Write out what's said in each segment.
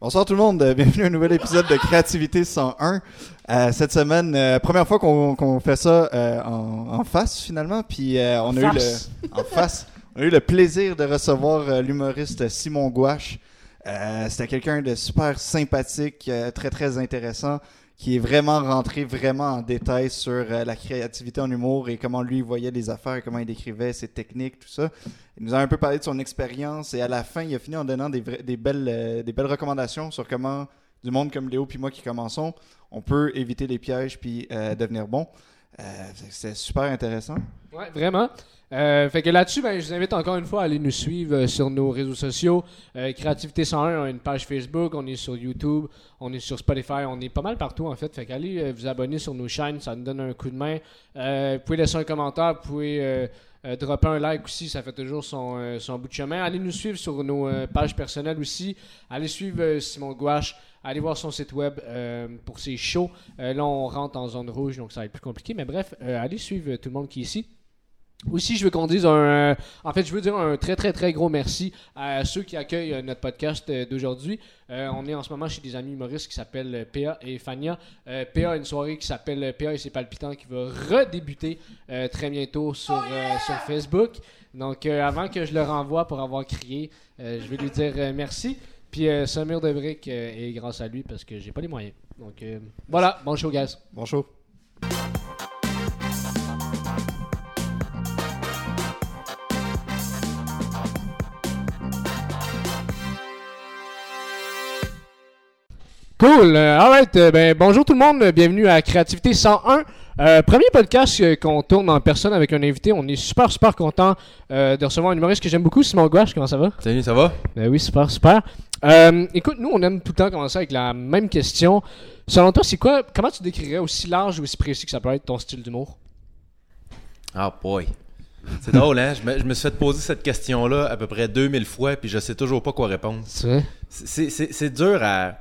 Bonsoir tout le monde, euh, bienvenue à un nouvel épisode de Créativité 101. Euh, cette semaine, euh, première fois qu'on qu'on fait ça euh, en, en face finalement, puis euh, on a eu le en face, on a eu le plaisir de recevoir euh, l'humoriste Simon Gouache. Euh, C'était quelqu'un de super sympathique, euh, très très intéressant, qui est vraiment rentré vraiment en détail sur euh, la créativité en humour et comment lui voyait les affaires, comment il décrivait ses techniques, tout ça. Il nous a un peu parlé de son expérience et à la fin, il a fini en donnant des, belles, euh, des belles recommandations sur comment, du monde comme Léo puis moi qui commençons, on peut éviter les pièges puis euh, devenir bon. C'est super intéressant. Ouais, vraiment. Euh, fait que là-dessus, ben, je vous invite encore une fois à aller nous suivre euh, sur nos réseaux sociaux. Euh, Créativité 101, on a une page Facebook, on est sur YouTube, on est sur Spotify, on est pas mal partout en fait. Fait qu'allez euh, vous abonner sur nos chaînes, ça nous donne un coup de main. Vous pouvez laisser un commentaire, vous pouvez dropper un like aussi, ça fait toujours son, son bout de chemin. Allez nous suivre sur nos pages personnelles aussi. Allez suivre Simon Gouache. Allez voir son site web pour ses shows. Là, on rentre en zone rouge, donc ça va être plus compliqué. Mais bref, allez suivre tout le monde qui est ici. Aussi, je veux qu'on dise un. en fait, je veux dire un très, très, très gros merci à ceux qui accueillent euh, notre podcast euh, d'aujourd'hui. Euh, on est en ce moment chez des amis humoristes qui s'appellent PA et Fania. Euh, PA a une soirée qui s'appelle PA et ses palpitants qui va redébuter très bientôt sur, sur Facebook. Donc, avant que je le renvoie pour avoir crié, je vais lui dire merci. Puis, ce mur de briques euh, est grâce à lui parce que j'ai pas les moyens. Donc, voilà. Bon show, guys. Bonjour. Cool. Euh, alright. euh, ben, bonjour tout le monde. Bienvenue à Créativité 101. Euh, premier podcast qu'on tourne en personne avec un invité. On est super, super content euh, de recevoir un humoriste que j'aime beaucoup, Simon Gouache. Comment ça va? Salut, ça va? Ben oui, super, super. Euh, écoute, nous, on aime tout le temps commencer avec la même question. Selon toi, c'est quoi, comment tu décrirais aussi large ou aussi précis que ça peut être ton style d'humour? Ah, boy. C'est drôle, hein? Je me, je me suis fait poser cette question-là à peu près 2000 fois, puis je sais toujours pas quoi répondre. C'est dur à.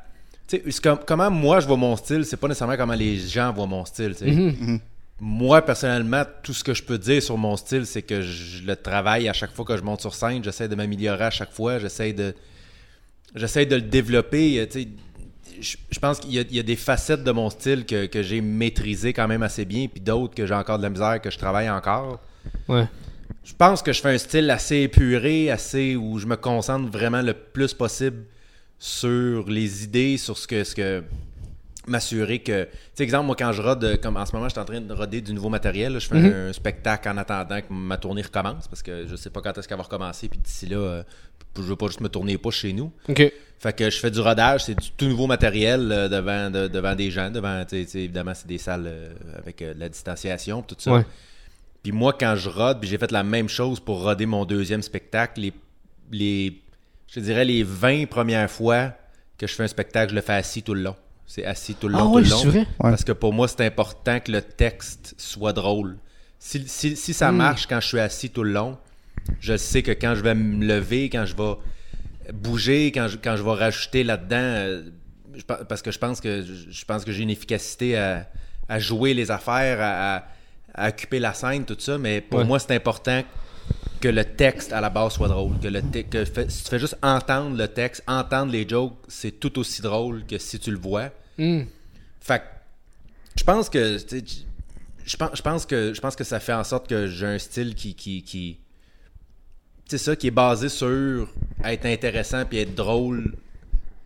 Tu sais, c'est comme- comment moi je vois mon style, c'est pas nécessairement comment les gens voient mon style. sais. Mhm. Moi, personnellement, tout ce que je peux dire sur mon style, c'est que je le travaille à chaque fois que je monte sur scène. J'essaie de m'améliorer à chaque fois. J'essaie de. J'essaie de le développer. euh, tu sais. Je je pense qu'il y, a- il y a des facettes de mon style que, que j'ai maîtrisé quand même assez bien, puis d'autres que j'ai encore de la misère, que je travaille encore. Ouais. Je pense que je fais un style assez épuré, assez où je me concentre vraiment le plus possible sur les idées, sur ce que ce que m'assurer que tu sais exemple moi quand je rode comme en ce moment je suis en train de roder du nouveau matériel là, je fais un spectacle en attendant que ma tournée recommence parce que je sais pas quand est-ce qu'elle va recommencer puis d'ici là euh, je veux pas juste me tourner pas chez nous fait que je fais du rodage, c'est du tout nouveau matériel euh, devant, de- devant des gens, devant, tu sais, évidemment, c'est des salles euh, avec euh, de la distanciation, tout ça. Ouais. Puis moi, quand je rode, puis j'ai fait la même chose pour roder mon deuxième spectacle, les, les, je dirais, les 20 premières fois que je fais un spectacle, je le fais assis tout le long. C'est assis tout le Ah long, tout le long. c'est vrai? Ouais. Parce que pour moi, c'est important que le texte soit drôle. Si, si, si ça Hmm. marche quand je suis assis tout le long, je sais que quand je vais me lever, quand je vais bouger, quand je, quand je vais rajouter là-dedans, euh, parce que je pense que je je pense que j'ai une efficacité à, à jouer les affaires, à, à- à occuper la scène, tout ça, mais pour Ouais. moi, c'est important que le texte à la base soit drôle. Que le que fait- si tu fais juste entendre le texte, entendre les jokes, c'est tout aussi drôle que si tu le vois. Hmm. Fait que je pense que je pense, je pense que je pense que ça fait en sorte que j'ai un style qui qui, qui c'est ça qui est basé sur être intéressant puis être drôle.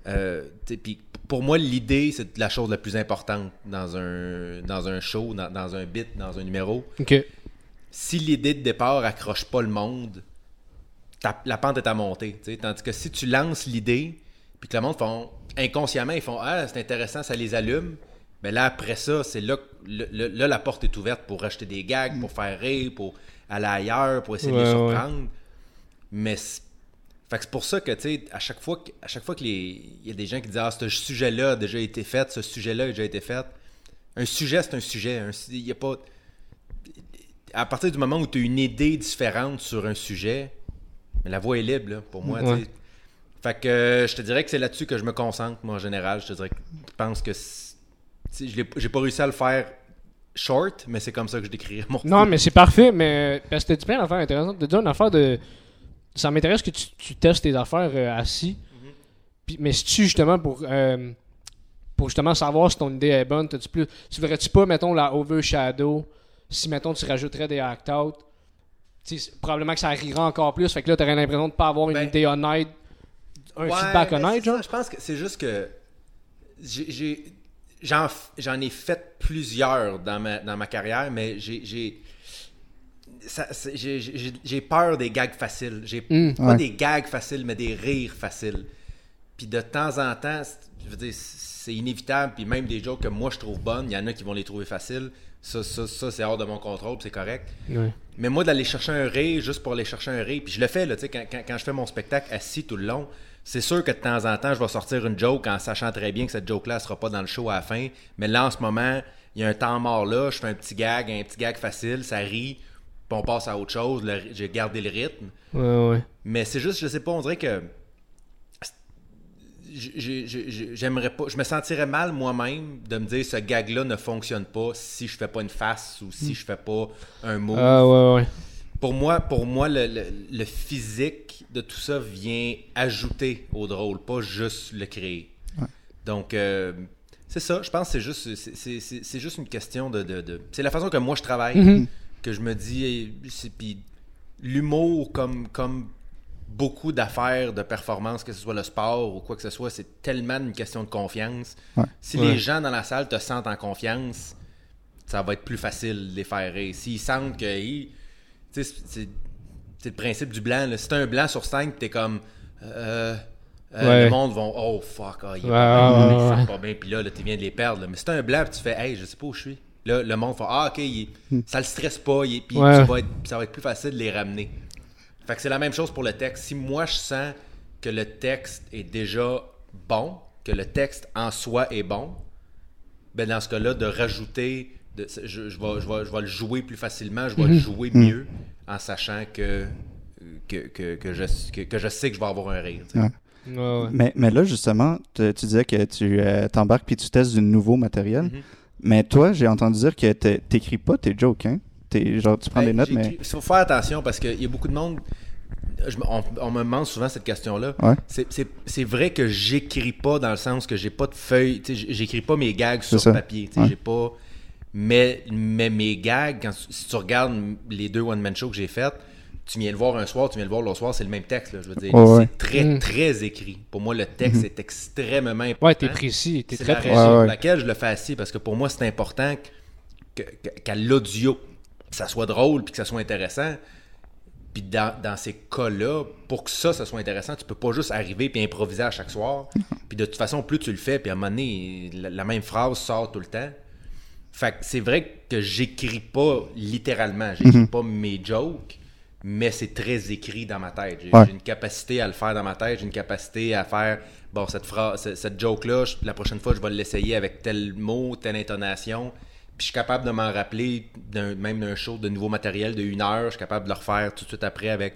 Euh, puis pour moi l'idée c'est la chose la plus importante dans un dans un show, dans, dans un bit, dans un numéro. Si l'idée de départ accroche pas le monde, ta- la pente est à monter. Tandis que si tu lances l'idée, puis que le monde font inconsciemment, ils font Ah, c'est intéressant, ça les allume. Mais là, après ça, c'est là, que- le- le- là, la porte est ouverte pour rajouter des gags, pour faire rire, pour aller ailleurs, pour essayer de les ouais. surprendre. Mais c'est fait que c'est pour ça que, tu sais, à chaque fois que, à chaque fois que les, y a des gens qui disent Ah, ce sujet-là a déjà été fait, ce sujet-là a déjà été fait. Un sujet, c'est un sujet. Un- Il y a pas à partir du moment où tu as une idée différente sur un sujet, la voie est libre là, pour moi. tu. Ouais. Fait que euh, je te dirais que c'est là-dessus que je me concentre, moi en général. Je te dirais que je pense que tu j'ai pas réussi à le faire short, mais c'est comme ça que je décrirais mon Non, mais c'est parfait, mais parce que dit plein d'affaires intéressantes. Dit une affaire de. Ça m'intéresse que tu, tu testes tes affaires euh, assis. Puis- mais si tu justement pour euh, pour justement savoir si ton idée est bonne, t'as-tu plus, tu verrais-tu pas, mettons, la overshadow, si mettons tu rajouterais des act-out, probablement que ça rira encore plus, fait que là t'aurais l'impression de pas avoir une Ben- idée honnête, un Ouais, feedback honnête, ça, genre. Je pense que c'est juste que j'ai- j'en ai fait plusieurs dans ma, dans ma carrière, mais j'ai j'ai ça- c'est- j'ai- j'ai j'ai peur des gags faciles. J'ai Mm. pas Ouais. des gags faciles, mais des rires faciles. Puis de temps en temps, c'est- je veux dire, c'est inévitable. Puis même des jokes que moi je trouve bonnes, il y en a qui vont les trouver faciles. Ça, ça, ça c'est hors de mon contrôle, c'est correct. Ouais. Mais moi, d'aller chercher un rire juste pour aller chercher un rire, puis je le fais, là, tu sais, quand, quand, quand je fais mon spectacle assis tout le long, c'est sûr que de temps en temps, je vais sortir une joke en sachant très bien que cette joke-là ne sera pas dans le show à la fin. Mais là, en ce moment, il y a un temps mort là, je fais un petit gag, un petit gag facile, ça rit, puis on passe à autre chose, j'ai gardé le rythme. Ouais, ouais. Mais c'est juste, je sais pas, on dirait que. J'ai- j'ai- j'ai- J'aimerais pas. Je me sentirais mal moi-même de me dire ce gag-là ne fonctionne pas si je fais pas une face ou si je fais pas un mot. Ah, ouais, ouais. Pour moi, pour moi le, le- le physique de tout ça vient ajouter au drôle, pas juste le créer. Donc, euh, c'est ça. Je pense que c'est juste, c'est- c'est- c'est c'est juste une question de. de- de- c'est la façon que moi je travaille, Mhm. que je me dis. Puis l'humour, comme, comme beaucoup d'affaires de performance, que ce soit le sport ou quoi que ce soit, c'est tellement une question de confiance. Ouais. Si Ouais. les gens dans la salle te sentent en confiance, ça va être plus facile de les faire rire. S'ils sentent que. c'est le principe du blanc. Là. Si t'as un blanc sur scène, pis t'es comme. euh, euh, Ouais. Le monde vont. Oh fuck, ah, il est pas bien, pas bien, puis là, là tu viens de les perdre. là. Mais si t'as un blanc, pis tu fais, hey, je sais pas où je suis. Là, le monde fait, ah, ok, il est- ça le stresse pas, il puis être- ça va être plus facile de les ramener. Fait que c'est la même chose pour le texte. Si moi je sens que le texte est déjà bon, que le texte en soi est bon, ben dans ce cas-là, de rajouter, de- je, je vais, je vais- je vais le jouer plus facilement, je vais le jouer mieux en sachant que, que, que, que je, que, que je sais que je vais avoir un rire. tu sais. Ouais. Ouais, ouais. Mais, mais là, justement, tu tu disais que tu euh, t'embarques puis tu testes du nouveau matériel. Mhm. Mais toi, j'ai entendu dire que t'é- t'écris pas tes jokes, hein? T'es- genre, tu prends Ben, des notes, mais. Il faut faire attention parce qu'il y a beaucoup de monde. je on, on me demande souvent cette question-là. Ouais. C'est- C'est c'est vrai que j'écris pas dans le sens que j'ai pas de feuille. J'écris pas mes gags sur ça. papier. Ouais. J'ai pas. Mais, mais mes gags, quand, si tu regardes les deux one-man shows que j'ai faites, tu viens le voir un soir, tu viens le voir l'autre soir, c'est le même texte. là, je veux dire, ouais. c'est très, Mm. très écrit. Pour moi, le texte est extrêmement important. Ouais, t'es précis, t'es C'est très la précis. pour laquelle je le fais assis parce que pour moi c'est important que- que- qu'à l'audio ça soit drôle puis que ça soit intéressant. Puis dans, dans ces cas-là pour que ça ça soit intéressant tu peux pas juste arriver puis improviser à chaque soir. Puis de toute façon plus tu le fais puis à un moment donné la, la même phrase sort tout le temps. Fait que c'est vrai que j'écris pas littéralement. J'écris pas mes jokes mais c'est très écrit dans ma tête. J'ai Ouais. une capacité à le faire dans ma tête, j'ai une capacité à faire bon cette phrase, ce- cette joke là, la prochaine fois je vais l'essayer avec tel mot, telle intonation. Puis je suis capable de m'en rappeler d'un- même d'un show de nouveau matériel de une heure, je suis capable de le refaire tout de suite après avec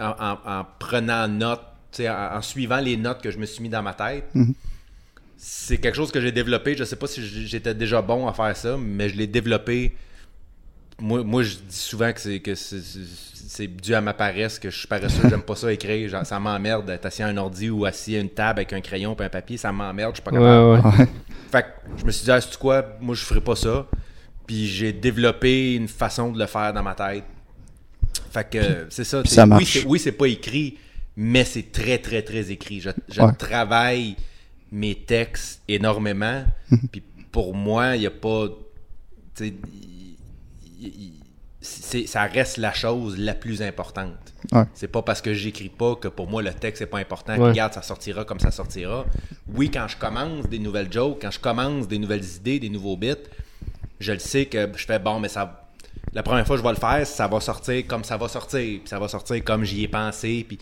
en, en- en prenant note, tu sais, en, en suivant les notes que je me suis mis dans ma tête. C'est quelque chose que j'ai développé. Je sais pas si j'étais déjà bon à faire ça, mais je l'ai développé moi, moi, je dis souvent que c'est que c'est- dû à ma paresse, que je suis paresseux, j'aime pas ça écrire. Genre, ça m'emmerde d'être assis à un ordi ou assis à une table avec un crayon et un papier, ça m'emmerde, je suis pas Ouais, capable. ouais. Fait que je me suis dit, ah, c'est quoi, moi je ferais pas ça. Puis j'ai développé une façon de le faire dans ma tête. Fait que c'est ça. oui, c'est- Oui, pas écrit, mais c'est très, très, très écrit. Je, je Ouais. travaille mes textes énormément. Puis pour moi, il n'y a pas. il- ça reste la chose la plus importante. Ouais. C'est pas parce que j'écris pas que pour moi le texte n'est pas important. Ouais. Regarde, ça sortira comme ça sortira. Oui, quand je commence des nouvelles jokes, quand je commence des nouvelles idées, des nouveaux bits, je le sais que je fais bon, mais ça. La première fois que je vais le faire, ça va sortir comme ça va sortir. Puis ça va sortir comme j'y ai pensé. Puis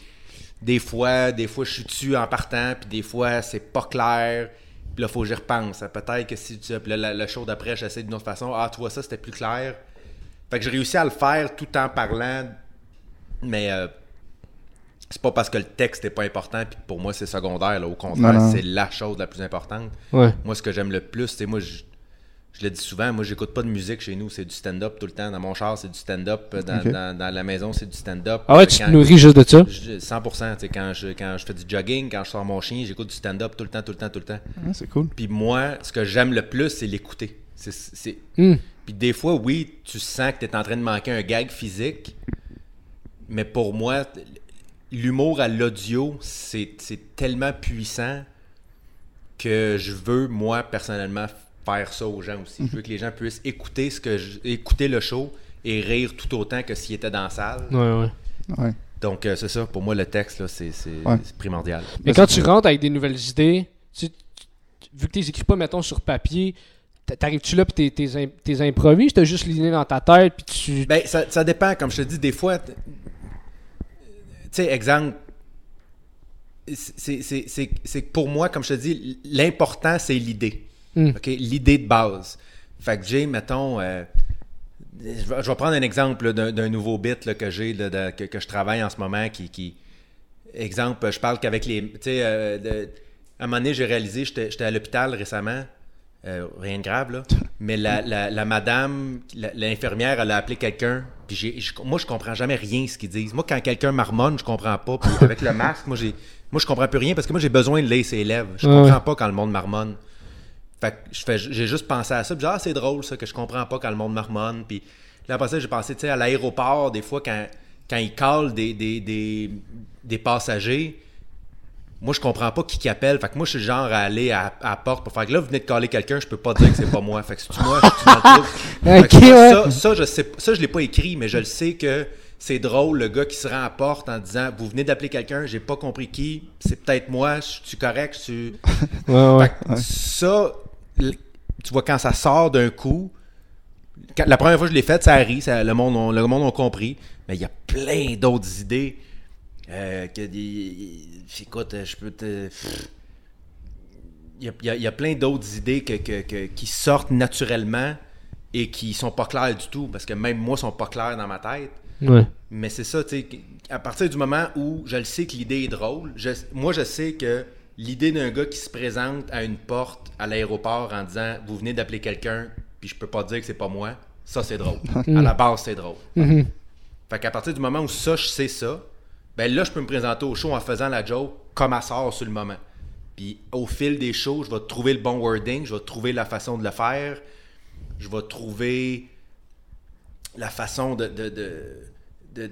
des fois, des fois je suis dessus en partant, puis des fois c'est pas clair. Puis là, faut que j'y repense. Peut-être que si tu. Puis là, la- le show d'après, j'essaie d'une autre façon. Ah, tu vois, ça c'était plus clair. Fait que j'ai réussi à le faire tout en parlant, mais euh, c'est pas parce que le texte est pas important, puis pour moi c'est secondaire. Là. Au contraire, c'est la chose la plus importante. Ouais. Moi, ce que j'aime le plus, c'est moi, je, je le dis souvent, moi, j'écoute pas de musique chez nous, c'est du stand-up tout le temps. Dans mon char, c'est du stand-up. Dans, Ok. dans- dans la maison, c'est du stand-up. Ah ouais, tu te nourris juste de ça? je- 100%. tu sais, Quand je, quand je fais du jogging, quand je sors mon chien, j'écoute du stand-up tout le temps, tout le temps, tout le temps. Ah, c'est cool. Puis moi, ce que j'aime le plus, c'est l'écouter. C'est, c'est- Hmm. Puis des fois, oui, tu sens que tu es en train de manquer un gag physique. Mais pour moi, l'humour à l'audio, c'est, c'est tellement puissant que je veux, moi, personnellement, faire ça aux gens aussi. Je veux que les gens puissent écouter, ce que je- écouter le show et rire tout autant que s'ils étaient dans la salle. Ouais, ouais. Ouais. Donc, euh, c'est ça. Pour moi, le texte, là, c'est, Ouais. primordial. Mais quand tu rentres avec des nouvelles idées, tu- tu- vu que tu les écris pas, mettons, sur papier, t'arrives-tu là puis t'es, t'es, t'es improvises, t'as juste l'idée dans ta tête puis tu... Ben, ça, ça dépend. Comme je te dis, des fois, tu sais, exemple, c'est- c'est c'est- c'est que pour moi, comme je te dis, l'important, c'est l'idée. Hmm. OK? L'idée de base. Fait que j'ai, mettons, euh, je, vais, je vais prendre un exemple là, d'un d'un nouveau bit là, que j'ai, là, de- que, que je travaille en ce moment, qui, qui exemple, je parle qu'avec les, tu sais, euh, à un moment donné, j'ai réalisé, j'étais j'étais à l'hôpital récemment, euh, rien de grave, là. Mais la, la, la madame, l'infirmière, elle a appelé quelqu'un. Puis j'ai, je- moi, je comprends jamais rien ce qu'ils disent. Moi, quand quelqu'un marmonne, je comprends pas. Puis avec le masque, moi, j'ai, moi, je comprends plus rien parce que moi, j'ai besoin de lire ses lèvres. Je Ouais, comprends pas quand le monde marmonne. Fait que je fais, j'ai juste pensé à ça. Puis j'ai dit, ah, c'est drôle, ça, que je comprends pas quand le monde marmonne. Puis là, après ça, j'ai pensé, tu sais, à l'aéroport, des fois, quand, quand ils callent des, des, des, des passagers, moi, je comprends pas qui qui appelle. Fait que moi, je suis le genre à aller à, à la porte pour faire que là, vous venez de caller quelqu'un, je peux pas dire que c'est pas moi. Fait que c'est moi, je suis dans le trou. Fait que Ok, ça, ouais. ça, ça, je sais, ça, je l'ai pas écrit, mais je le sais que c'est drôle, le gars qui se rend à la porte en disant Vous venez d'appeler quelqu'un, j'ai pas compris qui, c'est peut-être moi, je suis correct, je suis. Ouais, ouais. Fait que Ça, tu vois, quand ça sort d'un coup, quand- la première fois que je l'ai fait, ça ça, le, monde, le monde a compris, mais il y a plein d'autres idées. Euh, que des- écoute, je peux te. Il y a, il y a- plein d'autres idées que, que- que- qui sortent naturellement et qui sont pas claires du tout, parce que même moi, sont pas claires dans ma tête. Ouais. Mais c'est ça, tu sais, à partir du moment où je le sais que l'idée est drôle, je- moi je sais que l'idée d'un gars qui se présente à une porte à l'aéroport en disant vous venez d'appeler quelqu'un, puis je peux pas dire que c'est pas moi, ça c'est drôle. À la base, c'est drôle. Mhm. Fait qu'à partir du moment où ça, je sais ça, ben là, je peux me présenter au show en faisant la joke comme elle sort sur le moment. Puis au fil des shows, je vais trouver le bon wording, je vais trouver la façon de le faire, je vais trouver la façon de, de, de, de,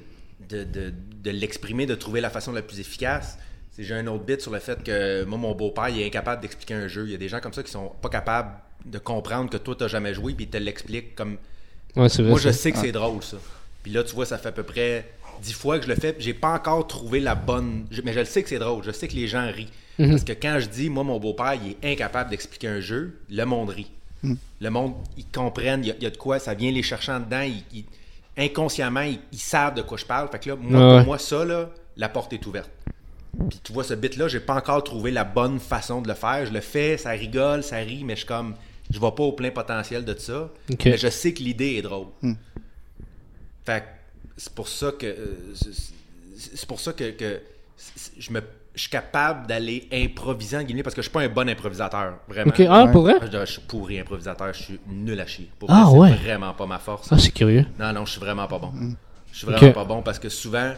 de, de- de l'exprimer, de trouver la façon la plus efficace. C'est- J'ai un autre bit sur le fait que moi, mon beau-père, il est incapable d'expliquer un jeu. Il y a des gens comme ça qui sont pas capables de comprendre que toi, t'as jamais joué, puis ils te l'expliquent comme Ouais, c'est vrai. moi, je sais que c'est drôle, ça. Puis là, tu vois, ça fait à peu près dix fois que je le fais. J'ai pas encore trouvé la bonne. je- Mais je le sais que c'est drôle. Je sais que les gens rient. Parce que quand je dis, moi, mon beau-père, il est incapable d'expliquer un jeu, le monde rit. Le monde, ils comprennent, il y, a- il y a de quoi, ça vient les chercher en dedans. ils- ils- inconsciemment, ils, savent de quoi je parle. Fait que là, moi, Ouais, pour moi, ça, là, la porte est ouverte. Puis tu vois, ce bit-là, j'ai pas encore trouvé la bonne façon de le faire. Je le fais, ça rigole, ça rit, mais je suis comme. Je vois pas au plein potentiel de ça. Mais je sais que l'idée est drôle. Fait que c'est pour ça que. euh, c'est- pour ça que, je, me, je suis capable d'aller improviser en guillemets parce que je suis pas un bon improvisateur. Vraiment. Ok, ah, Ouais. pour vrai? Je, je suis pourri improvisateur, je suis nul à chier. Pour Ah, vrai, ouais. c'est vraiment pas ma force. Ah, c'est curieux. Non, non, je suis vraiment pas bon. Je suis vraiment pas bon parce que souvent,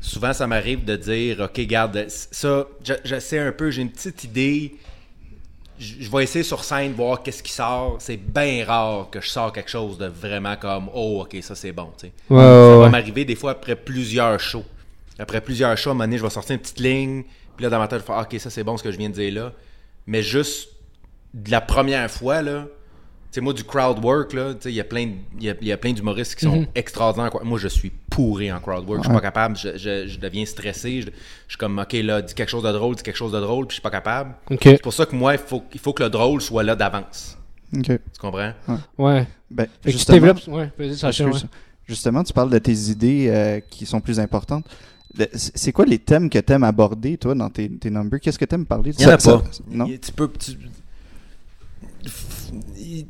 souvent ça m'arrive de dire, ok, garde, ça, je, je sais un peu, j'ai une petite idée. Je, vais essayer sur scène voir qu'est-ce qui sort. C'est bien rare que je sors quelque chose de vraiment comme, oh, ok, ça c'est bon. tu sais. Ouais, ça ouais, va m'arriver des fois après plusieurs shows. Après plusieurs shows, à un moment donné, je vais sortir une petite ligne. Puis là, dans ma tête, je vais faire, ok, ça c'est bon ce que je viens de dire là. Mais juste de la première fois, là, sais, moi, du crowd work, là, tu sais, il y a plein, y a, y a plein d'humoristes qui sont extraordinaires. quoi. Moi, je suis pourri en crowd work. Je suis pas capable. Je, je- je deviens stressé. Je, je suis comme, OK, là, dis quelque chose de drôle, dis quelque chose de drôle, puis je suis pas capable. C'est pour ça que moi, il faut, il faut que le drôle soit là d'avance. Tu comprends? Ouais. Ben, Fait que tu justement, développes. Ouais, vas-y, Sacha. excuse. ouais. justement, tu parles de tes idées euh, qui sont plus importantes. C'est quoi les thèmes que tu aimes aborder, toi, dans tes, tes numbers? Qu'est-ce que tu aimes parler? Il y en a Ça- pas. ça- non? Il- Tu peux. Tu, il-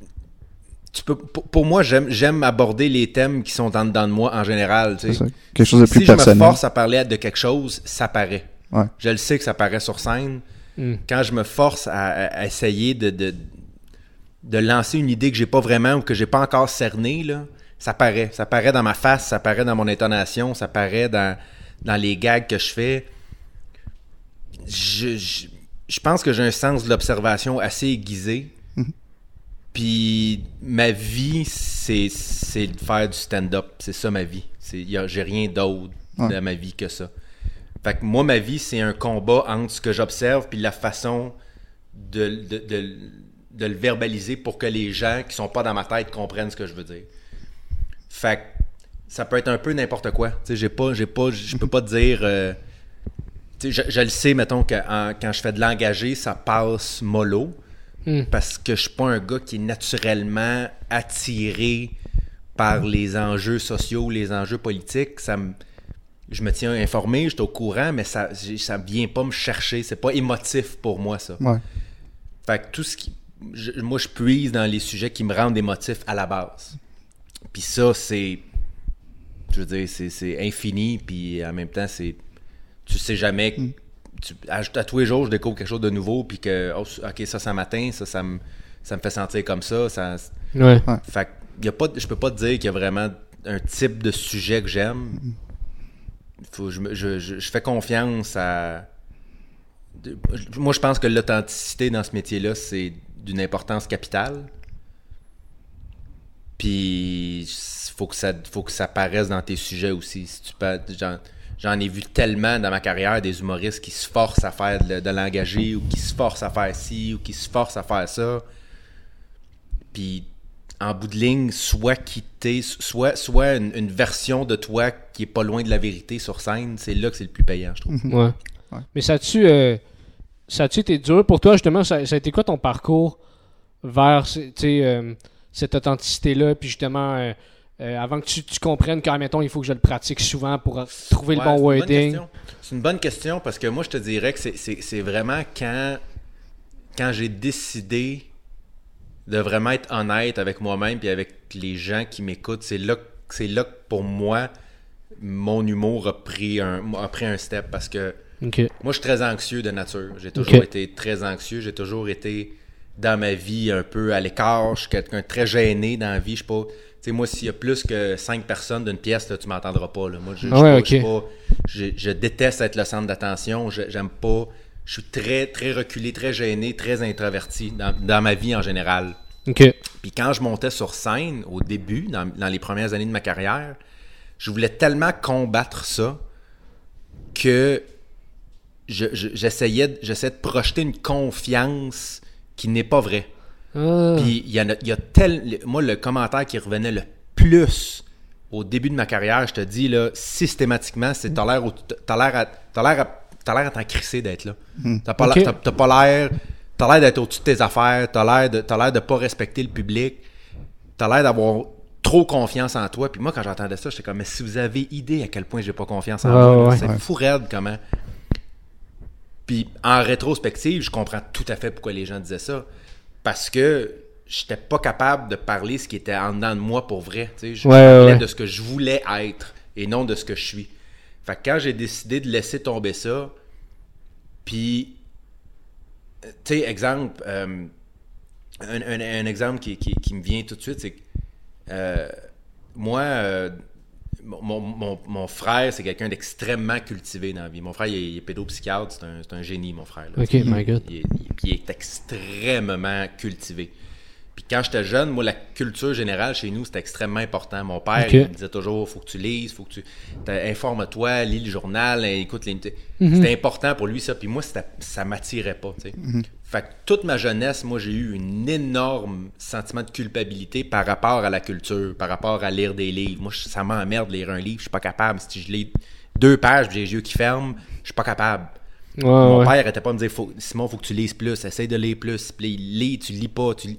tu peux pour, pour moi, j'aime j'aime aborder les thèmes qui sont en dedans de moi en général. tu sais. C'est ça. Quelque chose de plus si je me force à parler de quelque chose, ça paraît. Ouais. Je le sais que ça paraît sur scène. Hmm. Quand je me force à, à- à essayer de, de, de lancer une idée que j'ai pas vraiment ou que j'ai pas encore cernée, là, ça paraît. Ça paraît dans ma face, ça paraît dans mon intonation, ça paraît dans, dans les gags que je fais. Je, je, je pense que j'ai un sens de l'observation assez aiguisé. Puis ma vie, c'est de faire du stand-up. C'est ça ma vie. J'ai rien d'autre Ouais. dans ma vie que ça. Fait que moi, ma vie, c'est un combat entre ce que j'observe puis la façon de, de, de- de le verbaliser pour que les gens qui sont pas dans ma tête comprennent ce que je veux dire. Fait que ça peut être un peu n'importe quoi. Tu sais, j'ai pas, j'ai pas, je peux pas te dire. euh, je, je le sais, mettons, que en- quand je fais de l'engagé, ça passe mollo. Hmm. Parce que je suis pas un gars qui est naturellement attiré par les enjeux sociaux, les enjeux politiques. Ça me, je me tiens informé, je suis au courant, mais ça, ça vient pas me chercher. C'est pas émotif pour moi, ça. Ouais. Fait que tout ce qui. je- moi, je puise dans les sujets qui me rendent émotif à la base. Puis ça, c'est. Je veux dire, c'est, infini, puis en même temps, c'est. Tu sais jamais. que- tu- à, à tous les jours, je découvre quelque chose de nouveau, puis que. oh, ok, ça, ça m'atteint, ça, ça me, ça me fait sentir comme ça. ça Ouais. fait que y a pas, je peux pas te dire qu'il y a vraiment un type de sujet que j'aime. Faut, je, me- je, je, je fais confiance à. moi, je pense que l'authenticité dans ce métier-là, c'est d'une importance capitale. Puis, faut que ça, faut que ça paraisse dans tes sujets aussi. Si tu peux, j'en ai vu tellement dans ma carrière des humoristes qui se forcent à faire de, de l'engagé ou qui se forcent à faire ci ou qui se forcent à faire ça. Puis en bout de ligne, soit quitter, soit, soit une, une version de toi qui est pas loin de la vérité sur scène, c'est là que c'est le plus payant, je trouve. Ouais. Ouais. Mais ça a-tu euh, ça a-tu été dur pour toi, justement? Ça, ça a été quoi ton parcours vers tu euh, cette authenticité-là? Puis justement, euh, euh, avant que tu, tu comprennes quand, mettons, il faut que je le pratique souvent pour trouver Ouais, le bon wording. question. C'est une bonne question parce que moi, je te dirais que c'est- vraiment quand, quand j'ai décidé de vraiment être honnête avec moi-même et avec les gens qui m'écoutent, c'est là, c'est là que pour moi, mon humour a pris un, a pris un step parce que. Moi, je suis très anxieux de nature. J'ai toujours été très anxieux. J'ai toujours été dans ma vie un peu à l'écart. Je suis quelqu'un très gêné dans la vie. Je suis pas. Sais, moi, s'il y a plus que cinq personnes d'une pièce, là, tu m'entendras pas. Là. Moi, je, je Ah ouais, je pas- je, je déteste être le centre d'attention. Je- J'aime pas. Je suis très, très reculé, très gêné, très introverti dans, dans ma vie en général. Puis quand je montais sur scène au début, dans, dans les premières années de ma carrière, je voulais tellement combattre ça que je- je- j'essayais j'essayais de projeter une confiance qui n'est pas vraie. Ah. Puis il y, a, il y a tel. Moi, le commentaire qui revenait le plus au début de ma carrière, je te dis, là, systématiquement, c'est t'as l'air t'as l'air à. T'as l'air à. T'as l'air à t'en crisser d'être là. T'as pas Ok. l'air- t'as- t'as pas l'air. T'as l'air d'être au-dessus de tes affaires. T'as l'air de, t'as l'air de pas respecter le public. T'as l'air d'avoir trop confiance en toi. Puis moi, quand j'entendais ça, j'étais comme, mais si vous avez idée à quel point j'ai pas confiance en Ouais, moi, ouais. c'est Ouais. fou raide comment. Puis en rétrospective, je comprends tout à fait pourquoi les gens disaient ça. Parce que j'étais pas capable de parler ce qui était en dedans de moi pour vrai. tu sais. Je Ouais, parlais ouais. de ce que je voulais être et non de ce que je suis. Fait que quand j'ai décidé de laisser tomber ça, puis, euh, tu sais, exemple, euh, un, un- un exemple qui, qui- qui me vient tout de suite, c'est que euh, moi, euh, mon, mon- mon frère, c'est quelqu'un d'extrêmement cultivé dans la vie. Mon frère, il est, il est pédopsychiatre, c'est un, c'est un génie, mon frère. là. Ok, Il- my God. Il, est- il- puis il est extrêmement cultivé. Puis quand j'étais jeune, moi, la culture générale chez nous, c'était extrêmement important. Mon père, il me disait toujours, faut que tu lises, faut que tu informe-toi, lis le journal, écoute les. Mhm. C'était important pour lui ça. Puis moi, c'était- ça m'attirait pas. sais. Fait que toute ma jeunesse, moi, j'ai eu un énorme sentiment de culpabilité par rapport à la culture, par rapport à lire des livres. Moi, ça m'emmerde de lire un livre. Je suis pas capable. Si je lis deux pages, j'ai les yeux qui ferment, je suis pas capable. Ouais, Mon ouais. père arrêtait pas de me dire faut, Simon, faut que tu lises plus, essaye de lire plus. Puis lit, tu lis pas. Tu lis.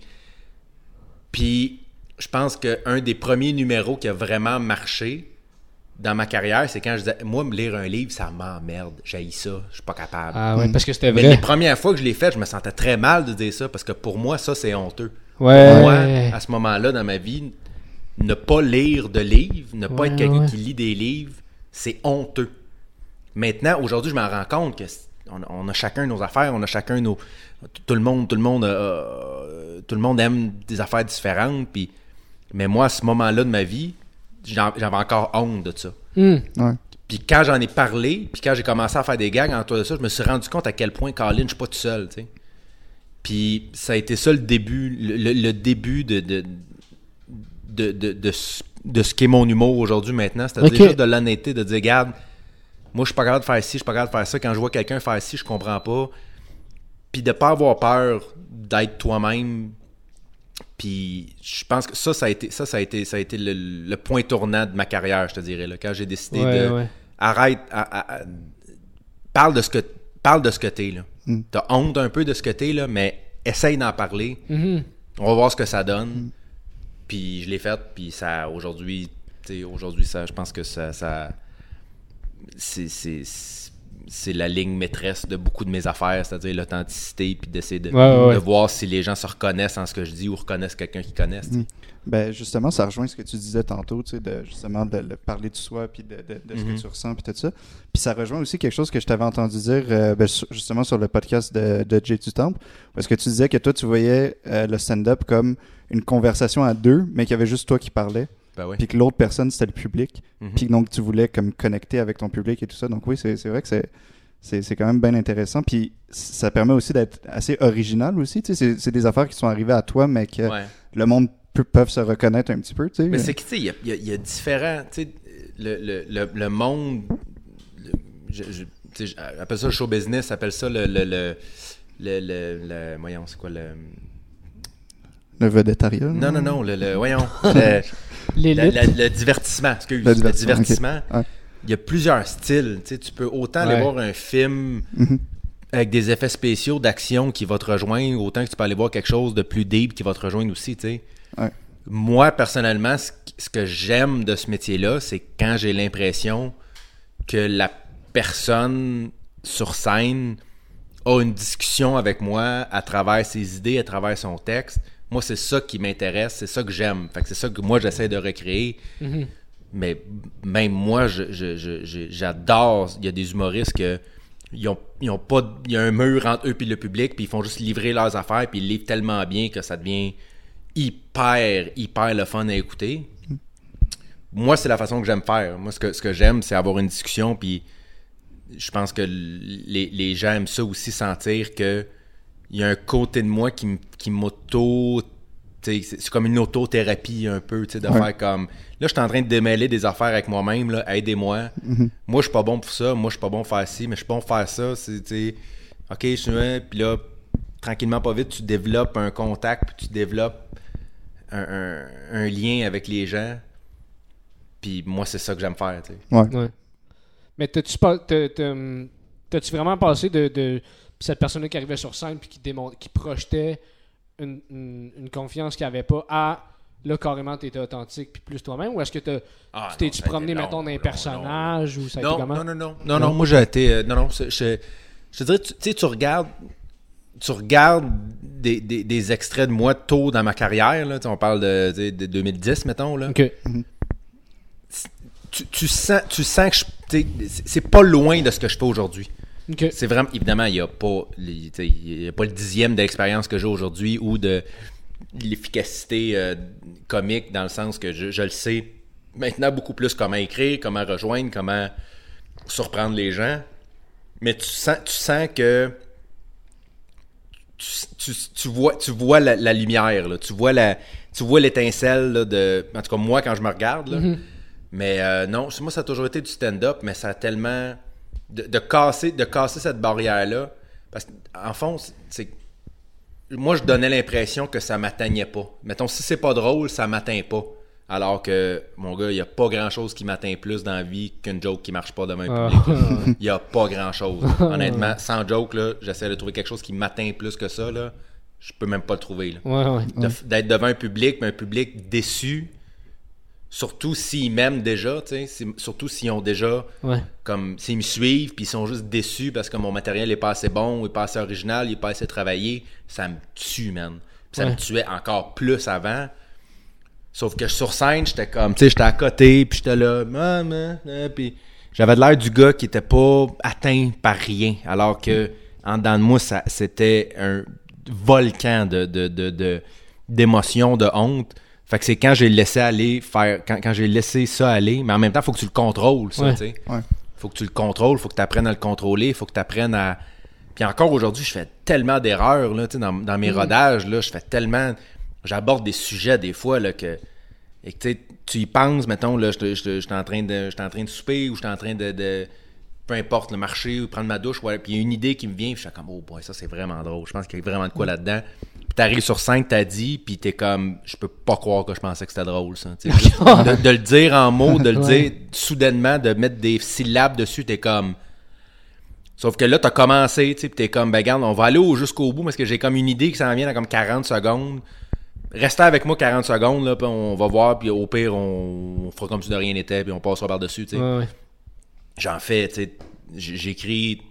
Puis je pense qu'un des premiers numéros qui a vraiment marché dans ma carrière, c'est quand je disais Moi, me lire un livre, ça m'emmerde. J'haïs ça. Je suis pas capable. Ah ouais, parce que c'était Mais vrai. les premières fois que je l'ai fait, je me sentais très mal de dire ça parce que pour moi, ça, c'est honteux. Ouais. Moi, à ce moment-là dans ma vie, ne pas lire de livres, ne pas Ouais, être quelqu'un ouais. qui lit des livres, c'est honteux. Maintenant, aujourd'hui, je m'en rends compte que on, on a chacun nos affaires, on a chacun nos. Tout le monde, tout le monde a, a tout le monde aime des affaires différentes. Puis, mais moi, à ce moment-là de ma vie, j'en- j'avais encore honte de ça. Hmm. Ouais. Puis quand j'en ai parlé, puis quand j'ai commencé à faire des gags en toi de ça, je me suis rendu compte à quel point, Colin, je suis pas tout seul, tu sais. Puis ça a été ça le début, le, le- le début de, de, de, de, de ce- de ce qu'est mon humour aujourd'hui maintenant. C'est-à-dire juste de l'honnêteté, de dire, regarde, moi je suis pas capable de faire ci, je suis pas capable de faire ça. Quand je vois quelqu'un faire ci, je comprends pas. Puis de pas avoir peur d'être toi-même. Puis je pense que ça, ça a été, ça, ça a été, ça a été le, le point tournant de ma carrière, je te dirais. Là, quand j'ai décidé Ouais, de ouais. arrête, à- à- à- parle de ce que parle de ce que t'es là. T'as honte un peu de ce que t'es là, mais essaye d'en parler. Mhm. On va voir ce que ça donne. Puis je l'ai fait, puis ça aujourd'hui, tu sais, aujourd'hui ça, je pense que ça, ça c'est, c'est, la ligne maîtresse de beaucoup de mes affaires, c'est-à-dire l'authenticité, puis d'essayer de, Ouais, ouais, ouais. de voir si les gens se reconnaissent en ce que je dis ou reconnaissent quelqu'un qui connaissent. sais. Ben justement, ça rejoint ce que tu disais tantôt, tu sais, de justement de, le parler de soi puis de, ce que tu ressens puis tout ça. Puis ça rejoint aussi quelque chose que je t'avais entendu dire euh, ben, sur- justement sur le podcast de, de Jay du Temple, parce que tu disais que toi tu voyais euh, le stand-up comme une conversation à deux, mais qu'il y avait juste toi qui parlais, Ouais. puis que l'autre personne c'était le public, Mhm. puis donc tu voulais comme connecter avec ton public et tout ça. Donc oui, c'est c'est vrai que c'est c'est c'est quand même bien intéressant. Puis ça permet aussi d'être assez original aussi. Tu sais, c'est- des affaires qui sont arrivées à toi, mais que Ouais. le monde peut, peuvent se reconnaître un petit peu. Tu sais. Mais c'est que, tu sais, il y a, y a- il y a différents. Tu sais, le, le, le, le monde. le- je, je- tu sais, j'appelle ça le show business, j'appelle ça le. le, le le, le, le- voyons, c'est quoi le. Le vedettariat. Non, non, non, le, le- voyons. le, divertissement, excuse. Le Le divertissement, divertissement. ok. Ouais. Il y a plusieurs styles. Tu sais, tu peux autant aller voir un film Mhm. avec des effets spéciaux d'action qui va te rejoindre, autant que tu peux aller voir quelque chose de plus deep qui va te rejoindre aussi, tu sais. Ouais. Moi, personnellement, ce, ce que j'aime de ce métier-là, c'est quand j'ai l'impression que la personne sur scène a une discussion avec moi à travers ses idées, à travers son texte. Moi, c'est ça qui m'intéresse, c'est ça que j'aime. Fait que c'est ça que moi, j'essaie de recréer. Mhm. Mais même moi, je- je- je- je- j'adore. Il y a des humoristes que ils ont, ils ont pas. Il y a un mur entre eux et le public, puis ils font juste livrer leurs affaires, puis ils livrent tellement bien que ça devient hyper, hyper le fun à écouter. Moi, c'est la façon que j'aime faire. Moi, ce que, ce que j'aime, c'est avoir une discussion, puis je pense que les, les gens aiment ça aussi, sentir que il y a un côté de moi qui, qui m'auto. C'est comme une autothérapie un peu, tu sais, de Ouais. faire comme. Là, je suis en train de démêler des affaires avec moi-même, là, aidez-moi. Moi, je suis pas bon pour ça, moi, je suis pas bon pour faire ci, mais je suis bon pour faire ça. C'est, ok, je suis là, puis là, tranquillement, pas vite, tu développes un contact, puis tu développes un, un- un lien avec les gens. Puis moi, c'est ça que j'aime faire, tu sais. Ouais. Ouais. Mais t'as-tu pas- t'as- t'as- t'as-tu vraiment passé de, de cette personne-là qui arrivait sur scène puis qui, démon- qui projetait une, une- une confiance qu'il avait pas à là carrément t'étais authentique puis plus toi-même ou est-ce que t'as- Ah, tu t'es-tu été promené long, mettons dans un long, personnage ou ça a été Non, comment? Non, non, non, non, non, moi j'ai été, euh, non, non, je, je te dirais, tu tu sais, tu regardes, tu regardes des, des, des extraits de moi tôt dans ma carrière, là, tu on parle de, tu sais, de 2010, mettons, là. Ok. Tu, tu sens, tu sens que je, tu sais, c'est- c'est pas loin de ce que je fais aujourd'hui. C'est vraiment, évidemment, il n'y a pas, il y a pas le dixième de l'expérience que j'ai aujourd'hui ou de l'efficacité euh, comique dans le sens que je, je le sais maintenant beaucoup plus comment écrire, comment rejoindre, comment surprendre les gens. Mais tu sens, tu sens que tu, tu- tu vois, tu vois la, la lumière, là. tu vois la, tu vois l'étincelle de, en tout cas moi quand je me regarde. là. Mais euh, non, moi ça a toujours été du stand-up, mais ça a tellement de, de casser, de casser cette barrière là, parce qu'en fond, c'est- moi je donnais l'impression que ça m'atteignait pas. Mettons si c'est pas drôle, ça m'atteint pas. Alors que mon gars, il y a pas grand chose qui m'atteint plus dans la vie qu'une joke qui marche pas devant un Ah. public. Il y a pas grand chose. Honnêtement, sans joke là, j'essaie de trouver quelque chose qui m'atteint plus que ça là. Je peux même pas le trouver là. Ouais, ouais. De- d'être devant un public, mais un public déçu, surtout s'ils m'aiment déjà, tu sais, surtout s'ils ont déjà, Ouais. comme, s'ils me suivent, puis ils sont juste déçus parce que mon matériel est pas assez bon, il est pas assez original, il est pas assez travaillé, ça me tue, man. Ça Ouais. me tuait encore plus avant. Sauf que sur scène, j'étais comme, tu sais, j'étais à côté, puis j'étais là, maman, puis j'avais l'air du gars qui était pas atteint par rien, alors que en dedans de moi, ça, c'était un volcan de, de, de, de- d'émotions, de honte. Fait que c'est quand j'ai laissé aller faire, quand, quand j'ai laissé ça aller, mais en même temps, faut que tu le contrôles, ça, Ouais. tu sais. Ouais. Faut que tu le contrôles, faut que tu apprennes à le contrôler, faut que tu apprennes à. Puis encore aujourd'hui, je fais tellement d'erreurs, là, tu sais, dans, dans mes rodages, là, je fais tellement. J'aborde des sujets, des fois, là, que. Et que tu sais, tu y penses, mettons, là, je je- je- je suis en train de, en train de souper ou je suis en train de, de- peu importe, le marché ou prendre ma douche, ouais, puis il y a une idée qui me vient, puis je suis comme, oh boy, ça c'est vraiment drôle, je pense qu'il y a vraiment de quoi là-dedans. Puis t'arrives sur scène, t'as dit, puis t'es comme, je peux pas croire que je pensais que c'était drôle, ça. De, de le dire en mots, de le Ouais. dire soudainement, de mettre des syllabes dessus, t'es comme. Sauf que là, t'as commencé, tu sais, pis t'es comme, ben regarde, on va aller au- jusqu'au bout parce que j'ai comme une idée qui s'en vient dans comme 40 secondes. Restez avec moi 40 secondes, là, puis on va voir, puis au pire, on, on fera comme si de rien n'était, puis on passera par-dessus, tu sais. Ouais, ouais. J'en fais, tu sais, j'écris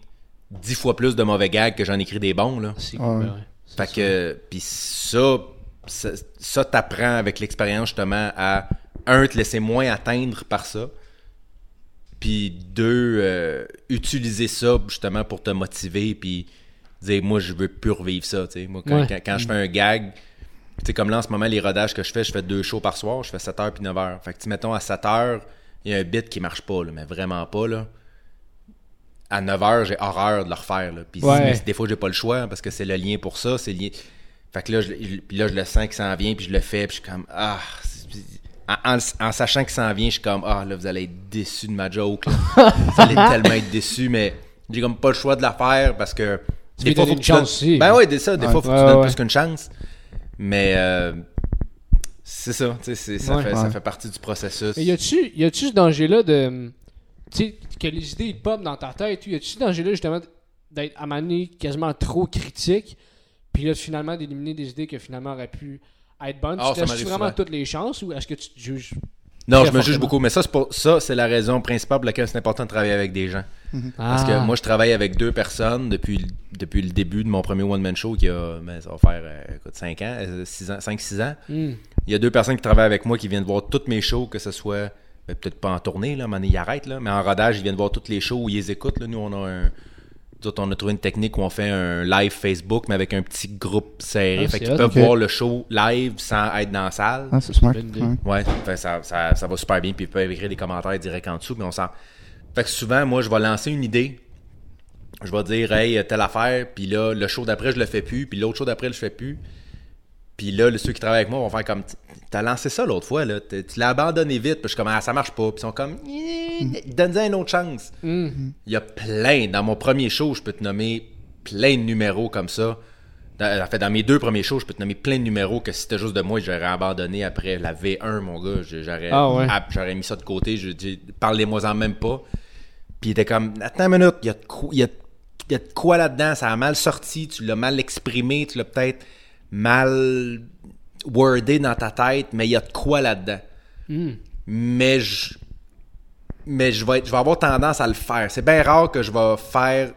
10 fois plus de mauvais gags que j'en écris des bons, là. C'est Ouais. cool, Fait que, puis ça, ça, ça t'apprend avec l'expérience justement à, un, te laisser moins atteindre par ça, puis deux, euh, utiliser ça justement pour te motiver, puis dire, moi, je veux plus revivre ça, tu sais. Moi, quand, Ouais. quand, quand je fais un gag, tu sais, comme là, en ce moment, les rodages que je fais, je fais deux shows par soir, je fais 7h puis 9h. Fait que, mettons, à 7h, il y a un bit qui marche pas, là, mais vraiment pas, là. À 9h, j'ai horreur de le refaire, là. Puis Ouais. des fois, j'ai pas le choix, parce que c'est le lien pour ça, c'est lié... Fait que là, je, je- puis là, je le sens qu'il s'en vient, puis je le fais, puis je suis comme, ah... En, en- en sachant qu'il s'en vient, je suis comme, ah, là, vous allez être déçus de ma joke, là. vous allez tellement être déçus, mais j'ai comme pas le choix de la faire, parce que... Tu lui donnes faut une que donnes- chance aussi. Ben ouais, des, ça, des Ouais. fois, faut que tu donnes plus qu'une chance. Mais euh, c'est ça, tu sais, c'est- ça, Ouais. fait, ça fait partie du processus. Mais y a-tu y a-tu ce danger-là de. Tu sais, que les idées pop dans ta tête, y a-tu ce danger-là justement d'être à quasiment trop critique, puis là finalement d'éliminer des idées que finalement auraient pu être bonnes? Ah, ça Tu te vraiment souvent. toutes les chances ou est-ce que tu te juges Non, je me juge beaucoup, mais ça, c'est pour ça, c'est la raison principale pour laquelle c'est important de travailler avec des gens. Parce Ah. que moi, je travaille avec deux personnes depuis, le- depuis le début de mon premier one-man show qui a, ben, ça va faire, euh, écoute, 5 ans, 6 ans, 5-6 ans. Hmm. Il y a deux personnes qui travaillent avec moi qui viennent voir toutes mes shows, que ce soit, peut-être pas en tournée, là, mais ils arrêtent, là, mais en rodage, ils viennent voir toutes les shows où ils les écoutent. Là. Nous, on a un. autres, on a trouvé une technique où on fait un live Facebook, mais avec un petit groupe serré. Ah, fait qu'ils peuvent voir le show live sans être dans la salle. Ah, c'est smart. Ouais. Fait, ça, ça, ça va super bien. Puis ils peuvent écrire des commentaires directs en dessous. Mais on sent. Fait que souvent, moi, je vais lancer une idée. Je vais dire, hey, telle affaire. Puis là, le show d'après, je le fais plus. Puis l'autre show d'après, je le fais plus. Puis là, ceux qui travaillent avec moi vont faire comme, t'as lancé ça l'autre fois, là. Tu l'as abandonné vite. Puis je suis comme, ah, ça marche pas. Puis ils sont comme, Eh, donne-en une autre chance. Hmm. Il y a plein. Dans mon premier show, je peux te nommer plein de numéros comme ça. Dans, en fait, dans mes deux premiers shows, je peux te nommer plein de numéros que si c'était juste de moi, j'aurais abandonné après la V1, mon gars. J'aurais Ah ouais. j'aurais mis ça de côté. Je dis, parlez-moi-en même pas. Puis il était comme, attends une minute, il y a de quoi, il y a, il y a de quoi là-dedans? Ça a mal sorti, tu l'as mal exprimé, tu l'as peut-être mal wordé dans ta tête, mais il y a de quoi là-dedans. Hmm. Mais je, mais je vais, être- je vais avoir tendance à le faire. C'est bien rare que je vais faire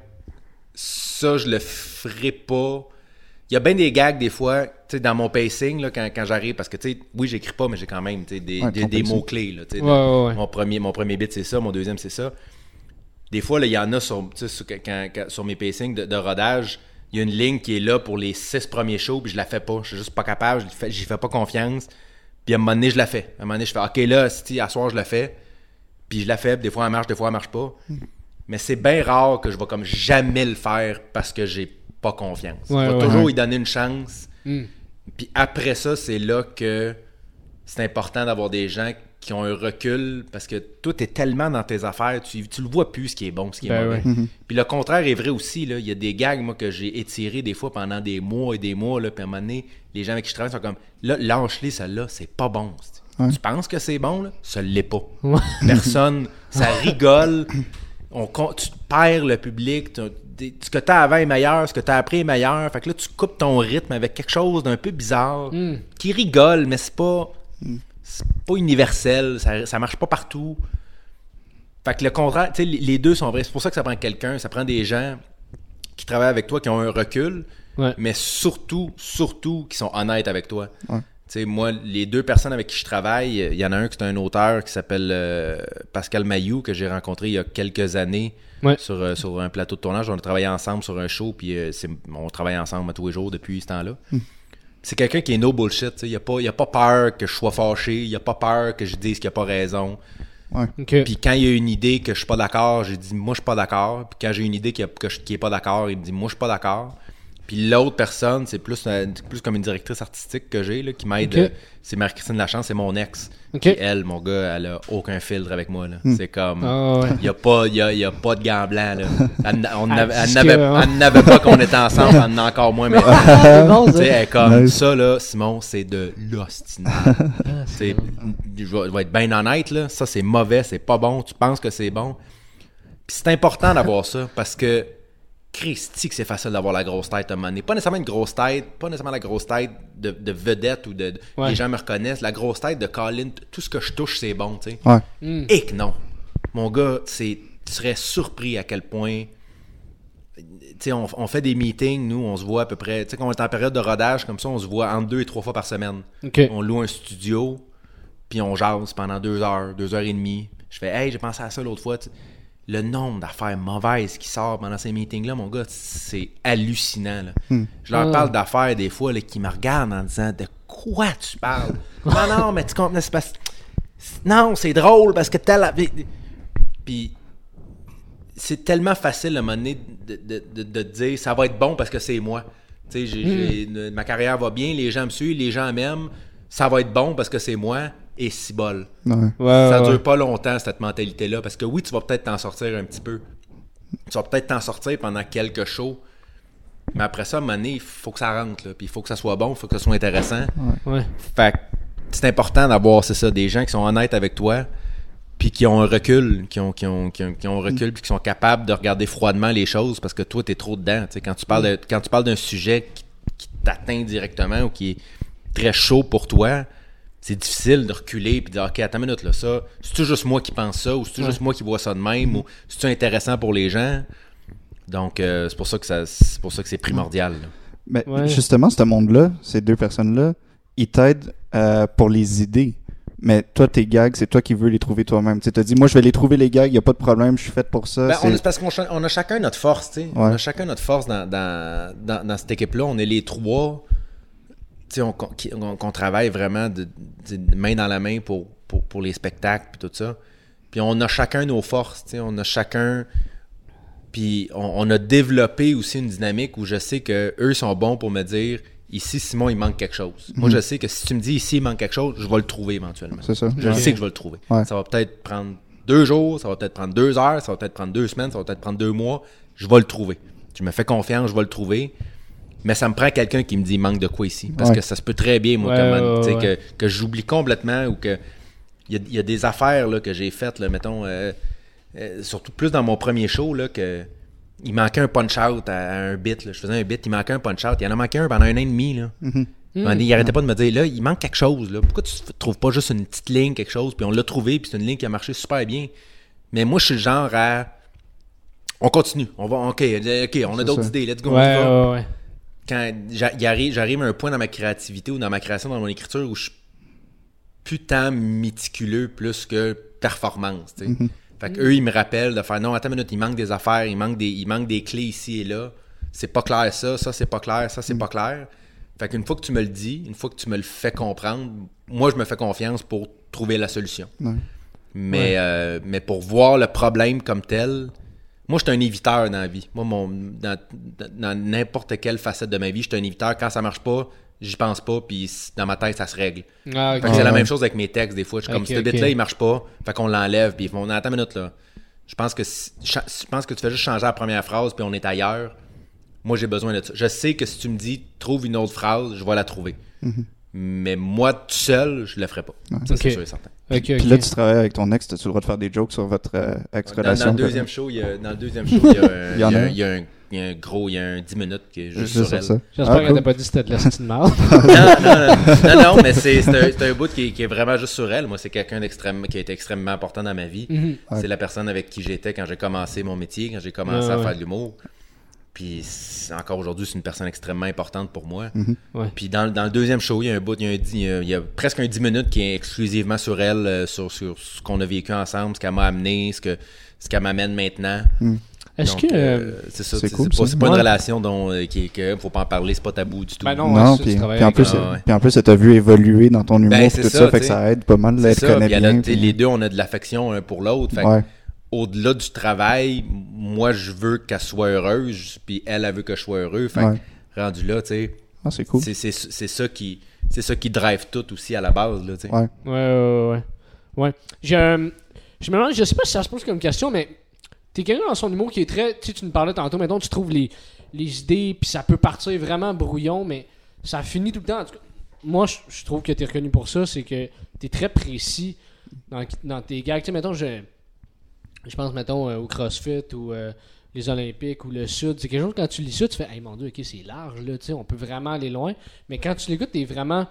ça, je le ferai pas. Il y a bien des gags des fois, tu sais, dans mon pacing, là, quand, quand j'arrive, parce que, tu sais, oui, j'écris pas, mais j'ai quand même tu sais, des, Ouais, des, des mots-clés. là, tu sais, Ouais, de- ouais, ouais. Mon, premier, mon premier bit, c'est ça, mon deuxième, c'est ça. Des fois, là, il y en a sur, tu sais, sur, quand- quand- sur mes pacings de, de rodage, il y a une ligne qui est là pour les six premiers shows, puis je la fais pas. Je suis juste pas capable, je le fais- j'y fais pas confiance. Puis à un moment donné, je la fais. À un moment donné, je fais, OK, là, si, à soir, je la fais. Puis je la fais, puis des fois, elle marche, des fois, elle marche pas. Mais c'est bien rare que je vais comme jamais le faire parce que j'ai pas confiance. Ouais, je vais ouais. toujours Ouais. y donner une chance. Hmm. Puis après ça, c'est là que c'est important d'avoir des gens qui ont un recul parce que tout est tellement dans tes affaires, tu, tu le vois plus ce qui est bon, ce qui est Ben mauvais. ouais. Puis le contraire est vrai aussi. Là. Il y a des gags moi, que j'ai étirés des fois pendant des mois et des mois. Là, puis à un moment donné, les gens avec qui je travaille sont comme là, lâche-les, celle-là, c'est pas bon. Ouais. Tu penses que c'est bon, là? Ça l'est pas. Ouais. Personne, ça rigole. On, tu perds le public. tu- ce que tu as avant est meilleur, ce que tu as après est meilleur. Fait que là, tu coupes ton rythme avec quelque chose d'un peu bizarre Hmm. qui rigole, mais c'est pas, c'est pas universel. Ça, ça marche pas partout. Fait que le contraire, tu sais, les deux sont vrais. C'est pour ça que ça prend quelqu'un. Ça prend des gens qui travaillent avec toi, qui ont un recul, Ouais. mais surtout, surtout, qui sont honnêtes avec toi. Ouais. Tu sais, moi, les deux personnes avec qui je travaille, il y en a un qui est un auteur qui s'appelle euh, Pascal Mayou, que j'ai rencontré il y a quelques années Ouais. sur, euh, sur un plateau de tournage. On a travaillé ensemble sur un show, puis euh, on travaille ensemble à tous les jours depuis ce temps-là. C'est quelqu'un qui est no bullshit. tu sais. Il n'a pas, il a pas peur que je sois fâché, il a pas peur que je dise qu'il n'a pas raison. Ok. Puis quand il y a une idée que je suis pas d'accord, j'ai dit moi je suis pas d'accord. Puis quand j'ai une idée a- que je- qui est pas d'accord, il me dit moi je suis pas d'accord. Puis l'autre personne, c'est plus, plus comme une directrice artistique que j'ai qui m'aide. Euh, C'est Marie-Christine Lachance, c'est mon ex. Ok. Puis elle, mon gars, elle a aucun filtre avec moi. là. C'est comme. Ah ouais. Il n'y a, pas- y a, y a pas de gants blancs. Là. Elle, on n'avait- pas qu'on était ensemble, elle en a encore moins maintenant. Ah, elle est comme Nice. ça, là, Simon, c'est de l'ostinat. Tu sais, je vais, je vais être bien honnête, là, ça c'est mauvais, c'est pas bon, tu penses que c'est bon. Puis c'est important d'avoir ça parce que Christy que c'est facile d'avoir la grosse tête à un moment donné. Pas nécessairement une grosse tête, pas nécessairement la grosse tête de, de vedette ou de, de- Ouais. les gens me reconnaissent, la grosse tête de Colin, tout ce que je touche c'est bon, tu sais. Ouais. Hmm. Et que non. Mon gars, c'est, tu serais surpris à quel point. Tu sais, on, on fait des meetings, nous, on se voit à peu près. Tu sais, quand on est en période de rodage, comme ça, on se voit entre deux et trois fois par semaine. Ok. On loue un studio, puis on jase pendant deux heures, deux heures et demie. Je fais, hey, j'ai pensé à ça l'autre fois. tu sais. Le nombre d'affaires mauvaises qui sortent pendant ces meetings-là, mon gars, c'est hallucinant. là. Je leur Ah. parle d'affaires des fois là, qui me regardent en disant De quoi tu parles? Non, non, mais tu comprends, c'est parce Non, c'est drôle parce que tel. Puis c'est tellement facile à un moment donné de, de, de, de te dire ça va être bon parce que c'est moi. Tu sais, j'ai- j'ai- Hmm. ma carrière va bien, les gens me suivent, les gens m'aiment, ça va être bon parce que c'est moi et si bol. Ouais. Ouais, ça ouais, dure ouais. pas longtemps cette mentalité-là parce que oui, tu vas peut-être t'en sortir un petit peu. Tu vas peut-être t'en sortir pendant quelques shows. Mais après ça, à un moment donné, il faut que ça rentre, là, puis il faut que ça soit bon, il faut que ça soit intéressant. Ouais. Fait que c'est important d'avoir, c'est ça, des gens qui sont honnêtes avec toi, puis qui ont un recul, qui ont, qui ont, qui ont, qui ont un recul, puis qui sont capables de regarder froidement les choses parce que toi, t'es trop dedans. Tu sais, quand tu parles de- quand tu parles d'un sujet qui, qui t'atteint directement ou qui est très chaud pour toi, c'est difficile de reculer puis de dire, OK, attends une minute, là, ça, c'est-tu juste moi qui pense ça ou c'est-tu juste moi qui vois ça de même ou c'est-tu intéressant pour les gens? Donc, euh, c'est pour ça que ça, c'est pour ça que c'est primordial. là. Mais Ouais. justement, ce monde-là, ces deux personnes-là, ils t'aident euh, pour les idées. Mais toi, tes gags, c'est toi qui veux les trouver toi-même. Tu as dit, moi, je vais les trouver, les gags, il n'y a pas de problème, je suis fait pour ça. Ben, c'est- on, parce qu'on on a chacun notre force, tu sais. On a chacun notre force dans, dans, dans, dans cette équipe-là. On est les trois, on, qu'on- qui- on- qu'on travaille vraiment de, main dans la main pour, pour, pour les spectacles puis tout ça. Puis on a chacun nos forces, tu sais. On a chacun... Puis on, on a développé aussi une dynamique où je sais que eux sont bons pour me dire ici Simon il manque quelque chose. Moi je sais que si tu me dis ici il manque quelque chose, je vais le trouver éventuellement. C'est ça. Je sais que je vais le trouver. Ouais. Ça va peut-être prendre deux jours, ça va peut-être prendre deux heures, ça va peut-être prendre deux semaines, ça va peut-être prendre deux mois. Je vais le trouver. Je me fais confiance, je vais le trouver. Mais ça me prend quelqu'un qui me dit il manque de quoi ici. Parce Ouais. que ça se peut très bien, moi, Ouais, que, ouais, que, que j'oublie complètement ou que. Il y a, il y a des affaires là, que j'ai faites, là, mettons, euh, euh, surtout plus dans mon premier show, là, que. Il manquait un punch-out à, à un bit. Là. Je faisais un bit, il manquait un punch-out. Il y en a manqué un pendant un an et demi. Là. Mhm. Donné, Il arrêtait pas de me dire, là, il manque quelque chose. Là. Pourquoi tu f- trouves pas juste une petite ligne, quelque chose, puis on l'a trouvé, puis c'est une ligne qui a marché super bien. Mais moi, je suis le genre à. On continue. On va. OK, euh, OK, on a d'autres idées. Let's go. on y Ouais, va. ouais, ouais. Quand j'a- il arrive- j'arrive à un point dans ma créativité ou dans ma création, dans mon écriture, où je suis plus tant méticuleux plus que performance. sais. Fait que eux, ils me rappellent de faire non, attends une minute, il manque des affaires, il manque des, il manque des clés ici et là. C'est pas clair ça, ça c'est pas clair, ça c'est pas clair. Fait qu'une fois que tu me le dis, une fois que tu me le fais comprendre, moi je me fais confiance pour trouver la solution. Ouais. Mais, euh, mais pour voir le problème comme tel, moi, je suis un éviteur dans la vie. Moi, mon, dans n'importe quelle facette de ma vie, je suis un éviteur. Quand ça marche pas, j'y pense pas, puis dans ma tête, ça se règle. Ah, c'est la ouais. même chose avec mes textes, des fois. Je suis comme, ce bit-là, il marche pas, fait qu'on l'enlève, puis ils font, attends une minute, là. Je pense que si- je pense que tu fais juste changer la première phrase, puis on est ailleurs. Moi, j'ai besoin de ça. Je sais que si tu me dis, trouve une autre phrase, je vais la trouver. Mais moi, tout seul, je le ferai pas. Ça, c'est sûr et certain. Ok, Puis là, tu travailles avec ton ex, as-tu le droit de faire des jokes sur votre euh, Dans, dans ex-relation? le deuxième show, il y a, dans le deuxième show, il y a, un- Il y en il y a a un- un. il y a un, il y a un gros, il y a un 10 minutes qui est juste sur elle. J'espère Ah, qu'elle cool. t'a pas dit que c'était de la style mal. non, non, non, non, non, mais c'est un, bout qui est, qui est vraiment juste sur elle. Moi, c'est quelqu'un qui a été extrêmement important dans ma vie. Mhm. C'est la personne avec qui j'étais quand j'ai commencé mon métier, quand j'ai commencé Ouais, à ouais. faire de l'humour. Puis encore aujourd'hui, c'est une personne extrêmement importante pour moi. Ouais. Puis dans, dans le deuxième show, il y a un bout, il y a, un dix- il y a- il y a presque un 10 minutes qui est exclusivement sur elle, euh, sur, sur ce qu'on a vécu ensemble, ce qu'elle m'a amené, ce que ce qu'elle m'amène maintenant. Est-ce Donc, que. euh, c'est ça, c'est c'est cool, c'est pas, ça. c'est pas une Ouais. relation dont euh, qui, que faut pas en parler, c'est pas tabou du tout. Ben non, puis, puis en plus, ouais. puis en plus, ça t'a vu évoluer dans ton humour Ben, et c'est tout ça, ça, fait que ça aide pas mal, elle connaît bien. puis- les deux, on a de l'affection un pour l'autre. Fait que Ouais. Au-delà du travail, moi, je veux qu'elle soit heureuse, puis elle, elle veut que je sois heureux. Fait que, rendu là, tu sais, Ah, c'est cool. c'est, ça qui c'est ça qui drive tout aussi à la base, là, tu sais. Ouais. Ouais, ouais, ouais. Ouais. J'ai un- Je me demande, je sais pas si ça se pose comme question, mais t'es quelqu'un dans son humour qui est très. Tu sais, tu nous parlais tantôt, mettons, tu trouves les, les idées, puis ça peut partir vraiment brouillon, mais ça finit tout le temps. En tout cas, moi, je, je trouve que t'es reconnu pour ça, c'est que t'es très précis dans, dans tes gags. Tu sais, mettons, je, je pense, mettons, euh, au CrossFit ou euh, les Olympiques ou le Sud. C'est quelque chose, quand tu lis ça, tu fais, hey mon dieu, ok, c'est large, là, tu sais, on peut vraiment aller loin. Mais quand tu l'écoutes, t'es vraiment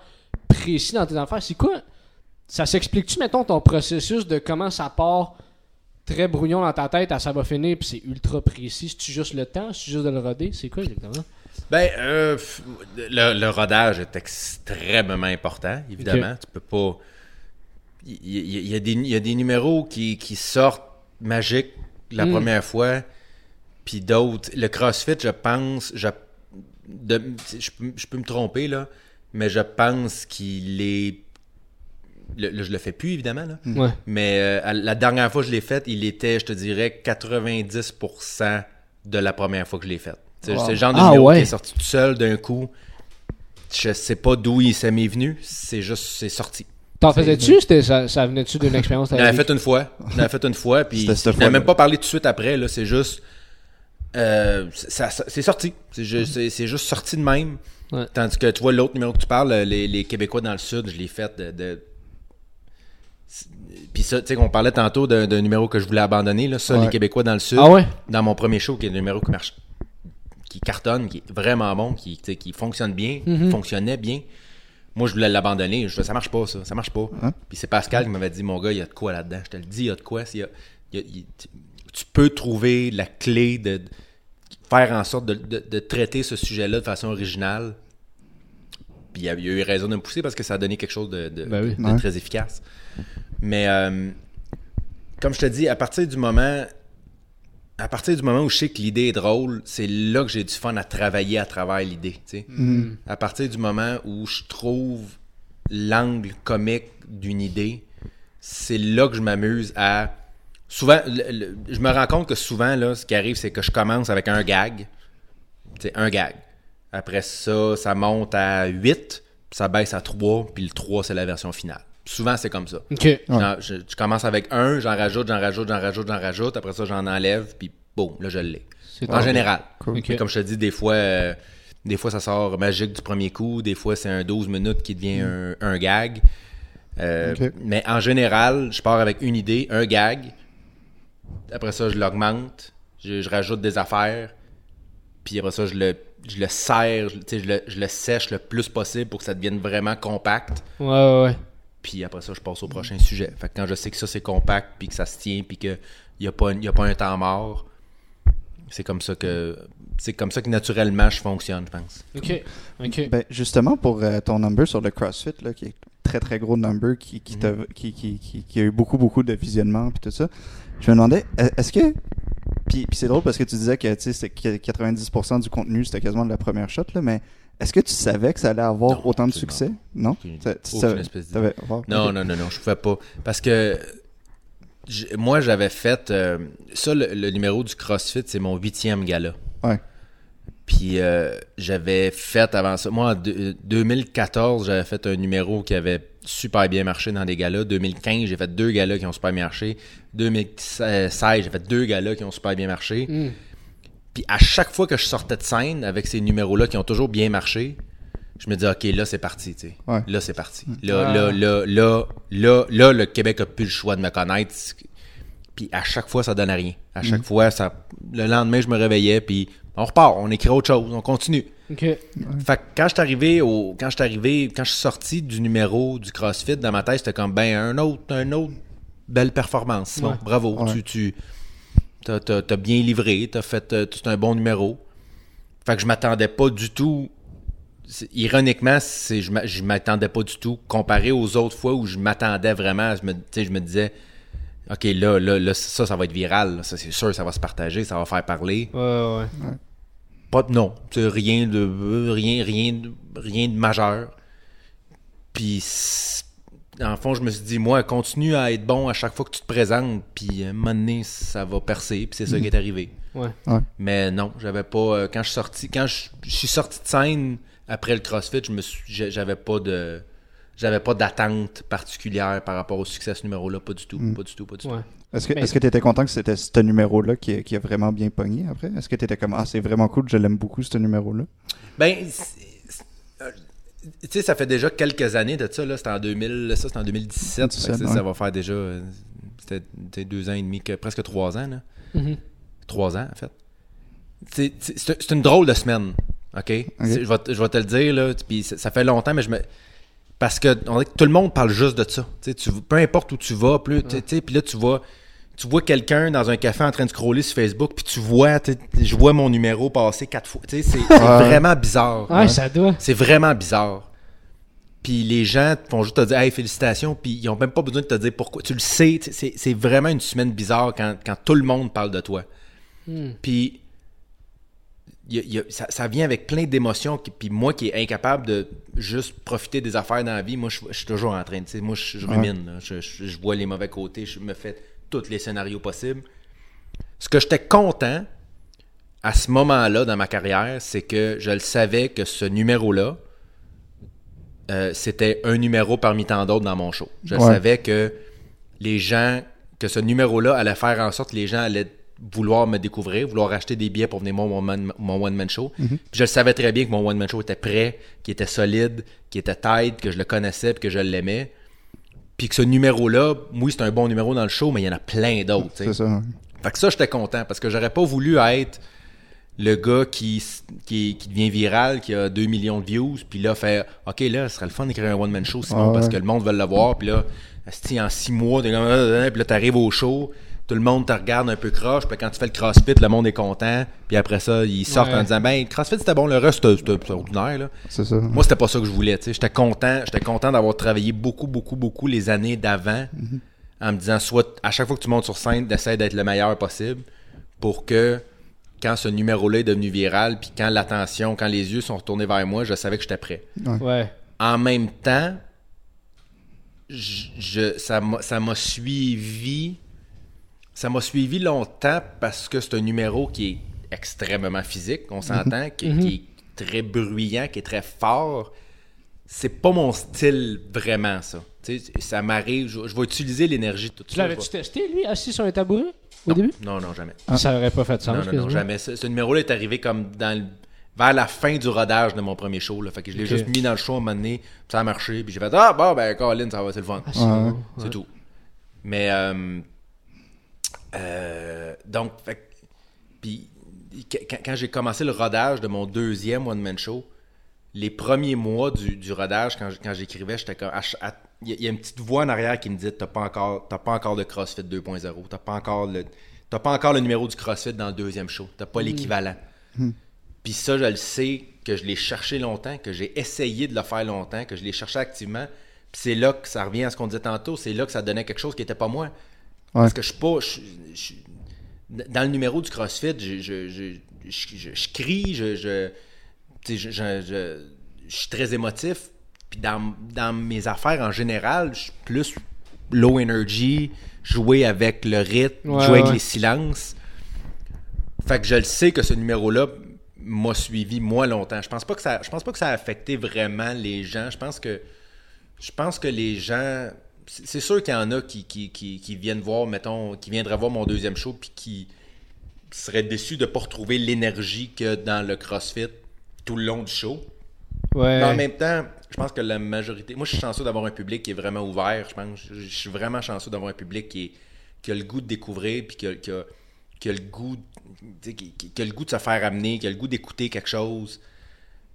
précis dans tes affaires. C'est quoi ça s'explique-tu, mettons, ton processus de comment ça part très brouillon dans ta tête à ça va finir, puis c'est ultra précis? C'est-tu juste le temps? C'est juste de le roder? C'est quoi exactement? Ben, euh, le, le rodage est extrêmement important, évidemment. Tu peux pas. Il y, y a des numéros qui, qui sortent magiques la Mm. première fois, puis d'autres. Le CrossFit, je pense. Je, de- je, peux- je peux me tromper, là, mais je pense qu'il est. Le, le- je le fais plus, évidemment, là. Ouais. Mais euh, la dernière fois que je l'ai fait, il était, je te dirais, 90% de la première fois que je l'ai fait. C'est Wow. c'est le genre de Ah, ouais. qui est sorti tout seul d'un coup. Je sais pas d'où il s'est mis venu, c'est juste, c'est sorti. T'en faisais-tu? C'était- Ça, ça venait-tu d'une expérience? J'en avais fait une fois. J'en avais fait une fois, puis je n'ai même pas parlé tout de suite après, là. C'est juste. euh, ça- ça- c'est sorti. C'est ju- c'est- c'est juste sorti de même. Ouais. Tandis que tu vois l'autre numéro que tu parles, les, les Québécois dans le Sud, je l'ai fait de. Puis ça, tu sais, qu'on parlait tantôt d'un numéro que je voulais abandonner, là. Ça, Ouais. les Québécois dans le Sud. Ah ouais? Dans mon premier show, qui est un numéro qui marche. qui cartonne, qui est vraiment bon, qui, tu sais, qui fonctionne bien, Mhm. qui fonctionnait bien. Moi, je voulais l'abandonner. Je fais, ça marche pas, ça. Ça marche pas. Hein? Puis c'est Pascal qui m'avait dit, mon gars, il y a de quoi là-dedans. Je te le dis, il y a de quoi. Il y a- il y a- il- tu- peux trouver la clé de, de faire en sorte de, de- de traiter ce sujet-là de façon originale. Puis il y a, il y a eu raison de me pousser parce que ça a donné quelque chose de, de- Ben oui. de Ouais. très efficace. Mais euh, comme je te dis, à partir du moment à partir du moment où je sais que l'idée est drôle, c'est là que j'ai du fun à travailler à travers l'idée. tu sais. Mm. À partir du moment où je trouve l'angle comique d'une idée, c'est là que je m'amuse à. Souvent, le- le- je me rends compte que souvent, là, ce qui arrive, c'est que je commence avec un gag. C'est un gag. Après ça, ça monte à 8, puis ça baisse à 3, puis le 3, c'est la version finale. Souvent, c'est comme ça. Ok. J'en- Je, je commence avec un, j'en rajoute, j'en rajoute, j'en rajoute, j'en rajoute. Après ça, j'en enlève, puis boum, là, je l'ai. C'est En général. Cool. Comme je te dis, des fois, euh, des fois, ça sort magique du premier coup. Des fois, c'est un 12 minutes qui devient un, un gag. Euh. Mais en général, je pars avec une idée, un gag. Après ça, je l'augmente. Je, je rajoute des affaires. Puis après ça, je le, je le serre, je, je le, je le sèche le plus possible pour que ça devienne vraiment compact. Ouais, ouais, ouais. Puis après ça, je passe au prochain sujet. Fait que quand je sais que ça, c'est compact, puis que ça se tient, puis qu'il n'y a, pas y a pas un temps mort, c'est comme ça que c'est comme ça que naturellement je fonctionne, je pense. Ok. Ok. Ben, justement, pour euh, ton number sur le CrossFit, là, qui est très très gros number, qui, qui, t'a- qui, qui, qui, qui a eu beaucoup beaucoup de visionnements puis tout ça, je me demandais, e- est-ce que. Puis, puis c'est drôle parce que tu disais que tu sais, c'était que 90% du contenu, c'était quasiment de la première shot, là, mais est-ce que tu savais que ça allait avoir Non, autant de succès? Non? Non, non, non, non, je pouvais pas. Parce que moi, j'avais fait. euh, ça, le, le numéro du CrossFit, c'est mon huitième gala. Ouais. Puis euh, j'avais fait avant ça. Moi, en deux- 2014, j'avais fait un numéro qui avait super bien marché dans des galas. 2015, j'ai fait deux galas qui ont super bien marché. 2016, j'ai fait deux galas qui ont super bien marché. Hmm. Puis à chaque fois que je sortais de scène avec ces numéros-là qui ont toujours bien marché, je me dis OK, là c'est parti, tu sais. Ouais. Là c'est parti. Là, Ah. là, là, là, là, là, le Québec a plus le choix de me connaître. Puis à chaque fois, ça donne à rien. À chaque fois, ça. Le lendemain, je me réveillais, puis on repart, on écrit autre chose, on continue. Ok. Fait que quand je suis arrivé au. Quand je suis arrivé, quand je suis sorti du numéro du CrossFit, dans ma tête, c'était comme ben un autre, un autre belle performance. Ouais. Bravo. Ouais. Tu, tu t'as, t'as- t'as bien livré, t'as fait. euh, C'est un bon numéro. Fait que je m'attendais pas du tout. Ironiquement, c'est, je m'a- je m'attendais pas du tout. Comparé aux autres fois où je m'attendais vraiment, je me, tu sais, je me disais, OK, là, là, là, ça, ça va être viral. là. Ça, c'est sûr, ça va se partager, ça va faire parler. Ouais, ouais. Pas de non. Rien de rien rien de, rien de majeur. Puis c'est- en fond, je me suis dit moi continue à être bon à chaque fois que tu te présentes puis à un moment donné ça va percer puis c'est ça qui est arrivé. Ouais. Mais non, j'avais pas euh, quand je suis sorti quand je, je suis sorti de scène après le CrossFit, je me suis j'avais pas de j'avais pas d'attente particulière par rapport au succès de ce numéro là, pas du tout, pas du tout, pas du tout. Ouais. Est-ce que Mais- est-ce que tu étais content que c'était ce numéro-là qui, qui a vraiment bien pogné après? Est-ce que tu étais comme Ah, c'est vraiment cool, je l'aime beaucoup ce numéro-là? Ben, euh, tu sais, ça fait déjà quelques années de ça, là. C'était en 2000, ça, c'était en 2017. Fait que 17, ça, va faire déjà, euh, c'était deux ans et demi, que- presque trois ans, là. Mhm. Trois ans, en fait. C'est- une drôle de semaine, OK? Je, vais, te- je vais te le dire, là, puis ça, ça fait longtemps, mais je me... Parce que, on que tout le monde parle juste de ça. Tu sais, tu, peu importe où tu vas, plus, tu sais, puis là, tu vois... Tu vois quelqu'un dans un café en train de scroller sur Facebook, puis tu vois, je vois mon numéro passer quatre fois. C'est vraiment bizarre. Ouais, ça doit. C'est vraiment bizarre. Puis les gens font juste te dire Hey, félicitations, puis ils ont même pas besoin de te dire pourquoi. Tu le sais, c'est c'est vraiment une semaine bizarre quand, quand tout le monde parle de toi. Hmm. Puis il y a- il y a- ça, ça vient avec plein d'émotions. qui- Puis moi qui est incapable de juste profiter des affaires dans la vie, moi je, je suis toujours en train de. tu sais, Moi je, je rumine. là. Je, je- je vois les mauvais côtés, je me fais tous les scénarios possibles. Ce que j'étais content à ce moment-là dans ma carrière, c'est que je le savais que ce numéro-là, euh, c'était un numéro parmi tant d'autres dans mon show. Je Ouais. savais que les gens, que ce numéro-là allait faire en sorte que les gens allaient vouloir me découvrir, vouloir acheter des billets pour venir voir mon, man- mon one-man show. Puis je le savais très bien que mon one-man show était prêt, qu'il était solide, qu'il était tight, que je le connaissais, puis que je l'aimais. Puis que ce numéro-là, oui, c'est un bon numéro dans le show, mais il y en a plein d'autres. C'est ça. Fait que ça, j'étais content parce que j'aurais pas voulu être le gars qui, qui, qui devient viral, qui a 2 millions de views, puis là, faire OK, là, ce serait le fun d'écrire un one-man show sinon Ah parce que le monde veut le voir, puis là, en 6 mois, euh, euh, puis là, t'arrives au show, tout le monde te regarde un peu croche, puis quand tu fais le CrossFit, le monde est content, puis après ça, ils sortent Ouais. en disant Ben, CrossFit c'était bon, le reste c'était- ordinaire, là. C'est ça. Moi, c'était pas ça que je voulais. tu sais. J'étais content, j'étais content d'avoir travaillé beaucoup, beaucoup, beaucoup les années d'avant, en me disant soit à chaque fois que tu montes sur scène, d'essayer d'être le meilleur possible, pour que quand ce numéro-là est devenu viral, puis quand l'attention, quand les yeux sont retournés vers moi, je savais que j'étais prêt. Ouais. En même temps, je, je- ça m'a ça m'a suivi. Ça m'a suivi longtemps parce que c'est un numéro qui est extrêmement physique, on s'entend, qui, qui est très bruyant, qui est très fort. C'est pas mon style vraiment, ça. Ça m'arrive, je, je vais utiliser l'énergie tout de suite. l'avais-tu testé, lui, assis sur un tabouret, au début? Non, non, jamais. Ça aurait pas fait de sens, Non, non, non, jamais. Ce, ce numéro-là est arrivé comme dans le- vers la fin du rodage de mon premier show. Là. Fait que je l'ai juste mis dans le show à un moment donné, puis ça a marché, puis j'ai fait Ah, bon, ben, Colin, ça va, c'est le fun. bon, C'est ouais. tout. Mais, euh, euh, donc, puis, quand, quand j'ai commencé le rodage de mon deuxième one-man show, les premiers mois du, du rodage, quand, j'écrivais, j'étais comme. ch- à- Il y, a- il y a une petite voix en arrière qui me dit T'as pas encore, pas encore de CrossFit 2.0, t'as pas encore le. T'as pas encore le numéro du CrossFit dans le deuxième show. T'as pas l'équivalent. Puis ça, je le sais que je l'ai cherché longtemps, que j'ai essayé de le faire longtemps, que je l'ai cherché activement. Puis c'est là que ça revient à ce qu'on disait tantôt, c'est là que ça donnait quelque chose qui n'était pas moi. Parce que je suis pas. je- je- dans le numéro du CrossFit, je, je, crie, je, suis très émotif. Puis dans, dans mes affaires en général, je suis plus low energy, jouer avec le rythme, Ouais, jouer avec les silences. Fait que je le sais que ce numéro-là m'a suivi moi longtemps. Je pense pas que ça, je pense pas que ça a affecté vraiment les gens. Je pense que, je pense que les gens, c'est sûr qu'il y en a qui, qui, qui, qui viennent voir, mettons, qui viendraient voir mon deuxième show puis qui seraient déçus de pas retrouver l'énergie que dans le CrossFit tout le long du show. Ouais. Mais en même temps, je pense que la majorité. Moi, je suis chanceux d'avoir un public qui est vraiment ouvert. Je pense. Je, suis vraiment chanceux d'avoir un public qui, est- qui a le goût de découvrir, puis qui a, qui a- qui a le goût, qui a le goût de se faire amener, qui a le goût d'écouter quelque chose.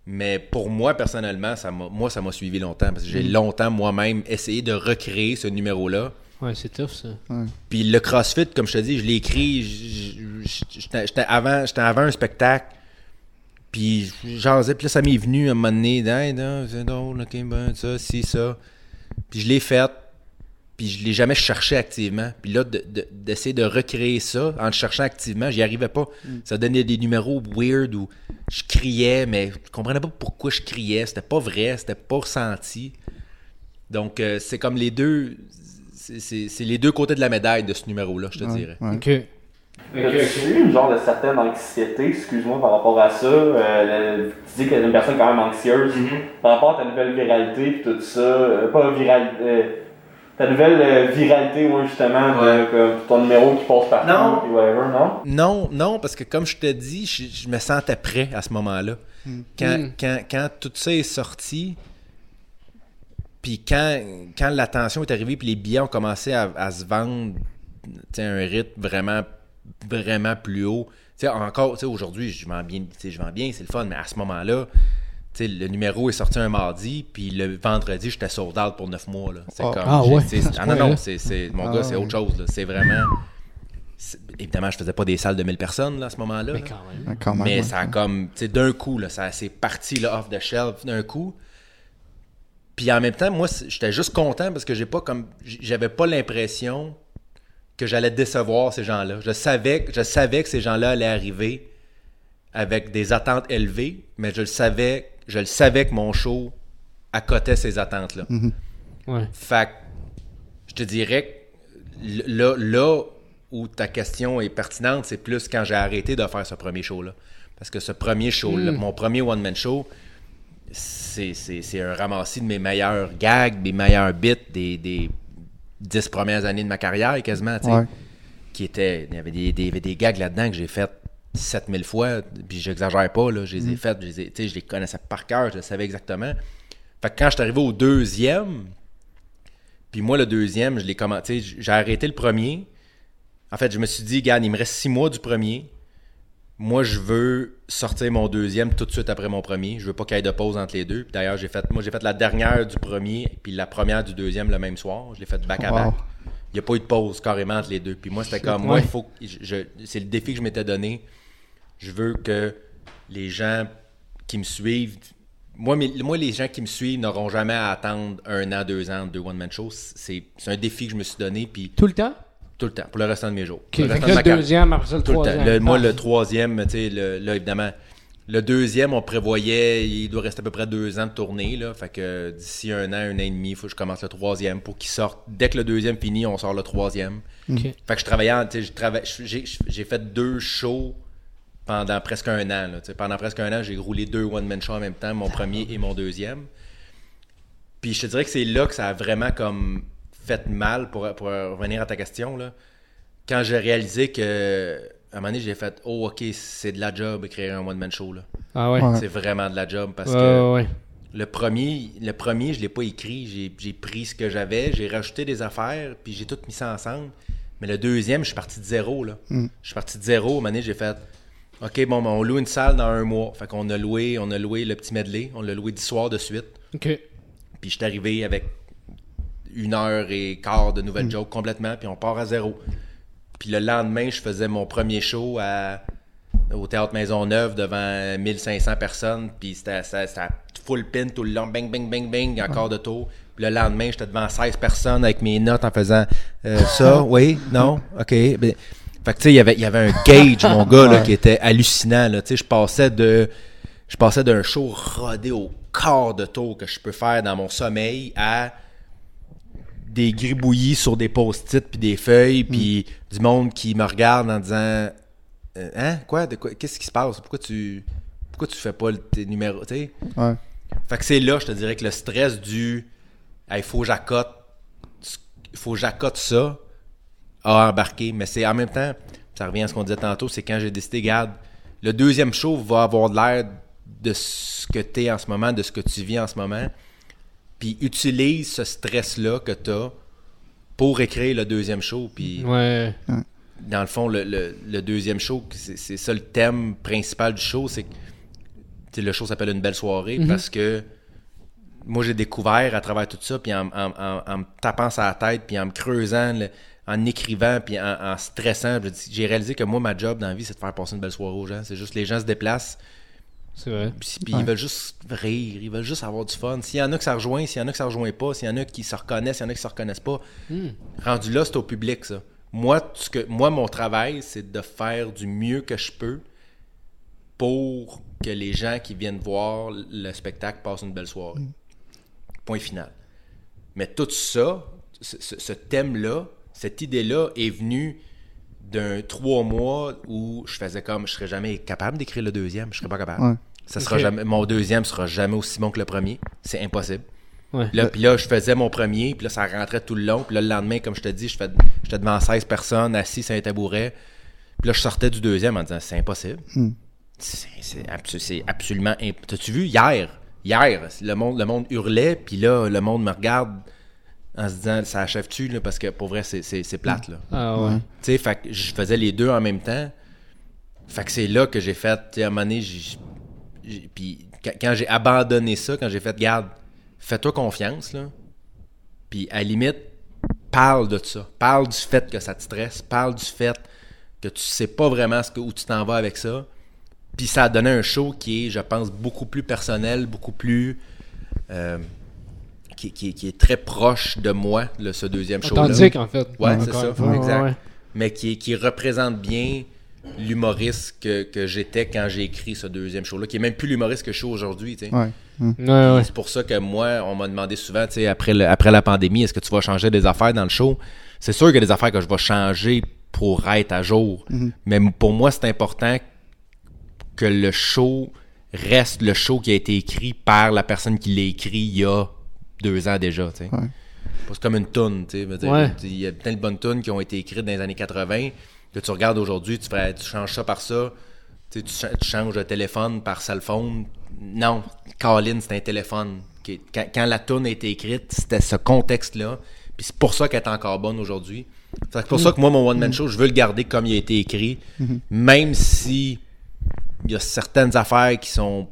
Mais pour moi, personnellement, ça m'a, moi, ça m'a suivi longtemps. Parce que j'ai longtemps moi-même essayé de recréer ce numéro-là. Ouais, c'est tough, ça. Puis le CrossFit, comme je te dis, je l'ai écrit. J'étais avant, j'étais avant un spectacle. Puis jasais, puis là, ça m'est venu à un moment donné, Hey, non, c'est drôle, ok, ben, ça, si, ça. Puis je l'ai fait, puis je l'ai jamais cherché activement. Puis là, de- de- d'essayer de, recréer ça en le cherchant activement, j'y arrivais pas. Ça donnait des numéros weird où je criais, mais je comprenais pas pourquoi je criais. C'était pas vrai, c'était pas ressenti. Donc, euh, c'est comme les deux. c'est- les deux côtés de la médaille de ce numéro-là, je te dirais. Ouais. Ok. As-tu eu une genre de certaine anxiété, excuse-moi, par rapport à ça? Euh, tu dis est une personne quand même anxieuse. Par rapport à ta nouvelle viralité et tout ça, euh, pas viralité, euh, ta nouvelle euh, viralité, ouais, justement, de, comme ton numéro qui passe partout, Non. puis whatever, non? Non, non, parce que comme je te dis, je, je me sentais prêt à ce moment-là. Quand, Mm. quand, quand tout ça est sorti, puis quand, quand l'attention est arrivée, puis les billets ont commencé à, à se vendre à un rythme vraiment, vraiment plus haut. Tu sais, encore, tu sais, aujourd'hui, je vends bien, tu sais, je vends bien, c'est le fun, mais à ce moment-là, le numéro est sorti un mardi, puis le vendredi, j'étais sold out pour 9 mois. Là. C'est Oh. comme, Ah ouais, ah non, non, point-là. c'est, c'est, mon Ah gars, c'est autre chose. là. C'est vraiment. c'est- évidemment, je faisais pas des salles de 1000 personnes là, à ce moment-là. Mais là. quand même. Ouais, quand même, Mais ouais. ça a comme, tu sais, d'un coup, là, ça c'est parti là, off the shelf d'un coup. Puis en même temps, moi, j'étais juste content parce que j'ai pas comme, j'avais pas l'impression que j'allais décevoir ces gens-là. Je savais, je savais que ces gens-là allaient arriver avec des attentes élevées, mais je le savais, je le savais que mon show accotait ces attentes-là. Ouais. Fait que, je te dirais que là, là où ta question est pertinente, c'est plus quand j'ai arrêté de faire ce premier show-là. Parce que ce premier show-là, mon premier one-man show, c'est, c'est- c'est un ramassis de mes meilleurs gags, mes meilleurs bits des, des dix premières années de ma carrière, quasiment, tu sais. Ouais. Qui étaient, il y avait des, des, il y avait des gags là-dedans que j'ai fait 7000 fois, puis j'exagère pas, là, je les ai fait, je les, ai- je les connaissais par cœur, je le savais exactement. Fait que quand je suis arrivé au deuxième, puis moi, le deuxième, je l'ai commenté. J'ai arrêté le premier. En fait, je me suis dit, regarde, il me reste six mois du premier. Moi, je veux sortir mon deuxième tout de suite après mon premier. Je veux pas qu'il y ait de pause entre les deux. Puis D'ailleurs, j'ai fait, moi, j'ai fait la dernière du premier, puis la première du deuxième le même soir. Je l'ai fait back à back. Wow. Il n'y a pas eu de pause carrément entre les deux. Puis moi, c'était comme, moi, il faut je- c'est le défi que je m'étais donné. Je veux que les gens qui me suivent, moi, moi les gens qui me suivent n'auront jamais à attendre un an, deux ans, deux one-man shows. C'est c'est un défi que je me suis donné, puis Tout le temps? tout le temps, pour le restant de mes jours. Le fait restant que de le deuxième, après ça, le Tout le temps. troisième. Le- moi, le troisième, tu sais, là, évidemment, le deuxième, on prévoyait, il doit rester à peu près deux ans de tournée, là. Fait que d'ici un an, un an et demi, il faut que je commence le troisième pour qu'il sorte. Dès que le deuxième finit, on sort le troisième. Fait que je travaillais, tu sais, j'ai fait deux shows pendant presque un an. là, pendant presque un an, j'ai roulé deux one-man shows en même temps, mon premier et mon deuxième. Puis je te dirais que c'est là que ça a vraiment comme fait mal pour, pour revenir à ta question. Là. Quand j'ai réalisé que à un moment donné, j'ai fait Oh, ok, c'est de la job écrire un one-man show. Là. Ah ouais. Ouais. C'est vraiment de la job parce Ouais, que ouais, le premier, le premier, je l'ai pas écrit. J'ai, j'ai pris ce que j'avais, j'ai rajouté des affaires, puis j'ai tout mis ça ensemble. Mais le deuxième, je suis parti de zéro. Là. Je suis parti de zéro. À un moment donné, j'ai fait OK, bon, ben, on loue une salle dans un mois. Fait qu'on a loué, on a loué le petit medley. On l'a loué dix soirs de suite. Ok. Puis je suis arrivé avec une heure et quart de nouvelles jokes complètement, puis on part à zéro. Puis le lendemain, je faisais mon premier show à, au Théâtre Maisonneuve devant 1500 personnes, puis c'était full pin tout le long, bang, bang, bang, bang, encore de tour. Puis le lendemain, j'étais devant 16 personnes avec mes notes en faisant euh, ça, oui, non, ok. Fait que tu sais, il y avait- il y avait un gauge, mon gars, là, qui était hallucinant. Là. Tu sais, je passais de. Je passais d'un show rodé au quart de tour que je peux faire dans mon sommeil à des gribouillis sur des post-it puis des feuilles puis du monde qui me regarde en disant euh, hein quoi de quoi qu'est-ce qui se passe? Pourquoi tu pourquoi tu fais pas le- tes numéros tu sais? Ouais. fait que c'est là, je te dirais que le stress du il faut que j'accote il faut j'accote ça a embarqué. Mais c'est en même temps, ça revient à ce qu'on disait tantôt, c'est quand j'ai décidé, garde, le deuxième show va avoir de l'air de ce que tu es en ce moment, de ce que tu vis en ce moment. Puis utilise ce stress-là que tu as pour écrire le deuxième show. Puis Ouais. dans le fond, le, le- le deuxième show, c'est ça le thème principal du show, c'est que le show s'appelle Une belle soirée parce que moi j'ai découvert à travers tout ça, puis en, en- en- en me tapant sur la tête, puis en me creusant, le- en écrivant, puis en, en stressant, j'ai réalisé que moi ma job dans la vie c'est de faire passer une belle soirée aux gens. C'est juste les gens se déplacent, C'est vrai. Puis, puis Ouais. ils veulent juste rire, ils veulent juste avoir du fun. S'il y en a que ça rejoint, s'il y en a que ça rejoint pas, s'il y en a qui se reconnaissent, s'il y en a qui se reconnaissent pas, Hmm. rendu là, c'est au public, ça. Moi, ce que, moi, mon travail, c'est de faire du mieux que je peux pour que les gens qui viennent voir le spectacle passent une belle soirée. Point final. Mais tout ça, ce thème-là, cette idée-là est venue d'un trois mois où je faisais comme je serais jamais capable d'écrire le deuxième, je serais pas capable. Ouais. Ça sera jamais, mon deuxième sera jamais aussi bon que le premier. C'est impossible. Ouais. Là, puis là, je faisais mon premier, puis là, ça rentrait tout le long. Puis là, le lendemain, comme je te dis, je fais- j'étais devant 16 personnes, assis sur un tabouret. Puis là, je sortais du deuxième en disant, c'est impossible. Hmm. C'est c'est abso- c'est absolument impossible. T'as-tu vu, hier, hier, le monde, le monde hurlait, puis là, le monde me regarde en se disant, ça achève-tu, là, parce que pour vrai, c'est- c'est c'est plate, là. Ah ouais. Tu sais, fait que je faisais les deux en même temps. Fait que c'est là que j'ai fait, tu sais, à un moment donné, j'ai- j'ai- puis quand, quand j'ai abandonné ça, quand j'ai fait, garde, fais-toi confiance, là. Puis à la limite, parle de ça. Parle du fait que ça te stresse. Parle du fait que tu sais pas vraiment ce que, où tu t'en vas avec ça. Puis ça a donné un show qui est, je pense, beaucoup plus personnel, beaucoup plus. euh, qui, qui- qui est très proche de moi, là, ce deuxième show-là Authentique, en fait. Ouais, c'est ça, exact. Ouais, mais qui, qui représente bien l'humoriste que, que j'étais quand j'ai écrit ce deuxième show-là, qui est même plus l'humoriste que je suis aujourd'hui. Ouais. Ouais. C'est pour ça que moi, on m'a demandé souvent, après, le- après la pandémie, est-ce que tu vas changer des affaires dans le show? C'est sûr qu'il y a des affaires que je vais changer pour être à jour. Mais m- pour moi, c'est important que le show reste le show qui a été écrit par la personne qui l'a écrit il y a deux ans déjà. tu sais. Ouais. C'est comme une toune. tu sais, Ouais. Il y a plein de bonnes tunes qui ont été écrites dans les années 80 que tu regardes aujourd'hui, tu, tu changes ça par ça. Tu, sais, tu cha- tu changes le téléphone par cell phone. Non, Colin, c'est un téléphone. Qui- Quand, quand la tune a été écrite, c'était ce contexte-là. Puis c'est pour ça qu'elle est encore bonne aujourd'hui. C'est pour ça que moi, mon one-man show, je veux le garder comme il a été écrit. Même si il y a certaines affaires qui sont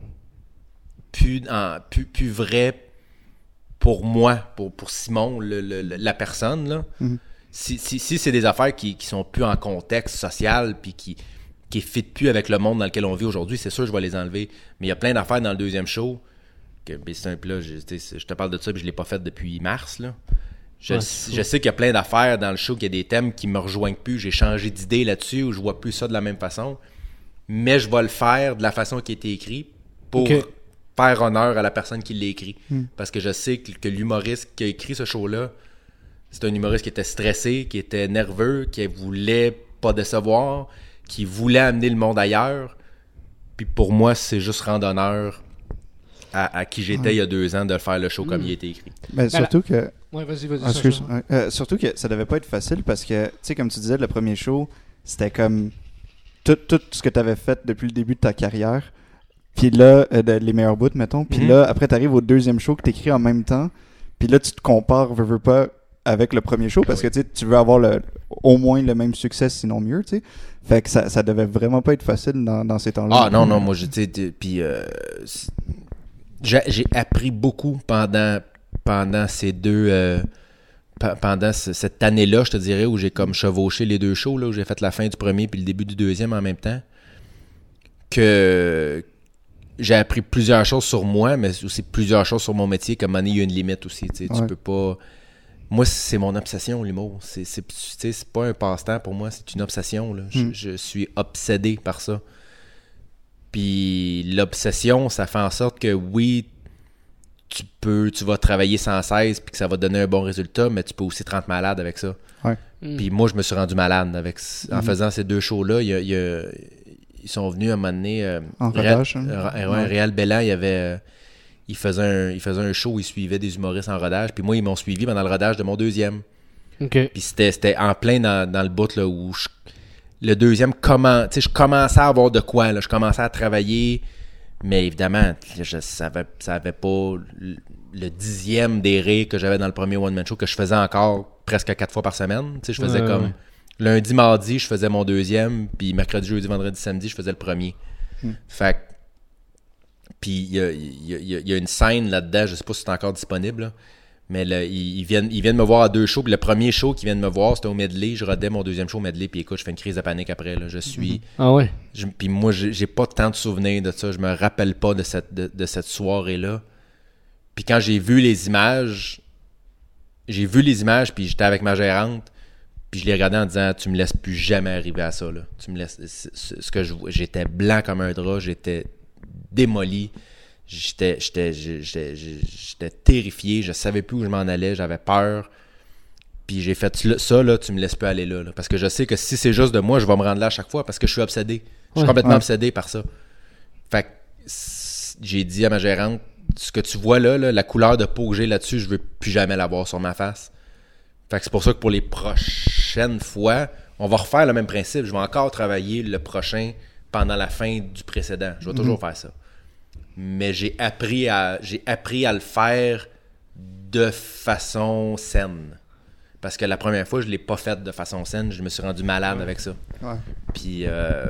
plus, en- plus, plus vraies pour moi, pour, pour Simon, le- la personne. Là. Si, si, si c'est des affaires qui, qui sont plus en contexte social, puis qui qui fit plus avec le monde dans lequel on vit aujourd'hui, c'est sûr je vais les enlever. Mais il y a plein d'affaires dans le deuxième show. Que, ben, plat, je, je te parle de ça, puis je l'ai pas fait depuis mars. Là. Je, Ouais, je sais qu'il y a plein d'affaires dans le show, qu'il y a des thèmes qui me rejoignent plus. J'ai changé d'idée là-dessus, ou je vois plus ça de la même façon. Mais je vais le faire de la façon qui a été écrit pour. Faire honneur à la personne qui l'a écrit. Parce que je sais que, que l'humoriste qui a écrit ce show-là, c'est un humoriste qui était stressé, qui était nerveux, qui voulait pas décevoir, qui voulait amener le monde ailleurs. Puis pour moi, c'est juste rendre honneur à, à qui j'étais il y a deux ans de faire le show comme il a été écrit. Ben, surtout que. Ouais, vas-y, vas-y. Excuse. Sacha. Ouais. Euh, surtout que ça devait pas être facile parce que, tu sais, comme tu disais, le premier show, c'était comme tout, tout ce que tu avais fait depuis le début de ta carrière. Puis là, euh, les meilleurs bouts, mettons. Puis Mhm. là, après, tu arrives au deuxième show que tu écris en même temps. Puis là, tu te compares, veux, veux pas, avec le premier show parce que tu sais, tu veux avoir le, au moins le même succès, sinon mieux, tu sais. Fait que ça, ça devait vraiment pas être facile dans, dans ces temps-là. Ah non, non, moi, de- puis euh, j'ai, appris beaucoup pendant, pendant ces deux, euh, pe- pendant ce- cette année-là, je te dirais, où j'ai comme chevauché les deux shows, là, où j'ai fait la fin du premier puis le début du deuxième en même temps, que j'ai appris plusieurs choses sur moi, mais aussi plusieurs choses sur mon métier, comme donné, il y a une limite aussi, tu sais, tu Ouais. peux pas... Moi, c'est mon obsession, l'humour. C'est, c'est, tu sais, c'est pas un passe-temps pour moi, c'est une obsession. Là. Je- Mm. je suis obsédé par ça. Puis l'obsession, ça fait en sorte que oui, tu peux, tu vas travailler sans cesse puis que ça va donner un bon résultat, mais tu peux aussi te rendre malade avec ça. Ouais. Mm. Puis moi, je me suis rendu malade avec en Mhm. faisant ces deux shows-là. il y a- il y a- ils sont venus à un moment donné. euh, En Réal- rodage, hein? euh, ouais, Ouais. Réal Bellan, il avait. euh, il faisait, un, il faisait un show où il suivait des humoristes en rodage. Puis moi, ils m'ont suivi pendant le rodage de mon deuxième. Ok. Puis c'était, c'était en plein dans, dans le bout là, où je- le deuxième, comment, tu sais, je commençais à avoir de quoi. Là, je commençais à travailler, mais évidemment, je savais, ça avait pas le, le dixième des rires que j'avais dans le premier One Man Show que je faisais encore presque quatre fois par semaine. Tu sais, je faisais Ouais, comme ouais. Lundi, mardi, je faisais mon deuxième, puis mercredi, jeudi, vendredi, samedi, je faisais le premier. Fait que- puis il y a, il y a- il y a- il y a une scène là-dedans, je sais pas si c'est encore disponible, là, Mais là, ils, ils viennent, ils viennent me voir à deux shows. Puis le premier show qu'ils viennent me voir, c'était au medley. Je rodais mon deuxième show au medley. Puis écoute, je fais une crise de panique après. Là. Je suis. Ah ouais? je- puis moi, j'ai j'ai pas tant de souvenirs de ça. Je me rappelle pas de cette, de, de cette soirée-là. Puis quand j'ai vu les images, j'ai vu les images, puis j'étais avec ma gérante. Puis je l'ai regardé en disant Tu me laisses plus jamais arriver à ça. Là. Tu me laisses. Ce que je J'étais blanc comme un drap. J'étais démoli. J'étais, j'étais, j'étais, j'étais terrifié, je savais plus où je m'en allais, j'avais peur. Puis j'ai fait ça, là, tu me laisses plus aller là, là. Parce que je sais que si c'est juste de moi, je vais me rendre là à chaque fois parce que je suis obsédé. Je suis Ouais. complètement Ouais. obsédé par ça. Fait que j'ai dit à ma gérante, ce que tu vois là, là, la couleur de peau que j'ai là-dessus, je veux plus jamais l'avoir sur ma face. Fait que c'est pour ça que pour les fois, on va refaire le même principe. Je vais encore travailler le prochain pendant la fin du précédent. Je vais toujours faire ça. Mais j'ai appris à j'ai appris à le faire de façon saine. Parce que la première fois, je l'ai pas fait de façon saine. Je me suis rendu malade avec ça. Ouais. Puis euh,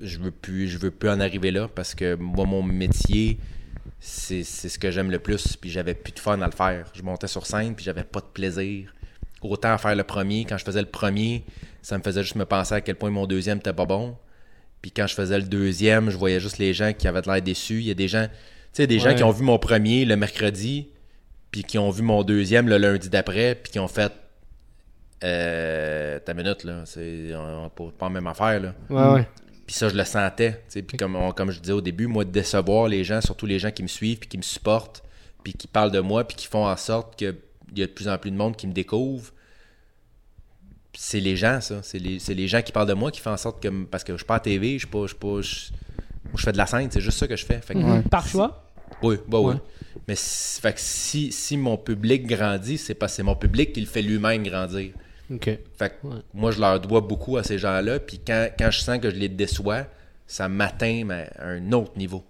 je veux plus je veux plus en arriver là parce que moi mon métier c'est c'est ce que j'aime le plus puis j'avais plus de fun à le faire. Je montais sur scène puis j'avais pas de plaisir. Autant faire le premier, quand je faisais le premier, ça me faisait juste me penser à quel point mon deuxième était pas bon. Puis quand je faisais le deuxième, je voyais juste les gens qui avaient l'air déçus. Il y a des gens, tu sais, des gens qui ont vu mon premier le mercredi, puis qui ont vu mon deuxième le lundi d'après, puis qui ont fait euh, ta minute là, c'est pas, pas la même affaire là. Ouais, ouais. Puis ça, je le sentais. Puis comme, on- comme je disais au début, moi, de décevoir les gens, surtout les gens qui me suivent, puis qui me supportent, puis qui parlent de moi, puis qui font en sorte qu'il y a de plus en plus de monde qui me découvre. C'est les gens, ça. C'est les, c'est les gens qui parlent de moi qui font en sorte que. Parce que je suis pas à TV, je suis pas. Je, suis pas je, moi, je fais de la scène, c'est juste ça que je fais. Fait que- Mhm. Par choix? oui, bah oui. Ouais. Mais si, fait que si, si mon public grandit, c'est parce que c'est mon public qui le fait lui-même grandir. Ok. Fait que Ouais. moi, je leur dois beaucoup à ces gens-là. Puis quand, quand je sens que je les déçois, ça m'atteint mais, à un autre niveau.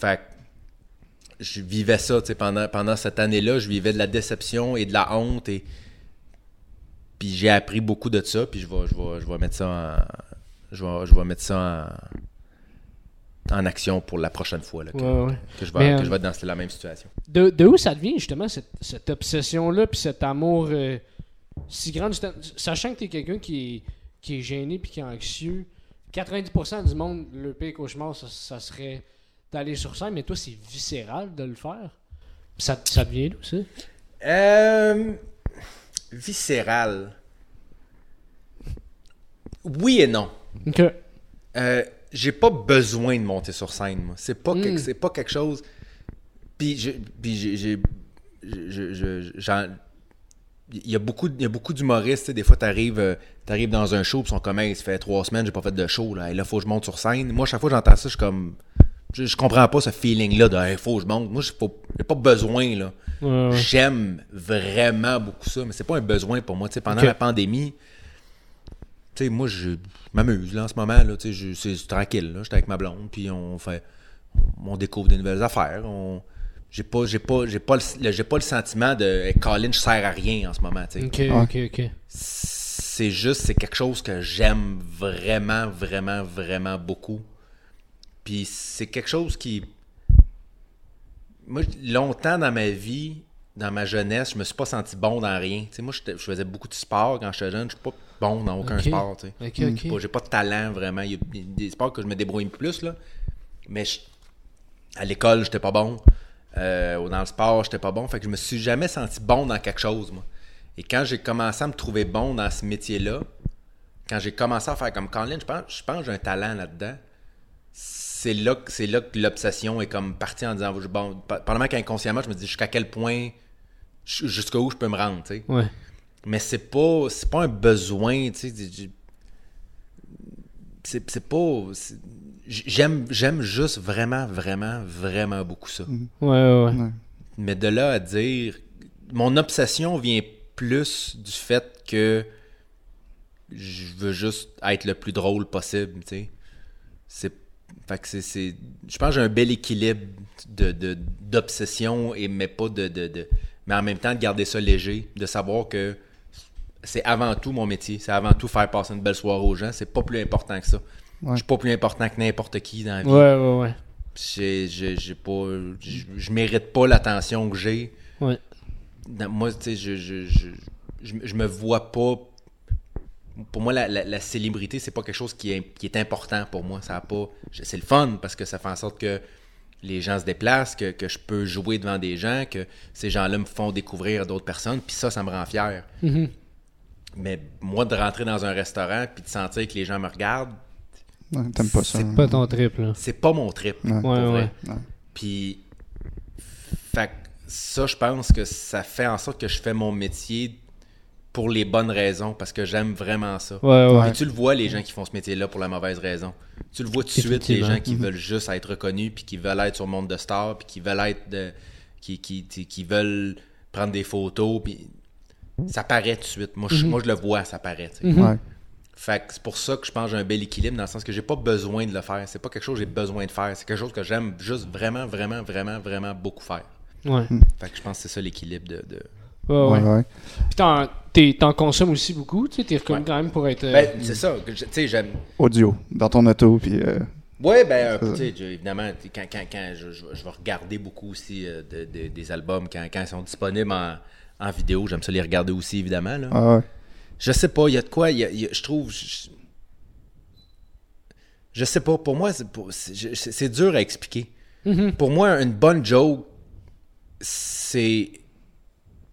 Fait que je vivais ça, tu sais, pendant, pendant cette année-là, je vivais de la déception et de la honte. Et... Puis j'ai appris beaucoup de ça. Puis je vais, je vais, je vais mettre ça en... Je vais, je vais mettre ça en, en action pour la prochaine fois là, que, Ouais, ouais. que je vais, Mais, que euh, je vais être dans la même situation. De, de où ça devient justement cette, cette obsession-là, puis cet amour euh, si grand, sachant que t'es quelqu'un qui est, qui est gêné puis qui est anxieux, 90% du monde, le pire cauchemar, ça, ça serait d'aller sur scène, mais toi, c'est viscéral de le faire. Ça, ça devient d'où, ça? Euh, viscéral. Oui et non. Ok. Euh, j'ai pas besoin de monter sur scène, moi. C'est pas, Mm. quelque- c'est pas quelque chose. Puis. Puis j'ai. j'ai- je- je- je- j'en- Il y a beaucoup, il y a beaucoup d'humoristes, tu des fois t'arrives euh, t'arrives dans un show puis ils sont comme hey, ça fait trois semaines j'ai pas fait de show là, et là faut que je monte sur scène. Moi chaque fois que j'entends ça, je suis comme je, je comprends pas ce feeling là de hey, faut que je monte. Moi j'ai pas, j'ai pas besoin là. Ouais, ouais. J'aime vraiment beaucoup ça, mais c'est pas un besoin pour moi. Tu sais, pendant la pandémie, tu sais, moi, je m'amuse là, en ce moment. Là, tu sais, je- c'est tranquille. là. J'étais avec ma blonde, puis on fait. On découvre des nouvelles affaires. On, j'ai pas, j'ai pas, j'ai pas, le, j'ai pas le sentiment de hey, Colin, je sers à rien en ce moment. tu sais. Ok, ok, ok. C'est juste, c'est quelque chose que j'aime vraiment, vraiment, vraiment beaucoup. Puis c'est quelque chose qui. Moi, longtemps dans ma vie, dans ma jeunesse, je me suis pas senti bon dans rien. Tu sais, moi, je faisais beaucoup de sport quand j'étais jeune. Je suis pas bon dans aucun sport. tu sais. Ok, J'ai ok. pas- J'ai pas de talent vraiment. Il y a des sports que je me débrouille plus, là. Mais je- à l'école, j'étais pas bon. Euh, ou dans le sport, j'étais pas bon. Fait que je me suis jamais senti bon dans quelque chose, moi. Et quand j'ai commencé à me trouver bon dans ce métier-là, quand j'ai commencé à faire comme Colin, je pense, je pense que j'ai un talent là-dedans. C'est là, que- c'est là que l'obsession est comme partie en disant, bon, pendant qu'inconsciemment, je me dis jusqu'à quel point, jusqu'où je peux me rendre, tu sais. Ouais. Mais c'est pas, c'est pas un besoin, tu sais. C'est, c'est pas. J'aime, j'aime juste vraiment, vraiment, vraiment beaucoup ça. Ouais, ouais, ouais. Ouais. Mais de là à dire. Mon obsession vient plus du fait que je veux juste être le plus drôle possible, tu sais. C'est. Fait que c'est, c'est- Je pense que j'ai un bel équilibre de, de- d'obsession, et, mais pas de, de, de- Mais en même temps, de garder ça léger, de savoir que c'est avant tout mon métier. C'est avant tout faire passer une belle soirée aux gens. C'est pas plus important que ça. Ouais. Je suis pas plus important que n'importe qui dans la vie. Ouais, ouais, ouais. J'ai, j'ai, pas, je, je mérite pas l'attention que j'ai. Ouais. dans- moi, tu sais, je, je, je, je, je me vois pas. Pour moi, la, la, la célébrité, c'est pas quelque chose qui est, qui est important pour moi. Ça a pas. C'est le fun parce que ça fait en sorte que les gens se déplacent, que, que je peux jouer devant des gens, que ces gens-là me font découvrir d'autres personnes, puis ça, ça me rend fier. Mhm. Mais moi, de rentrer dans un restaurant puis de sentir que les gens me regardent, Ouais, T'aimes pas ça. C'est hein? Pas ton trip, là. c'est pas mon trip. Ouais. pour Ouais, vrai. Puis, fait ça, je pense que ça fait en sorte que je fais mon métier pour les bonnes raisons, parce que j'aime vraiment ça. Ouais, ouais. Puis tu le vois, les gens qui font ce métier-là pour la mauvaise raison. Tu le vois tout de suite, les gens qui veulent juste être reconnus, puis qui veulent être sur le monde de stars, puis qui veulent être de... qui, qui, qui, veulent prendre des photos, puis ça paraît tout de suite. Moi, je, moi, je le vois, ça paraît. Ouais. Fait que c'est pour ça que je pense que j'ai un bel équilibre dans le sens que j'ai pas besoin de le faire. C'est pas quelque chose que j'ai besoin de faire. C'est quelque chose que j'aime juste vraiment, vraiment, vraiment, vraiment beaucoup faire. Fait que je pense que c'est ça l'équilibre de. de- Ouais, ouais. Ouais, ouais. Puis t'en, t'es- t'en consommes aussi beaucoup, tu sais, t'es reconnu Ouais. quand même pour être... euh, Ben, c'est ça. Tu sais, j'aime. Audio, dans ton auto, puis euh, Ouais, ben, euh, tu sais, évidemment, quand, quand, quand je, je- je vais regarder beaucoup aussi euh, de- de- des albums, quand, quand ils sont disponibles en, en vidéo, j'aime ça les regarder aussi, évidemment. Là. ah ouais. Je sais pas, il y a de quoi, il y a- il y a- je trouve. Je, je sais pas, pour moi, c'est pour- c'est je- c'est- c'est dur à expliquer. Pour moi, une bonne joke, c'est.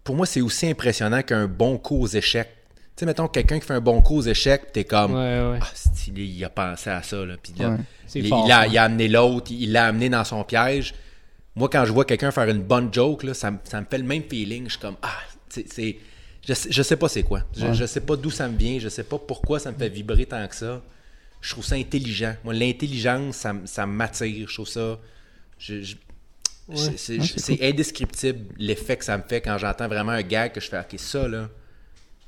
Pour moi, c'est aussi impressionnant qu'un bon coup aux échecs. Tu sais, mettons, quelqu'un qui fait un bon coup aux échecs, t'es comme. Ouais, ouais. Ah, c'est- il, a pensé à ça, là. Puis là, Ouais. C'est il, fort, il a, ça. il a amené l'autre, il l'a amené dans son piège. Moi, quand je vois quelqu'un faire une bonne joke, là, ça, me- ça me fait le même feeling. Je suis comme, ah, c'est. c'est- Je, sais- je sais pas c'est quoi. Je, je sais pas d'où ça me vient. Je sais pas pourquoi ça me fait vibrer tant que ça. Je trouve ça intelligent. Moi, l'intelligence, ça, ça m'attire. Je trouve ça. je- je- c'est- c'est Ah, indescriptible l'effet que ça me fait quand j'entends vraiment un gag que je fais, ok, ça, là,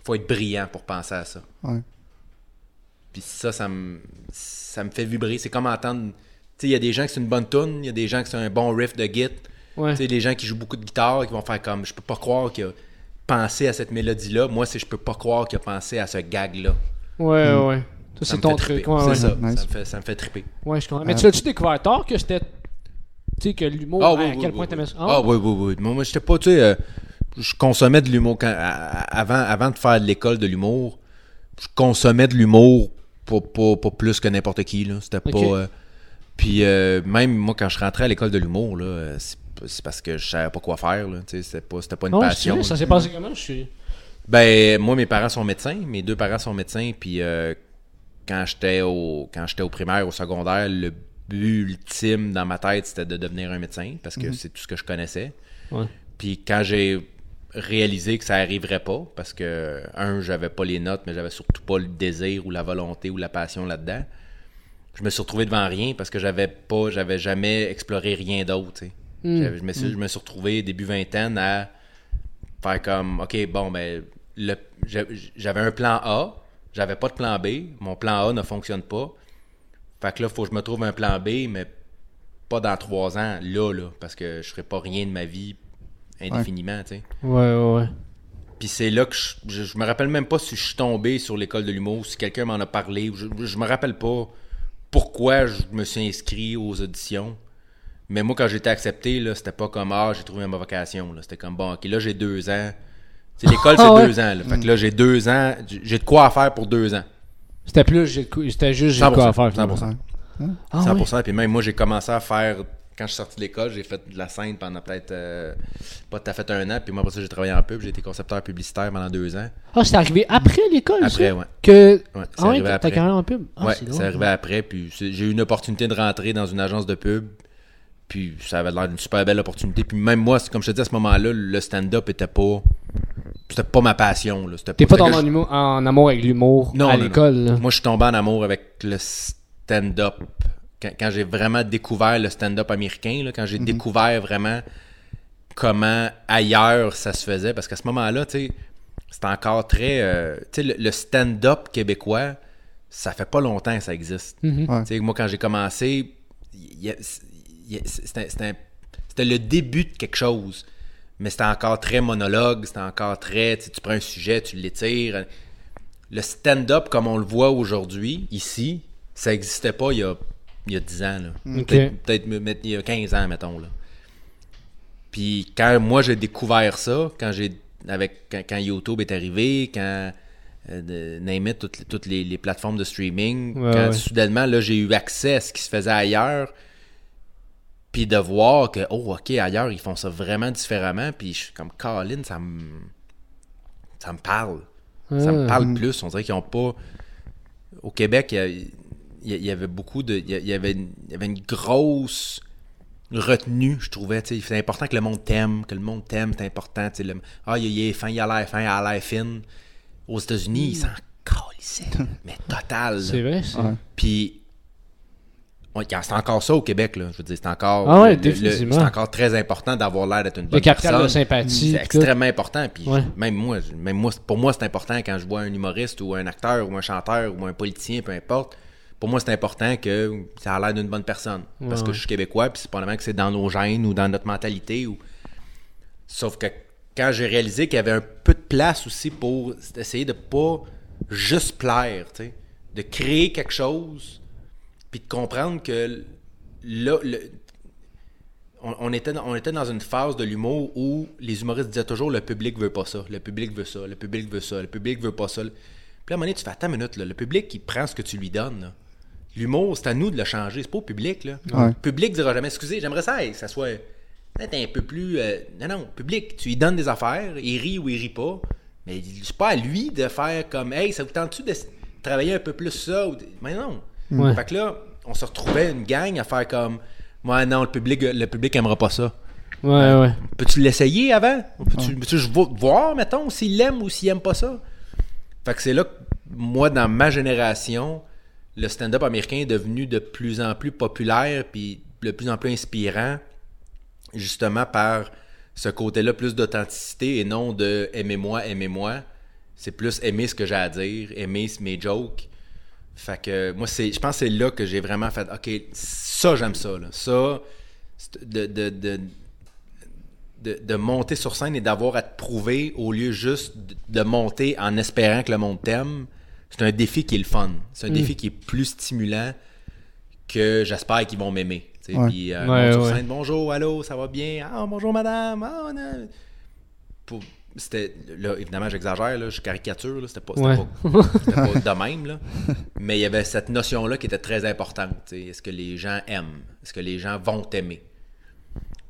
faut être brillant pour penser à ça. Ouais. Puis ça, ça me, ça me fait vibrer. C'est comme entendre. Tu sais, il y a des gens qui c'est une bonne tune, il y a des gens qui c'est un bon riff de git. Ouais. Tu sais, des gens qui jouent beaucoup de guitare, qui vont faire comme, je peux pas croire qu'il a pensé à cette mélodie-là. Moi, c'est je peux pas croire qu'il a pensé à ce gag-là. Ouais, ouais. Ça, Ça c'est ton truc. Ouais, c'est ouais. ça. Nice. Ça, me fait, ça me fait triper. Ouais, je comprends. Mais Euh, tu l'as-tu découvert tard que c'était. Tu sais, que l'humour, Ah, à oui, oui, quel oui, point t'aimais ça? Ah, oui, oui, oui. Moi, j'étais pas, tu sais, euh, je consommais de l'humour quand, à- à- avant, avant de faire de l'école de l'humour. Je consommais de l'humour pas, pas, pas plus que n'importe qui, là. C'était pas. Euh, puis euh, même moi, quand je rentrais à l'école de l'humour, là, euh, c'est c'est parce que je savais pas quoi faire, là. Tu sais, c'était pas, c'était pas une Ah passion. ça s'est passé comment? Je suis. Ben, moi, mes parents sont médecins. Mes deux parents sont médecins. Puis euh, quand j'étais au quand j'étais au primaire, au secondaire, le but ultime dans ma tête, c'était de devenir un médecin parce que c'est tout ce que je connaissais. Ouais. Puis quand j'ai réalisé que ça arriverait pas, parce que, un, j'avais pas les notes, mais j'avais surtout pas le désir ou la volonté ou la passion là-dedans, je me suis retrouvé devant rien parce que j'avais pas, j'avais jamais exploré rien d'autre. J'avais- Je, me suis, je me suis retrouvé début vingtaine à faire comme, ok, bon, ben, j'avais un plan A, j'avais pas de plan B, mon plan A ne fonctionne pas. Fait que là, faut que je me trouve un plan B, mais pas dans trois ans, là, là, parce que je ferai pas rien de ma vie indéfiniment, tu sais. Ouais, ouais, ouais. Puis c'est là que je, je, je me rappelle même pas si je suis tombé sur l'école de l'humour, si quelqu'un m'en a parlé. Je, je me rappelle pas pourquoi je me suis inscrit aux auditions. Mais moi, quand j'étais accepté, là, c'était pas comme Ah, j'ai trouvé ma vocation. là. C'était comme bon, ok, là j'ai deux ans. C'est l'école, c'est Ah ouais? deux ans. Là. Fait que là, j'ai deux ans. J'ai j'ai de quoi à faire pour deux ans. C'était plus, c'était juste, j'ai quoi à faire. 100%. Ah, ouais? 100%. Puis même moi, j'ai commencé à faire. Quand je suis sorti de l'école, j'ai fait de la scène pendant peut-être euh, pas tout à fait un an. Puis moi, après ça, j'ai travaillé en pub. J'ai été concepteur publicitaire pendant deux ans. Ah, c'est arrivé après l'école, Après, ça? ouais. Que. Ouais, c'est ah arrivé ta après. carrière en pub? Ah, ouais, c'est arrivé après. Puis j'ai eu une opportunité de rentrer dans une agence de pub. Puis ça avait l'air d'une super belle opportunité. Puis même moi, comme je te dis à ce moment-là, le stand-up était pas. C'était pas ma passion. là. C'était T'es pas dans je- en, amour avec l'humour Non, à non, l'école, là? Moi, je suis tombé en amour avec le stand-up. Quand, quand j'ai vraiment découvert le stand-up américain, là, quand j'ai découvert vraiment comment ailleurs ça se faisait, parce qu'à ce moment-là, tu sais, c'était encore très. euh, tu sais, le, le stand-up québécois, ça fait pas longtemps que ça existe. Mhm. Ouais. Tu sais, moi, quand j'ai commencé, il y a- il y a- c'était c'était- c'était le début de quelque chose. Mais c'était encore très monologue, c'était encore très. Tu prends un sujet, tu l'étires. Le stand-up, comme on le voit aujourd'hui, ici, ça n'existait pas il y a, il y a 10 ans. là. Ok. Peut-être il y a 15 ans, mettons. Là. Puis quand moi j'ai découvert ça, quand j'ai avec quand, quand YouTube est arrivé, quand euh, name it, toutes, les- toutes les, les plateformes de streaming, Ouais, quand ouais. soudainement là j'ai eu accès à ce qui se faisait ailleurs, puis de voir que oh ok ailleurs ils font ça vraiment différemment, puis je suis comme Colin, ça me ça me parle, ça me Ah. parle plus. On dirait qu'ils ont pas au Québec il y y, y avait beaucoup de il y y avait une, il y avait une grosse retenue, je trouvais. C'est important que le monde t'aime, que le monde t'aime, c'est important. le- ah, il, il est fin, il a l'air fin, il a l'air fine. Aux États-Unis, ils s'en calissaient, mais total. C'est vrai, ça. Puis, c'est encore ça au Québec, là. Je veux dire, c'est encore. Ah ouais, le- le- définitivement. C'est encore très important d'avoir l'air d'être une Le bonne capital de sympathie. C'est tout. extrêmement important. Puis Ouais. même moi, même moi, pour moi, c'est important quand je vois un humoriste ou un acteur ou un chanteur ou un politicien, peu importe. Pour moi, c'est important que ça a l'air d'une bonne personne. Parce que je suis québécois, puis c'est probablement que c'est dans nos gènes ou dans notre mentalité. Ou... Sauf que quand j'ai réalisé qu'il y avait un peu de place aussi pour essayer de pas juste plaire, tu sais, de créer quelque chose, puis de comprendre que là, le- on, on était, dans- on était dans une phase de l'humour où les humoristes disaient toujours le public veut pas ça, le public veut ça, le public veut ça, le public veut pas ça. Puis à un moment donné, tu fais attends une minute, là, le public il prend ce que tu lui donnes. L'humour, c'est à nous de le changer, c'est pas au public. Là. Ouais. Le public dira jamais excusez, j'aimerais ça que ça soit peut-être un peu plus. euh, non, non, public, tu lui donnes des affaires, il rit ou il rit pas, mais c'est pas à lui de faire comme hey, ça vous tente-tu de travailler un peu plus ça ou... Mais non. Ouais. Fait que là, on se retrouvait une gang à faire comme Ouais, non, le public, le public aimera pas ça. Ouais, ouais. Peux-tu l'essayer avant? Peux-tu peux-tu vo- voir, mettons, s'il l'aime ou s'il aime pas ça? Fait que c'est là que, moi, dans ma génération, le stand-up américain est devenu de plus en plus populaire puis de plus en plus inspirant, justement par ce côté-là, plus d'authenticité et non de aimez-moi, aimez-moi. C'est plus aimer ce que j'ai à dire, aimer mes jokes. Fait que moi, c'est, je pense que c'est là que j'ai vraiment fait, OK, ça, j'aime ça. Là. Ça, de, de, de, de, de monter sur scène et d'avoir à te prouver au lieu juste de, de monter en espérant que le monde t'aime, c'est un défi qui est le fun. C'est un Mm. défi qui est plus stimulant que j'espère qu'ils vont m'aimer. tu sais. Ouais. Puis, euh, Ouais, monte sur ouais. scène, bonjour, allô, ça va bien? Ah, bonjour madame. Ah, non. Pour- c'était là évidemment j'exagère là, je caricature là, c'était pas, c'était Ouais. pas- c'était pas de même là. mais il y avait cette notion là qui était très importante est-ce que les gens aiment? Est-ce que les gens vont t'aimer?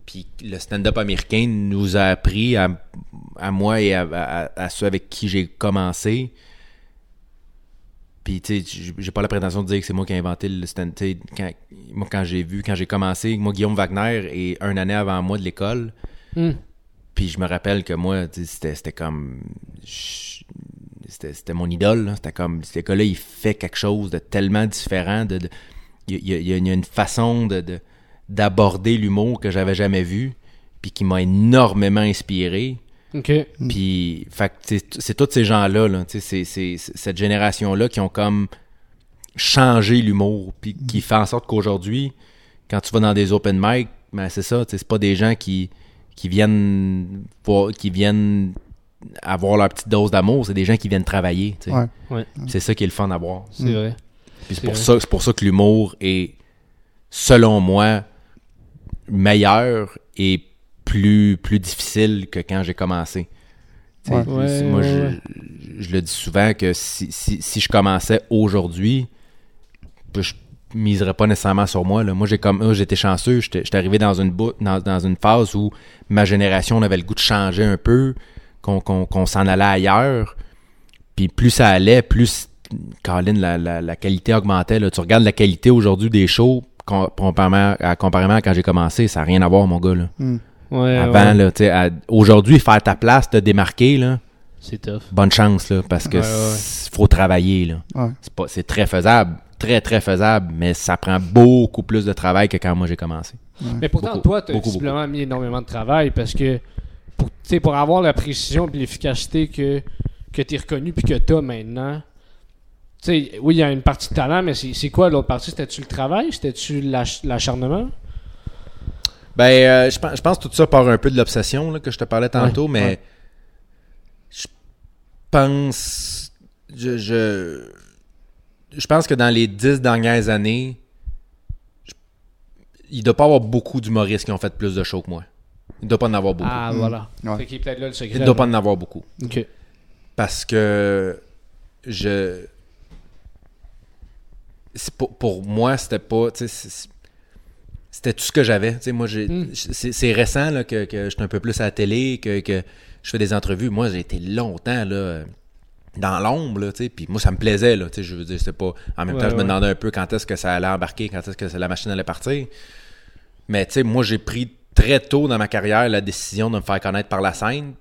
Puis le stand-up américain nous a appris à, à moi et à, à- à ceux avec qui j'ai commencé puis tu sais j'ai- pas la prétention de dire que c'est moi qui ai inventé le stand tu sais, quand, moi quand j'ai vu quand j'ai commencé moi Guillaume Wagner est un année avant moi de l'école Hmm. Puis je me rappelle que moi, c'était, comme. C'était, mon idole. C'était comme. Ce gars-là, il fait quelque chose de tellement différent. De, de- il, y a, il y a- il y a une façon de, de- d'aborder l'humour que j'avais jamais vu. Puis qui m'a énormément inspiré. Ok. Puis, c'est tous ces gens-là, là, c'est, cette génération-là qui ont comme changé l'humour, puis qui fait en sorte qu'aujourd'hui, quand tu vas dans des open mic, ben c'est ça, tu sais, c'est pas des gens qui, qui viennent voir- qui viennent avoir leur petite dose d'amour, c'est des gens qui viennent travailler, tu sais. Ouais. Ouais, C'est ça qui est le fun à voir. c'est vrai. Puis c'est pour vrai. ça, c'est pour ça que l'humour est, selon moi, meilleur et plus, plus difficile que quand j'ai commencé. Tu sais, Ouais. Ouais, moi, ouais, je, ouais. je le dis souvent que si, si, si je commençais aujourd'hui, je miserais pas nécessairement sur moi. Là. Moi, j'ai comme moi, j'étais chanceux. J'étais j'étais arrivé dans une, dans, dans une phase où ma génération on avait le goût de changer un peu, qu'on qu'on- qu'on s'en allait ailleurs. Puis plus ça allait, plus Colin, la, la, la qualité augmentait. Là. Tu regardes la qualité aujourd'hui des shows com- comparément à, comparément à quand j'ai commencé, ça n'a rien à voir, mon gars. Là. Ouais, Avant, ouais. là, tu sais, à- aujourd'hui, faire ta place, te démarquer, là, C'est tough. bonne chance, là, parce que Ouais, ouais. s- faut travailler. Là. Ouais. C'est, pas, c'est très faisable, très, très faisable, mais ça prend beaucoup plus de travail que quand moi j'ai commencé. Mais pourtant, Beaucoup, toi, tu as beaucoup, visiblement mis énormément de travail parce que pour, tu sais, pour avoir la précision et l'efficacité que, que tu es reconnu puis que tu as maintenant, tu sais, oui, il y a une partie de talent, mais c'est c'est quoi l'autre partie? C'était-tu le travail? C'était-tu l'ach- l'acharnement? Ben, euh, je, pense, je pense que tout ça part un peu de l'obsession là, que je te parlais tantôt, Ouais, mais ouais. je pense. Je, je, je pense que dans les dix dernières années, je- il doit pas avoir beaucoup d'humoristes qui ont fait plus de shows que moi. Il doit pas en avoir beaucoup. Ah, voilà. Ouais. Fait qu'il est peut-être là le secret. il doit pas en avoir beaucoup. Ok. Parce que je. c'est Pour, pour moi, c'était pas. C'était tout ce que j'avais. Tu sais, Moi, j'ai- Mm. c'est c'est récent là, que, que je suis un peu plus à la télé, que, que je fais des entrevues. Moi, j'ai été longtemps là, dans l'ombre. là, tu sais, Puis moi, ça me plaisait. Là, tu sais, je veux dire, c'était pas. En même Ouais, temps, je me demandais un peu quand est-ce que ça allait embarquer, quand est-ce que la machine allait partir. Mais tu sais, moi, j'ai pris très tôt dans ma carrière la décision de me faire connaître par la scène.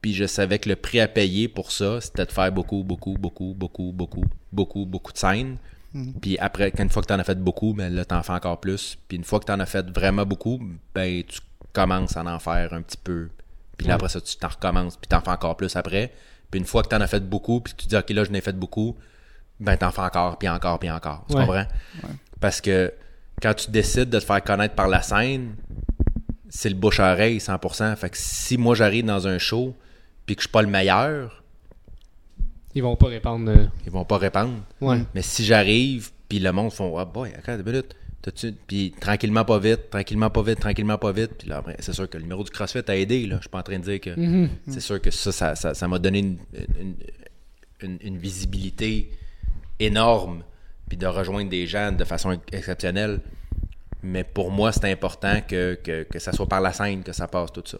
Puis je savais que le prix à payer pour ça, c'était de faire beaucoup, beaucoup, beaucoup, beaucoup, beaucoup, beaucoup, beaucoup de scènes. Puis après, une fois que tu en as fait beaucoup, ben là, tu en fais encore plus. Puis une fois que tu en as fait vraiment beaucoup, ben tu commences à en faire un petit peu. Puis là, après ça, tu t'en recommences, puis tu en fais encore plus après. Puis une fois que tu en as fait beaucoup, puis tu dis, OK, là, je n'ai fait beaucoup, ben t'en fais encore, puis encore, puis encore. Tu Ouais. comprends? Parce que quand tu décides de te faire connaître par la scène, c'est le bouche-oreille 100%. Fait que si moi j'arrive dans un show puis que je suis pas le meilleur, Ils vont pas répondre. euh, ils vont pas répondre. Ouais. Mais si j'arrive puis le monde font ah boy, attends deux minutes, puis tranquillement pas vite, tranquillement pas vite, tranquillement pas vite, puis là c'est sûr que le numéro du CrossFit a aidé là. Je suis pas en train de dire que Mhm. c'est sûr que ça ça ça ça m'a donné une, une, une- une visibilité énorme puis de rejoindre des gens de façon exceptionnelle. Mais pour moi, c'est important que, que, que ça soit par la scène que ça passe tout ça.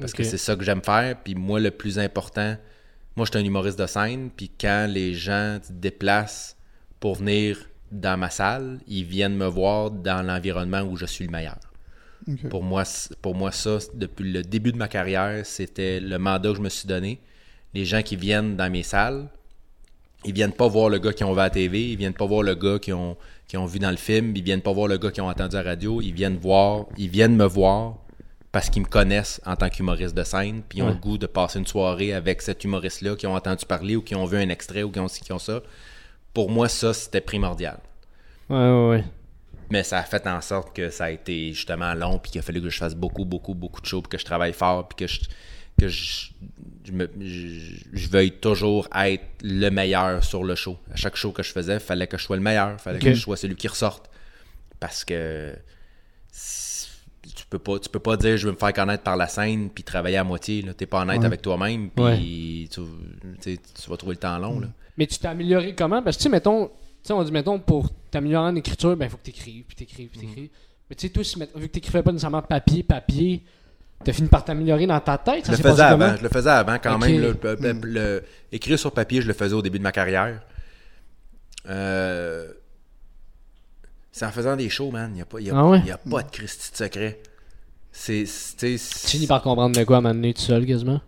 Parce que c'est ça que j'aime faire. Puis moi, le plus important, moi, je suis un humoriste de scène. Puis quand les gens se déplacent pour venir dans ma salle, ils viennent me voir dans l'environnement où je suis le meilleur. Pour, moi, pour moi, ça, depuis le début de ma carrière, c'était le mandat que je me suis donné. Les gens qui viennent dans mes salles, ils viennent pas voir le gars qui ont vu à la TV, ils viennent pas voir le gars qui ont, qui ont vu dans le film, ils viennent pas voir le gars qui ont entendu à la radio, ils viennent voir, ils viennent me voir parce qu'ils me connaissent en tant qu'humoriste de scène, puis ils ont Ouais. le goût de passer une soirée avec cet humoriste-là, qui ont entendu parler ou qui ont vu un extrait ou qui ont ci, qui ont ça. Pour moi, ça, c'était primordial. Ouais, ouais, ouais. Mais ça a fait en sorte que ça a été justement long, puis qu'il a fallu que je fasse beaucoup, beaucoup, beaucoup de shows, puis que je travaille fort, puis que je, que je, je, me- je- je veuille toujours être le meilleur sur le show. À chaque show que je faisais, il fallait que je sois le meilleur, il fallait que je sois celui qui ressorte. Parce que tu peux pas, tu peux pas dire je veux me faire connaître par la scène, puis travailler à moitié. Tu n'es pas honnête Ouais. avec toi-même, puis tu, tu sais, tu vas trouver le temps long. Là. Mais tu t'es amélioré comment? Parce que, tu sais, mettons, tu sais, on dit, mettons, pour t'améliorer en écriture, ben, il faut que t'écrives, puis t'écrives, puis t'écrives. Mais tu sais, toi, si, mettons, vu que t'écrivais pas nécessairement papier, papier, t'as fini par t'améliorer dans ta tête. Ça Je le faisais passé avant. Je le faisais avant quand même. là. Le- le- le- écrire sur papier, je le faisais au début de ma carrière. Euh, c'est en faisant des shows, man. Il n'y a, pas- y a- Ah ouais? y a pas de Christy de secret. C'est, c'est- tu sais, Tu finis par comprendre de quoi à m'amener tout seul, quasiment?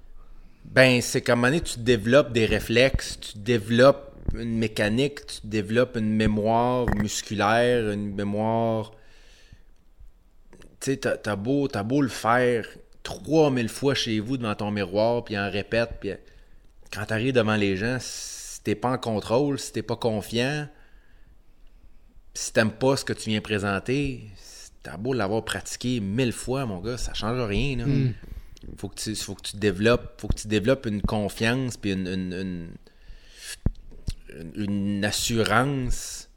Ben, c'est comme à un moment donné, tu développes des réflexes, tu développes une mécanique, tu développes une mémoire musculaire, une mémoire. Tu sais, t'as, beau, t'as beau le faire 3000 fois chez vous devant ton miroir, puis en répète, puis quand t'arrives devant les gens, si t'es pas en contrôle, si t'es pas confiant, si t'aimes pas ce que tu viens présenter, t'as beau l'avoir pratiqué mille fois, mon gars, ça change rien. Là. Faut que tu, faut que tu développes, faut que tu développes une confiance puis une, une, une, assurance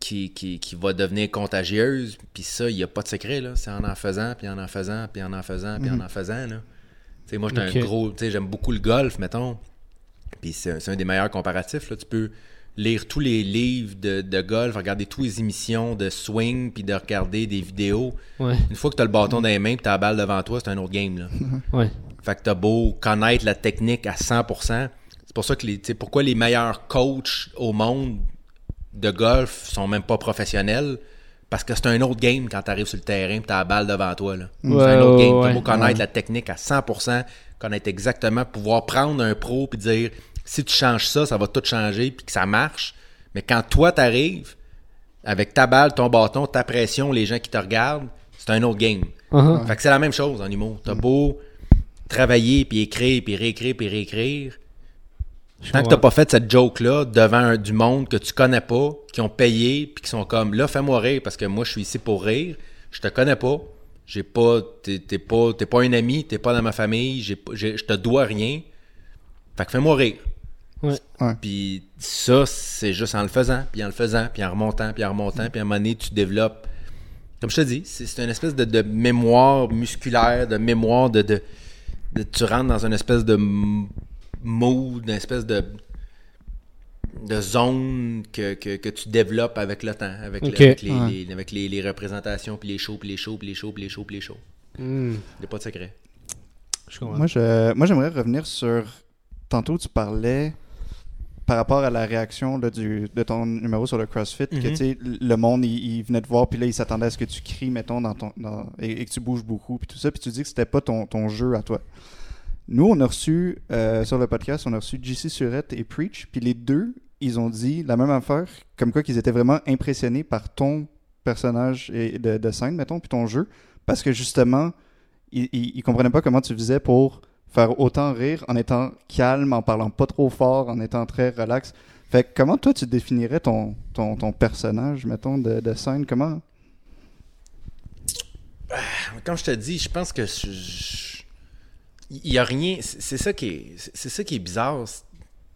qui, qui, qui va devenir contagieuse. Puis ça, il n'y a pas de secret là. C'est en en faisant, puis en en faisant, puis en en faisant, puis en en faisant là. Tu sais, moi, j'étais un gros, tu sais, j'aime beaucoup le golf, mettons. Puis c'est un, c'est un des meilleurs comparatifs. Là. Tu peux lire tous les livres de, de golf, regarder toutes les émissions de swing, puis de regarder des vidéos. Ouais, Une fois que tu as le bâton dans les mains et tu as la balle devant toi, c'est un autre game. Là. ouais. fait que tu as beau connaître la technique à 100%. C'est pour ça que les, tu sais, pourquoi les meilleurs coachs au monde de golf sont même pas professionnels? Parce que c'est un autre game quand tu arrives sur le terrain et tu as la balle devant toi. là. Ouais, c'est un autre game. ouais. Tu beau connaître la technique à 100%, connaître exactement, pouvoir prendre un pro et dire si tu changes ça, ça va tout changer puis que ça marche. Mais quand toi t'arrives avec ta balle, ton bâton, ta pression, les gens qui te regardent, c'est un autre game. Uh-huh. Fait que c'est la même chose en humour. T'as beau travailler, puis écrire, puis réécrire, puis réécrire. Je Tant que t'as pas fait cette joke-là devant un- du monde que tu connais pas, qui ont payé, puis qui sont comme là, fais-moi rire parce que moi je suis ici pour rire. Je te connais pas. J'ai pas. T'es t'es pas. T'es pas un ami, t'es pas dans ma famille, j'ai pas- j'ai- je te dois rien. Fait que fais-moi rire. Ouais. Puis ça, c'est juste en le faisant, puis en le faisant, puis en remontant, puis en remontant, puis à un moment donné, tu développes. comme je te dis, c'est une espèce de, de mémoire musculaire, de mémoire de, de, de- Tu rentres dans une espèce de m- mood, une espèce de de zone que, que, que tu développes avec le temps, avec, le- Ok. avec les, Ouais. les- avec les, les représentations, puis les shows, puis les shows, puis les shows, puis les shows, puis les shows. Hmm, Il n'y a pas de secret. je comprends. Moi, je, moi, j'aimerais revenir sur. Tantôt, tu parlais par rapport à la réaction là, du, de ton numéro sur le CrossFit, que Mhm. tu sais, le monde, il, il venait te voir, puis là, il s'attendait à ce que tu cries, mettons, dans ton, dans- et, et que tu bouges beaucoup, puis tout ça, puis tu dis que c'était pas ton, ton jeu à toi. Nous, on a reçu, euh, sur le podcast, on a reçu JC Surette et Preach, puis les deux, ils ont dit la même affaire, comme quoi qu'ils étaient vraiment impressionnés par ton personnage et de, de scène, mettons, puis ton jeu, parce que justement, ils, ils, ils comprenaient pas comment tu faisais pour faire autant rire en étant calme, en parlant pas trop fort, en étant très relax. Fait que comment toi tu définirais ton, ton, ton personnage, mettons, de, de scène? Comment? Comme je te dis, je pense que je- il y a rien. C'est ça qui est, c'est- ça qui est bizarre,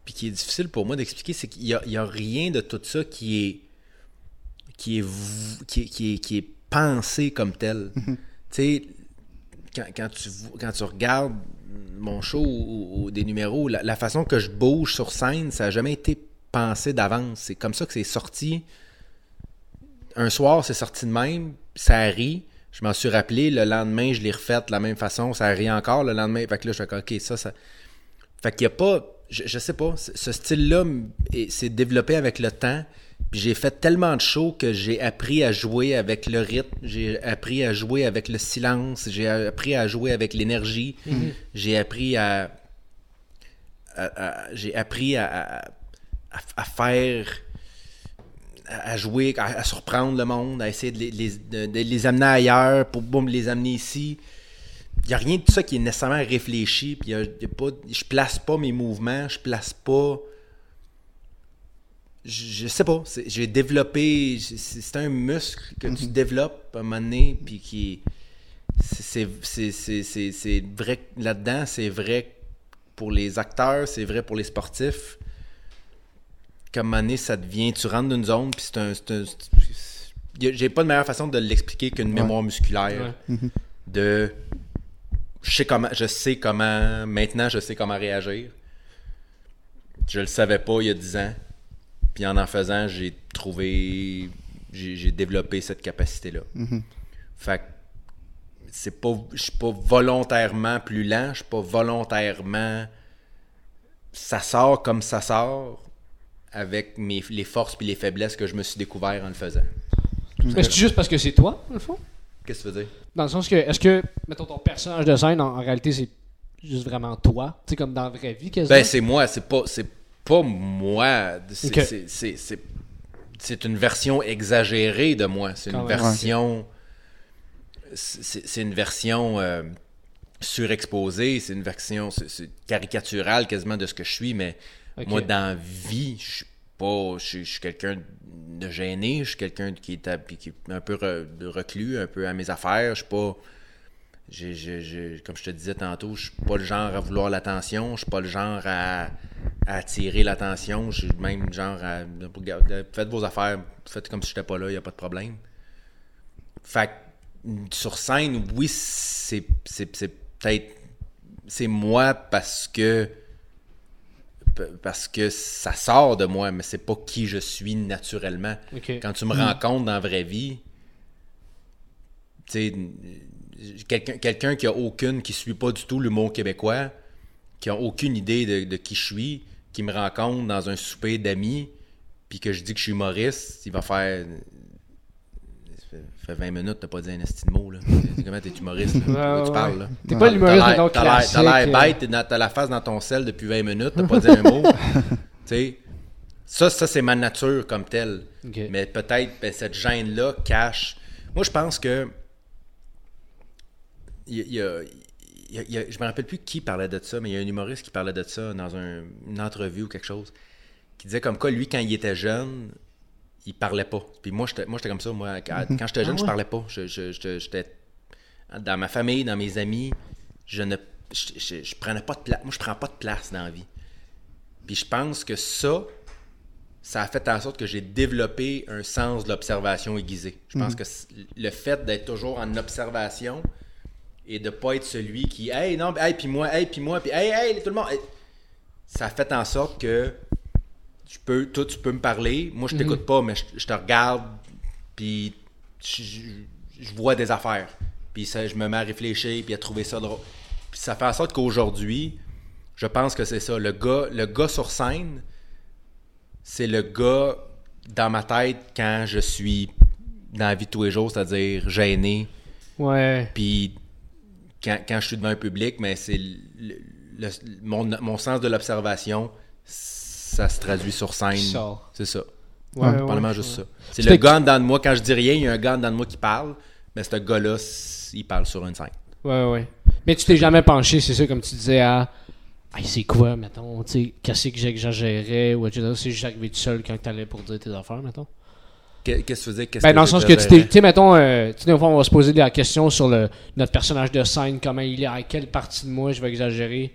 puis qui est difficile pour moi d'expliquer, c'est qu'il y a, il y a rien de tout ça qui est qui est qui est, qui est, qui est pensé comme tel. tu sais, quand, quand tu quand tu regardes mon show ou, des numéros, la, façon que je bouge sur scène, ça n'a jamais été pensé d'avance. C'est comme ça que c'est sorti un soir, c'est sorti de même, ça rit. Je m'en suis rappelé, le lendemain, je l'ai refait de la même façon, ça rit encore le lendemain. Fait que là, je fais OK, ça, ça. Fait qu'il n'y a pas. Je, je sais pas, ce style-là m- est- s'est développé avec le temps. Puis j'ai fait tellement de shows que j'ai appris à jouer avec le rythme, j'ai appris à jouer avec le silence, j'ai appris à jouer avec l'énergie, j'ai appris à, à- à- j'ai appris à, à- faire à jouer, à, surprendre le monde, à essayer de les, les- de- de les amener ailleurs pour boum, les amener ici. Il n'y a rien de tout ça qui est nécessairement réfléchi. Puis y a- y a pas, je place pas mes mouvements, je place pas. Je, je sais pas. J'ai développé. C'est un muscle que tu développes à un moment donné, puis qui. c'est- C'est c'est- c'est- c'est vrai là-dedans, c'est vrai pour les acteurs, c'est vrai pour les sportifs comme un moment donné, ça devient, tu rentres dans une zone, puis c'est un, c'est un- j'ai pas de meilleure façon de l'expliquer qu'une mémoire musculaire. De, je sais comment, je sais comment, maintenant je sais comment réagir. Je le savais pas il y a 10 ans. Puis en en faisant, j'ai trouvé, j'ai développé cette capacité-là. Fait que c'est pas, je suis pas volontairement plus lent, je suis pas volontairement, ça sort comme ça sort avec mes, les forces puis les faiblesses que je me suis découvert en le faisant. Mais c'est juste parce que c'est toi, dans le fond? Qu'est-ce que tu veux dire? Dans le sens que, est-ce que, mettons, ton personnage de scène, en, en réalité, c'est juste vraiment toi? Tu sais, comme dans la vraie vie, quasiment? Ben, c'est moi, c'est pas, c'est pas moi. C'est, une version exagérée de moi. C'est une version. C'est, une version euh, surexposée. C'est une version caricaturale quasiment de ce que je suis, mais moi, dans vie, je suis pas. Je suis, je suis quelqu'un de gêné. Je suis quelqu'un qui est, à- qui est un peu re- reclus, un peu à mes affaires. Je suis pas. comme je te disais tantôt, je suis pas le genre à vouloir l'attention, je suis pas le genre à, à attirer l'attention, je suis même genre à faites vos affaires, faites comme si j'étais pas là, il n'y a pas de problème. Fait que, sur scène, oui, c'est peut-être c'est moi parce que parce que ça sort de moi, mais c'est pas qui je suis naturellement. Quand tu me rencontres dans la vraie vie, tu sais, quelqu'un quelqu'un qui a aucune, qui suit pas du tout l'humour québécois, qui a aucune idée de, de qui je suis, qui me rencontre dans un souper d'amis, puis que je dis que je suis humoriste, il va faire. Ça fait- ça fait 20 minutes, t'as pas dit un esti de mot, là. Comment t'es humoriste, là? De Ouais, tu ouais. parles, là? T'es pas l'humoriste, T'as l'air- classique. t'as l'air bête, t'as la face dans ton sel depuis 20 minutes, t'as pas dit un mot. tu sais, ça, ça c'est ma nature comme telle. Mais peut-être ben, cette gêne-là cache. Moi, je pense que. Il y a, y y a- il y a- je me rappelle plus qui parlait de ça, mais il y a un humoriste qui parlait de ça dans un- une entrevue ou quelque chose. Qui disait comme quoi, lui, quand il était jeune, il parlait pas. Puis moi, j'étais moi, j'étais comme ça. Moi, quand, quand j'étais jeune, je parlais pas. Je- J'étais dans ma famille, dans mes amis, je ne je, je- je prenais pas de place. Moi, je prends pas de place dans la vie. Puis je pense que ça, ça a fait en sorte que j'ai développé un sens de l'observation aiguisée. Je pense que c- le fait d'être toujours en observation et de pas être celui qui hey non hey puis moi hey puis moi puis hey hey tout le monde ça a fait en sorte que tu peux toi tu peux me parler. Moi je t'écoute pas mais je, je te regarde puis je, je- je vois des affaires. Puis ça je me mets à réfléchir puis à trouver ça drôle. Puis ça fait en sorte qu'aujourd'hui je pense que c'est ça. Le gars le gars sur scène c'est le gars dans ma tête quand je suis dans la vie de tous les jours c'est-à-dire gêné. Ouais. puis quand, quand je suis devant un public, mais c'est le- le- mon, mon sens de l'observation, ça se traduit sur scène. C'est ça. Ouais, ouais, Probablement ouais. juste ça. C'est le gars en dedans de moi. Quand je dis rien, il y a un gars en dedans de moi qui parle, mais ce gars-là, il parle sur une scène. Ouais, ouais. Mais tu t'es jamais penché, c'est ça, comme tu disais, à. Hey, c'est quoi, mettons, tu sais, qu'est-ce que j'exagérais, ou etc. C'est juste arrivé tout seul quand t'allais pour dire tes affaires, mettons? Qu'est- Qu'est-ce que tu? Qu'est-ce Ben, dans le sens que tu t'es. j'exagérais? Tu sais, mettons, euh, tu sais, on va se poser la question sur le, notre personnage de scène, comment il est, à quelle partie de moi je vais exagérer.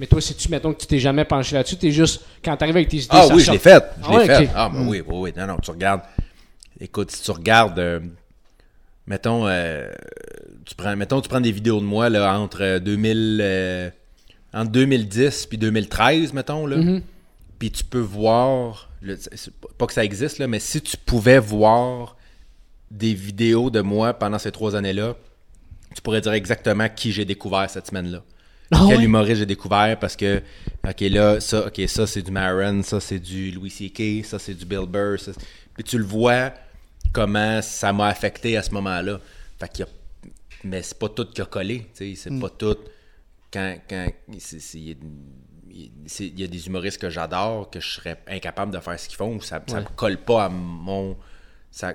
Mais toi, si tu, mettons, que tu t'es jamais penché là-dessus, t'es juste. Quand t'arrives avec tes idées, Ah ça oui, je l'ai fait. Je Ah l'ai ouais, fait. ok. Ah, ben oui, oui, oui. Non, non, tu regardes. Écoute, si tu regardes, euh, mettons, euh, tu prends, mettons, tu prends des vidéos de moi là, entre euh, 2000, euh, entre 2010 puis 2013, mettons, là. Mhm. Puis tu peux voir, le- pas que ça existe, là, mais si tu pouvais voir des vidéos de moi pendant ces trois années-là, tu pourrais dire exactement qui j'ai découvert cette semaine-là. Ah Quel ouais? humoriste j'ai découvert parce que, ok, là, ça, ok, ça c'est du Maron, ça c'est du Louis C.K., ça c'est du Bill Burr. ça- puis tu le vois comment ça m'a affecté à ce moment-là. Fait qu'il y a- mais c'est pas tout qui a collé, c'est pas tout. Quand, quand il y a des humoristes que j'adore, que je serais incapable de faire ce qu'ils font, ou ça, ça Ouais. me colle pas à mon. Ça,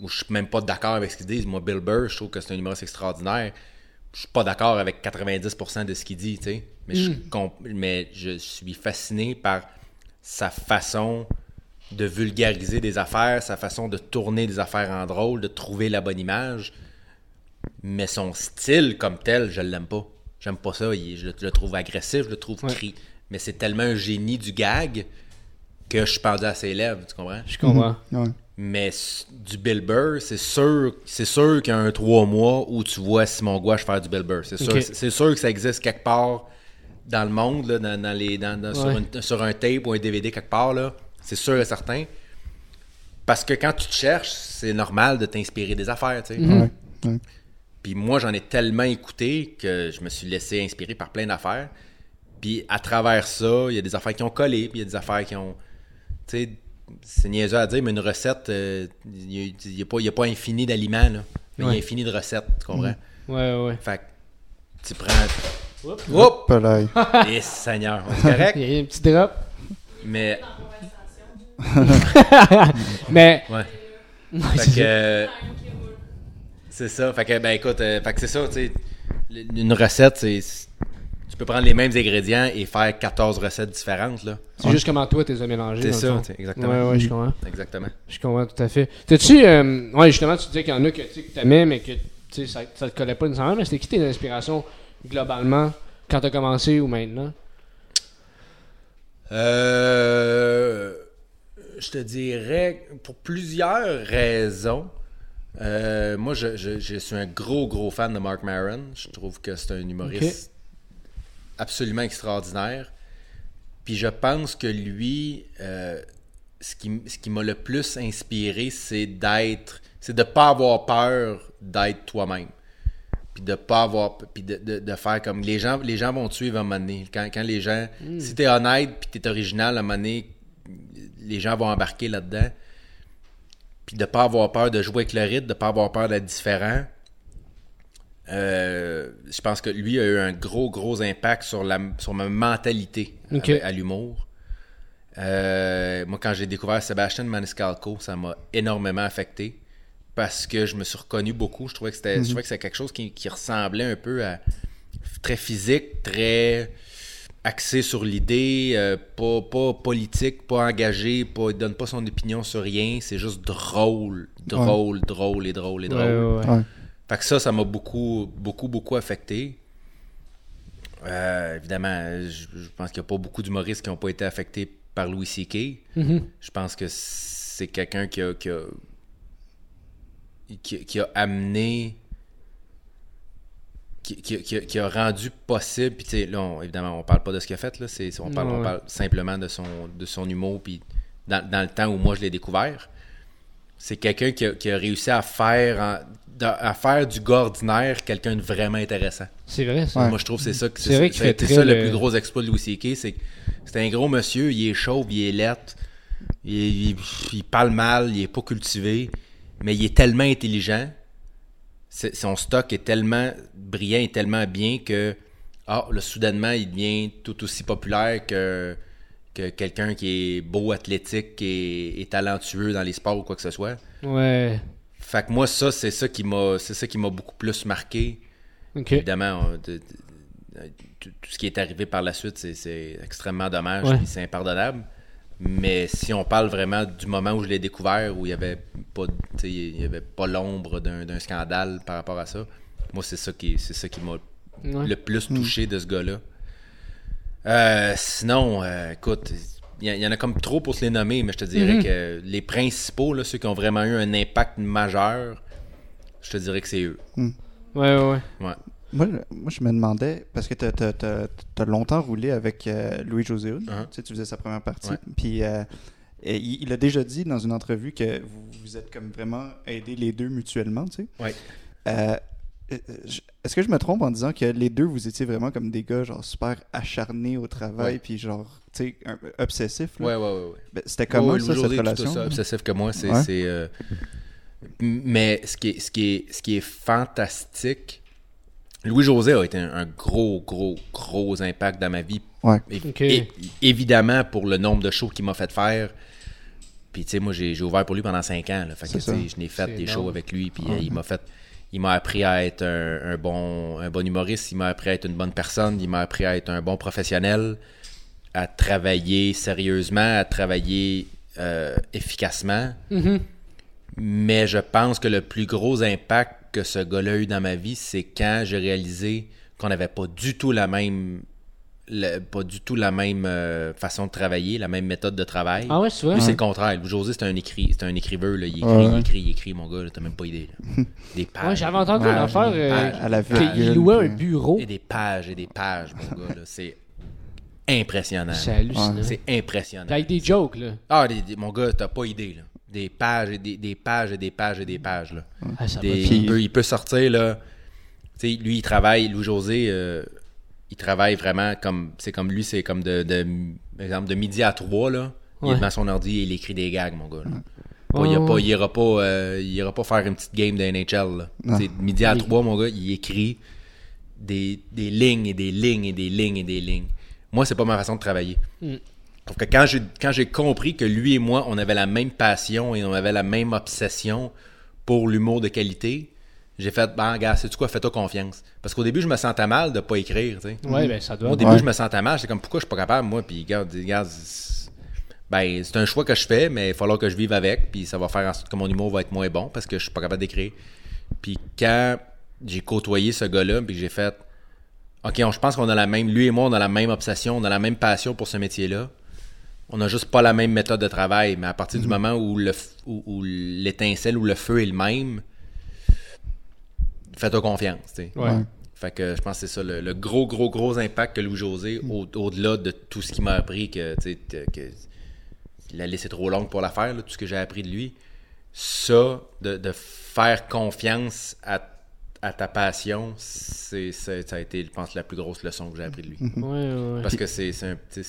ou je suis même pas d'accord avec ce qu'ils disent. Moi, Bill Burr, je trouve que c'est un humoriste extraordinaire. Je suis pas d'accord avec 90% de ce qu'il dit. Mais, je, comp- mais je suis fasciné par sa façon de vulgariser des affaires, sa façon de tourner des affaires en drôle, de trouver la bonne image. Mais son style comme tel, je l'aime pas. J'aime pas ça. Il je, le, je le trouve agressif, je le trouve Ouais. cri. Mais c'est tellement un génie du gag que je suis pendu à ses lèvres, tu comprends? Je comprends. Ouais. Mais du Bill Burr, c'est sûr, c'est sûr qu'il y a un trois mois où tu vois Simon Gouache faire du Bill Burr. C'est sûr, c'est sûr que ça existe quelque part dans le monde, là, dans, dans les, dans- dans- sur, une- sur un tape ou un DVD quelque part. là. C'est sûr et certain. Parce que quand tu te cherches, c'est normal de t'inspirer des affaires. tu sais. Mhm. Ouais. Puis moi, j'en ai tellement écouté que je me suis laissé inspirer par plein d'affaires. Puis à travers ça, il y a des affaires qui ont collé, puis il y a des affaires qui ont. Tu sais, c'est niaiseux à dire, mais une recette, euh, il n'y a, pas- il y a pas infini d'aliments, là. Mais il y a infini de recettes, tu comprends? Ouais, ouais. Fait que tu prends. Oups! Pelaye. Eh, Seigneur, on est correct? Il y a un petit drop. Mais, Mais. ouais. Fait c'est que. C'est ça. Fait que, ben écoute, euh, fait que c'est ça, tu sais. Une recette, c'est. Tu peux prendre les mêmes ingrédients et faire 14 recettes différentes, là. C'est juste comment toi t'es mélangé. C'est ça, exactement. Ouais, ouais, je comprends. Exactement. Je comprends tout à fait. T'as-tu. euh, ouais, justement, tu disais qu'il y en a que tu t'aimais, mais que tu sais, ça, ça te collait pas nécessairement. Mais c'était qui tes inspirations globalement quand t'as commencé ou maintenant? Euh, je te dirais, pour plusieurs raisons, euh, moi, je, je- je suis un gros, gros fan de Mark Maron. Je trouve que c'est un humoriste absolument extraordinaire. Puis je pense que lui, euh, ce qui, ce qui m'a le plus inspiré, c'est d'être, c'est de pas avoir peur d'être toi-même. Puis de pas avoir, puis de, de- de faire comme les gens, les gens vont te suivre à un moment donné. Quand, quand les gens, si t'es honnête puis t'es original à un moment donné, les gens vont embarquer là-dedans. Puis de pas avoir peur de jouer avec le rythme, de pas avoir peur d'être différent. Euh, je pense que lui a eu un gros, gros impact sur, la, sur ma mentalité à l'humour. Euh, moi, quand j'ai découvert Sébastien Maniscalco, ça m'a énormément affecté parce que je me suis reconnu beaucoup. Je trouvais que c'était, je trouvais que c'était quelque chose qui, qui ressemblait un peu à très physique, très axé sur l'idée, euh, pas, pas politique, pas engagé, pas, il donne pas son opinion sur rien. C'est juste drôle, drôle, drôle et drôle et drôle. Ouais, ouais, ouais. Ouais. Fait que ça, ça m'a beaucoup, beaucoup, beaucoup affecté. Euh, évidemment, je, je pense qu'il n'y a pas beaucoup d'humoristes qui n'ont pas été affectés par Louis C.K. Mhm. Je pense que c'est quelqu'un qui a, qui a, qui, qui a amené qui, qui- qui a, qui a rendu possible puis tu sais là on- évidemment on parle pas de ce qu'il a fait là c'est on parle, Ouais, on ouais. parle simplement de son de son humour puis dans, dans le temps où moi je l'ai découvert c'est quelqu'un qui a, qui a réussi à faire en- à faire du gars ordinaire quelqu'un de vraiment intéressant C'est vrai, ça. Ouais. moi, je trouve que c'est ça que C'est ça a fait été très ça le le- plus gros exploit de Louis C.K. C'est que c'est un gros monsieur, il est chauve, il est lettre, il, il- il parle mal, il est pas cultivé, mais il est tellement intelligent. Son stock est tellement brillant et tellement bien que ah, là, soudainement, il devient tout aussi populaire que, que quelqu'un qui est beau, athlétique et, et talentueux dans les sports ou quoi que ce soit. Ouais. Fait que moi, ça, c'est ça qui m'a c'est ça qui m'a beaucoup plus marqué. Ok. Évidemment, on- de- de- de- tout, ce qui est arrivé par la suite, c'est- extrêmement dommage Ouais. et c'est impardonnable. Mais si on parle vraiment du moment où je l'ai découvert, où il n'y avait pas, tu sais, il y avait pas l'ombre d'un scandale par rapport à ça, moi, c'est ça qui, c'est ça qui m'a Ouais. le plus touché de ce gars-là. Euh, sinon, euh, écoute, il y, en a comme trop pour se les nommer, mais je te dirais Mhm. que les principaux, là, ceux qui ont vraiment eu un impact majeur, je te dirais que c'est eux. Ouais, ouais, ouais. Ouais. Moi, je- moi, je me demandais, parce que tu as, longtemps roulé avec euh, Louis-José Hood. Uh-huh. Tu sais, tu faisais sa première partie. Puis euh, il, il a déjà dit dans une entrevue que vous, vous êtes comme vraiment aidés les deux mutuellement, tu sais. Ouais. Euh, Est-ce que je me trompe en disant que les deux, vous étiez vraiment comme des gars genre super acharnés au travail, puis genre, tu sais, un- obsessifs? là? Ouais, ouais, ouais. ouais. Ben, C'était comment Ouais, ça, Louis cette José est tout relation? aussi obsessif que moi. C'est, Mais ce qui, est, ce, qui est, ce qui est fantastique, Louis-José a été un, un gros, gros, gros impact dans ma vie. Ouais. Évidemment, pour le nombre de shows qu'il m'a fait faire. Puis, tu sais, moi, j'ai, j'ai ouvert pour lui pendant 5 ans. Là, fait que, je n'ai fait C'est des énorme. shows avec lui. Puis, euh, il m'a fait. Il m'a appris à être un, un bon, un bon humoriste. Il m'a appris à être une bonne personne. Il m'a appris à être un bon professionnel. À travailler sérieusement, à travailler euh, efficacement. Mhm. Mais je pense que le plus gros impact que ce gars-là a eu dans ma vie, c'est quand j'ai réalisé qu'on n'avait pas du tout la même le- pas du tout la même euh, façon de travailler, la même méthode de travail. Ah ouais, c'est vrai? Lui, c'est le contraire. Louis José, c'est un écrit, c'est un écriveur. Là. Il écrit, Ouais. il écrit, il écrit, mon gars. là, T'as même pas idée. là. Des pages. Ouais, j'avais entendu une affaire des euh, qu'il louait un bureau. Et des pages et des pages, mon gars. là. C'est impressionnant. C'est hallucinant. C'est impressionnant. Puis Avec des jokes, là. Ah, des- des- mon gars, t'as pas idée. Là. Des pages et des, des pages et des pages et des pages. Là. Ah, ça Des- il, peut, il peut sortir là. Tu sais, lui, il travaille, Louis-José, euh, il travaille vraiment comme. C'est comme lui, c'est comme de, exemple, de midi à 3, là. Il est devant son ordi et il écrit des gags, mon gars. là. Il, a pas, ouais. il ira pas, euh, il ira pas faire une petite game de NHL. Là. Midi à 3, mon gars, il écrit des, des lignes et des lignes et des lignes et des lignes. Moi, c'est pas ma façon de travailler. Mm. Sauf que quand j'ai, quand j'ai compris que lui et moi, on avait la même passion et on avait la même obsession pour l'humour de qualité, j'ai fait, ben, gars, sais-tu quoi, fais-toi confiance. Parce qu'au début, je me sentais mal de pas écrire, tu sais. Ouais, ben ça doit. Au début, Ouais. je me sentais mal. J'étais comme, pourquoi je suis pas capable, moi? Puis, regarde, regarde, c'est- ben, c'est un choix que je fais, mais il va falloir que je vive avec. Puis, ça va faire en sorte que mon humour va être moins bon parce que je suis pas capable d'écrire. Puis, quand j'ai côtoyé ce gars-là, puis que j'ai fait, OK, on- je pense qu'on a la même, lui et moi, on a la même obsession, on a la même passion pour ce métier-là. On n'a juste pas la même méthode de travail, mais à partir du moment où le f- où, où l'étincelle ou le feu est le même, fais-toi confiance. Ouais. Ouais. Fait que je pense que c'est ça, le, le gros, gros, gros impact que Louis-José, au- au-delà de tout ce qu'il m'a appris, que, tu sais, que, la liste est trop longue pour la faire, là, tout ce que j'ai appris de lui, ça, de, de faire confiance à, à ta passion, c'est, ça a été, je pense, la plus grosse leçon que j'ai appris de lui. Ouais, ouais, ouais. Parce que c'est, c'est un petit...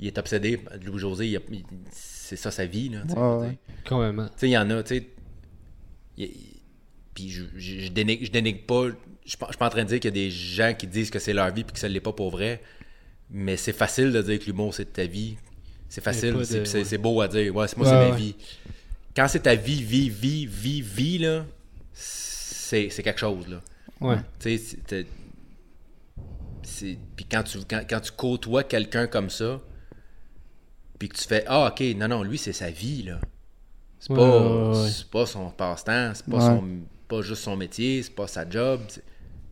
Il est obsédé, il a- il- c'est ça sa vie, là, dire. Complètement. Tu sais, il y en a, tu sais. Puis je, je, je dénigre, je dénigre pas. Je suis pas je suis pas en train de dire qu'il y a des gens qui disent que c'est leur vie puis que ça l'est pas pour vrai. Mais c'est facile de dire que l'humour c'est ta vie. C'est facile. c'est de- c'est- ouais. c'est beau à dire. Ouais, c'est moi, Ouais, c'est ma ouais. vie. Quand c'est ta vie, vie, vie, vie, vie, là, c'est c'est quelque chose, là. Ouais. Tu sais, Puis quand tu, quand, quand tu côtoies quelqu'un comme ça, puis que tu fais Ah, ok, non, non, lui, c'est sa vie, là. C'est Ouais, pas, ouais, ouais. c'est pas son passe-temps, c'est pas, Ouais. son, pas juste son métier, c'est pas sa job,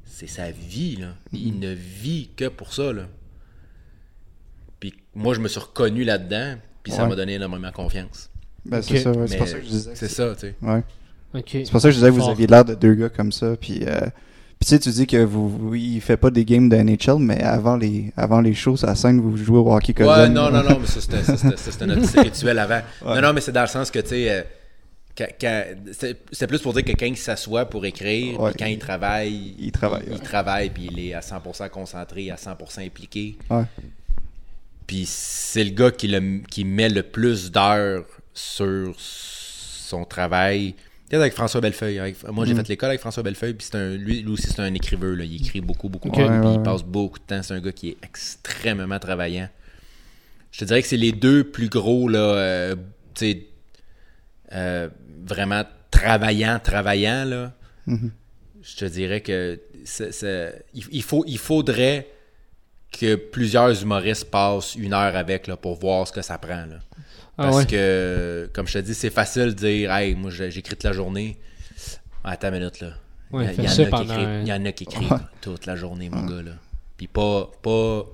c'est- sa vie, là. Il ne vit que pour ça, là. Puis moi, je me suis reconnu là-dedans, puis ça m'a donné énormément confiance. Ben, c'est ça, ouais, c'est Mais pour ça que je disais. C'est ça, tu sais. Ouais. Ok. C'est pour ça que je disais que vous aviez l'air de deux gars comme ça. Puis, euh, puis tu sais, tu dis que vous, vous il fait pas des games de NHL, mais avant les, avant les shows, à la scène, vous jouez au hockey cousin. Ouais, non, non, non, mais ça, c'était, notre petit rituel avant. Ouais. Non, non, mais c'est dans le sens que, tu sais, euh, c'est, plus pour dire que quand il s'assoit pour écrire, Ouais. puis quand il travaille, Il travaille, il, ouais. travaille, puis il est à 100% concentré, à 100% impliqué. Ouais. Puis c'est le gars qui, le, qui met le plus d'heures sur son travail. Peut-être avec François Bellefeuille. Avec- moi, j'ai Mm. fait l'école avec François Bellefeuille, puis un, lui, lui aussi, c'est un écriveur. Là. Il écrit beaucoup, beaucoup, Ok. beaucoup, Ouais, puis ouais, il passe beaucoup de temps. C'est un gars qui est extrêmement travaillant. Je te dirais que c'est les deux plus gros, là, euh, tu sais, euh, vraiment travaillant, travaillant, là. Mhm. Je te dirais que il, il faut, il faudrait que plusieurs humoristes passent une heure avec là, pour voir ce que ça prend. Là. Ah Parce ouais. que, comme je te dis, c'est facile de dire Hey, moi j'écris toute la journée. Attends une minute là. Ouais, il, y, y en a qui pendant écrivent, un- il y en a qui écrivent Ouais. toute la journée, mon gars. Là. Puis pas. pas...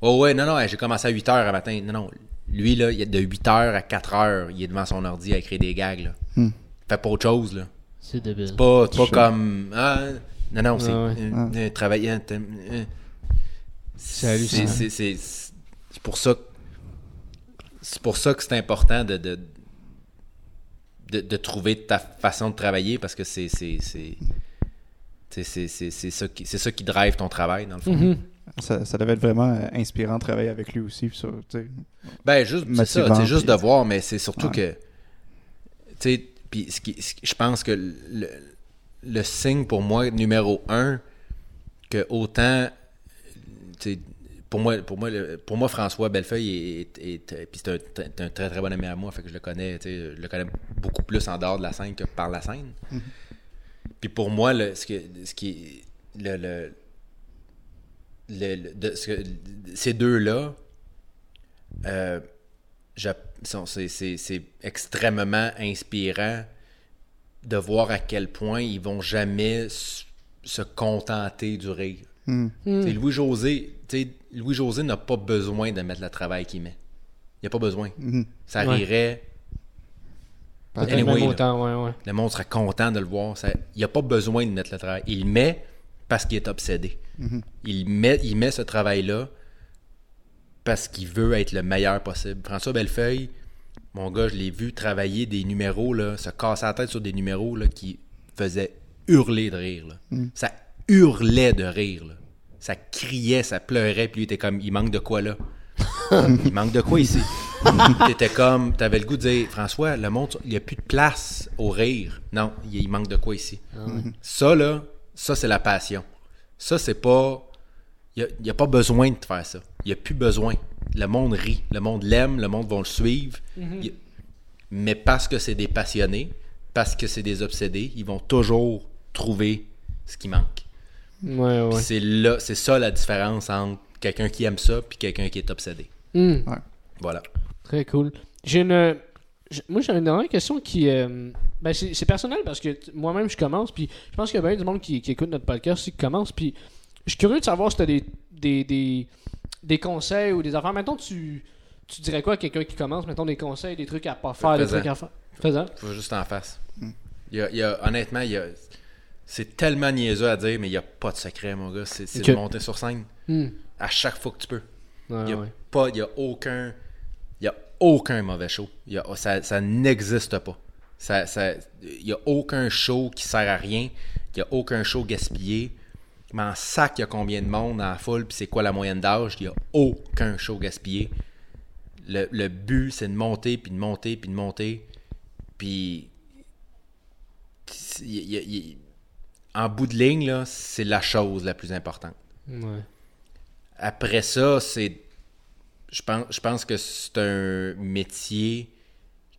Oh ouais, non, non, j'ai commencé à 8 heures à matin. Non, non. Lui, là, il est de 8 heures à 4 heures, il est devant son ordi à écrire des gags. Là. Hmm. Fait pas autre chose. Là. C'est débile. Pas, pas chaud. comme. Ah, non, non, c'est. Ah ouais. euh, euh, travaillant. t'aimes, euh. C'est hallucinant. C'est c'est- c'est- c'est pour ça que- c'est pour ça que c'est important de, de, de, de trouver ta façon de travailler parce que c'est c'est c'est c'est- c'est- c'est- c'est ça qui c'est ça qui drive ton travail dans le fond. Mhm. Ça, ça devait être vraiment euh, inspirant de travailler avec lui aussi. ça, tu sais. Ben, juste, c'est ça, Motivant, c'est juste de voir, mais c'est surtout Ouais. que, tu sais, puis ce qui- ce qui- je pense que le, le signe pour moi numéro un, que autant, tu sais, pour moi, pour moi, le- pour moi, François Bellefeuille est, est- est- puis c'est un, très très bon ami à moi, fait que je le connais, je le connais beaucoup plus en dehors de la scène que par la scène. Puis pour moi, le, ce, que, ce qui le, le, de- ce que- ces deux-là, euh, je- sont- c'est- extrêmement inspirant de voir à quel point ils vont jamais se contenter du rire. Hmm. T'sais, Louis-José, n'a pas besoin de mettre le travail qu'il met. Il n'a pas besoin. Mhm. Ça Ouais. rirait. Peut-être Anyway, même là. autant, ouais, ouais. Le monde serait content de le voir. Ça- il n'a pas besoin de mettre le travail. Il met parce qu'il est obsédé. il, met, il met ce travail-là parce qu'il veut être le meilleur possible. François Bellefeuille, mon gars, je l'ai vu travailler des numéros, là, se casser la tête sur des numéros là, qui faisaient hurler de rire. là. Ça hurlait de rire. là. Ça criait, ça pleurait, puis lui était comme, il manque de quoi là? il manque de quoi ici? T'étais comme, t'avais le goût de dire, François, le monde, il n'y a plus de place au rire. Non, il, il manque de quoi ici? Ça, là, ça, c'est la passion. Ça, c'est pas. Il n'y a, pas besoin de faire ça. Il n'y a plus besoin. Le monde rit. Le monde l'aime. Le monde va le suivre. Il- Mais parce que c'est des passionnés, parce que c'est des obsédés, ils vont toujours trouver ce qui manque. Ouais, ouais. Puis C'est là, c'est ça la différence entre quelqu'un qui aime ça puis quelqu'un qui est obsédé. Hmm. Voilà. Très cool. J'ai une. Moi, j'ai une dernière question qui. euh, Ben, c'est c'est personnel parce que t- moi-même, je commence. Puis je pense qu'il y a bien du monde qui, qui écoute notre podcast qui commence. Puis je suis curieux de savoir si tu as des, des, des, des conseils ou des affaires. Mettons, tu, tu dirais quoi à quelqu'un qui commence? Mettons des conseils, des trucs à pas faire, des Fais-en. trucs à faire. Fais-en. Faut juste en face. Il y a, il y a- honnêtement, il y a, c'est tellement niaiseux à dire, mais il n'y a pas de secret, mon gars. C'est, de monter sur scène Hmm. à chaque fois que tu peux. Ouais, Il n'y a, ouais. pas- il y a aucun. Il a aucun mauvais show. Il y a- ça, ça n'existe pas. Ça, ça- il n'y a aucun show qui sert à rien. Il n'y a aucun show gaspillé. Mais en sac, il y a combien de monde dans la foule, puis c'est quoi la moyenne d'âge? Il n'y a aucun show gaspillé. Le, le but, c'est de monter, puis de monter, puis de monter. Puis. il il en bout de ligne, là, c'est la chose la plus importante. Ouais. Après ça, c'est. Je pense, je pense que c'est un métier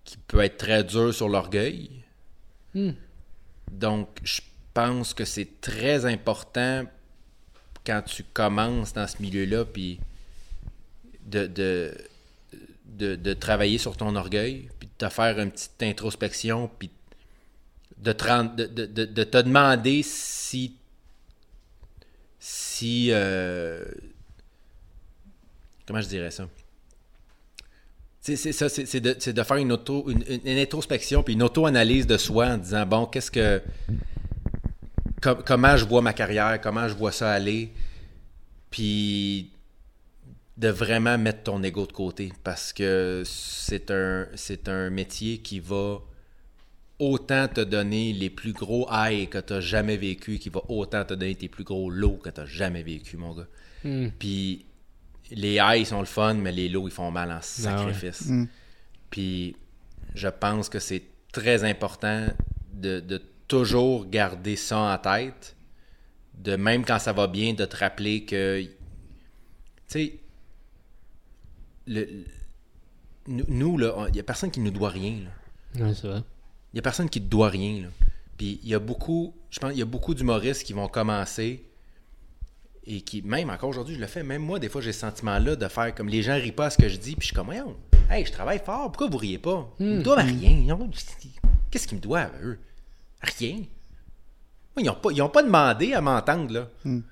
qui peut être très dur sur l'orgueil. Hmm. Donc, je pense que c'est très important quand tu commences dans ce milieu-là, puis de, de, de, de travailler sur ton orgueil, puis de te faire une petite introspection, puis de te, demander si si euh, comment je dirais ça? C'est ça, c'est de, faire une, auto, une, introspection puis une auto-analyse de soi en disant bon, qu'est-ce que. com- comment je vois ma carrière, comment je vois ça aller, puis de vraiment mettre ton ego de côté parce que c'est un, c'est un métier qui va autant te donner les plus gros highs que tu as jamais vécu, qui va autant te donner tes plus gros lows que tu jamais vécu, mon gars. Hmm. Puis les highs sont le fun, mais les lows ils font mal en sacrifice. Mm. Puis je pense que c'est très important de, de toujours garder ça en tête, de même quand ça va bien, de te rappeler que, tu sais, le- le- nous, nous, là, il n'y a personne qui nous doit rien. Là. Ouais, c'est vrai. Il n'y a personne qui te doit rien. Là. Puis il y a beaucoup, je pense, il y a beaucoup d'humoristes qui vont commencer et qui, même encore aujourd'hui, je le fais. Même moi, des fois, j'ai ce sentiment-là de faire comme les gens rient pas à ce que je dis, puis je suis comme, Voyons, hey, je travaille fort, pourquoi vous riez pas? Ils me doivent rien. Ils ont- Qu'est-ce qu'ils me doivent, eux? Rien. Ils n'ont pas, ils ont pas demandé à m'entendre, là.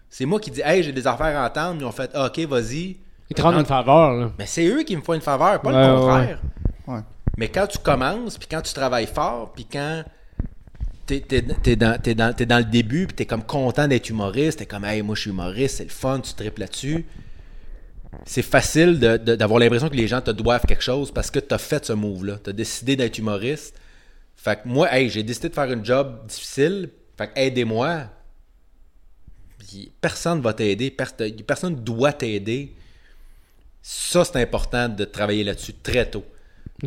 C'est moi qui dis, hey, j'ai des affaires à entendre, ils ont fait, Ah, ok, vas-y. Ils te rendent une faveur, là. Mais c'est eux qui me font une faveur, pas Ouais, le contraire. Ouais. Mais quand tu commences, puis quand tu travailles fort, puis quand t'es es, dans, dans, dans le début, puis t'es comme content d'être humoriste, t'es comme, hey, moi je suis humoriste, c'est le fun, tu tripes là-dessus. C'est facile d'avoir l'impression que les gens te doivent quelque chose parce que t'as fait ce move-là. T'as décidé d'être humoriste. Fait que moi, hey, j'ai décidé de faire un job difficile. Fait que aidez-moi. Personne va t'aider. pers- Personne doit t'aider. Ça, c'est important de travailler là-dessus très tôt.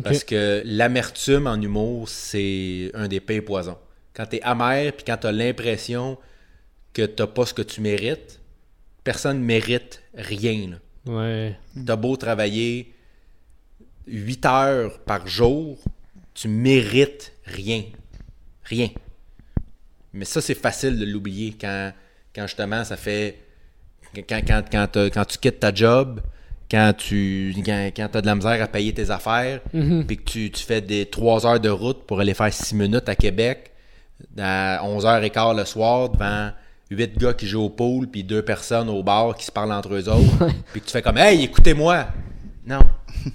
Parce que l'amertume en humour, c'est un des pires poisons. Quand t'es amer, puis quand t'as l'impression que t'as pas ce que tu mérites, personne mérite rien. là. Ouais. Beau travailler 8 heures par jour, tu mérites rien. Rien. Mais ça, c'est facile de l'oublier quand, quand justement ça fait. Quand, quand, quand, t'as- quand tu quittes ta job, quand tu quand, quand as de la misère à payer tes affaires, puis que tu, tu fais des 3 heures de route pour aller faire 6 minutes à Québec, à 11h15 le soir, devant 8 gars qui jouent au pool, puis deux personnes au bar qui se parlent entre eux autres, puis que tu fais comme Hey, écoutez-moi! Non.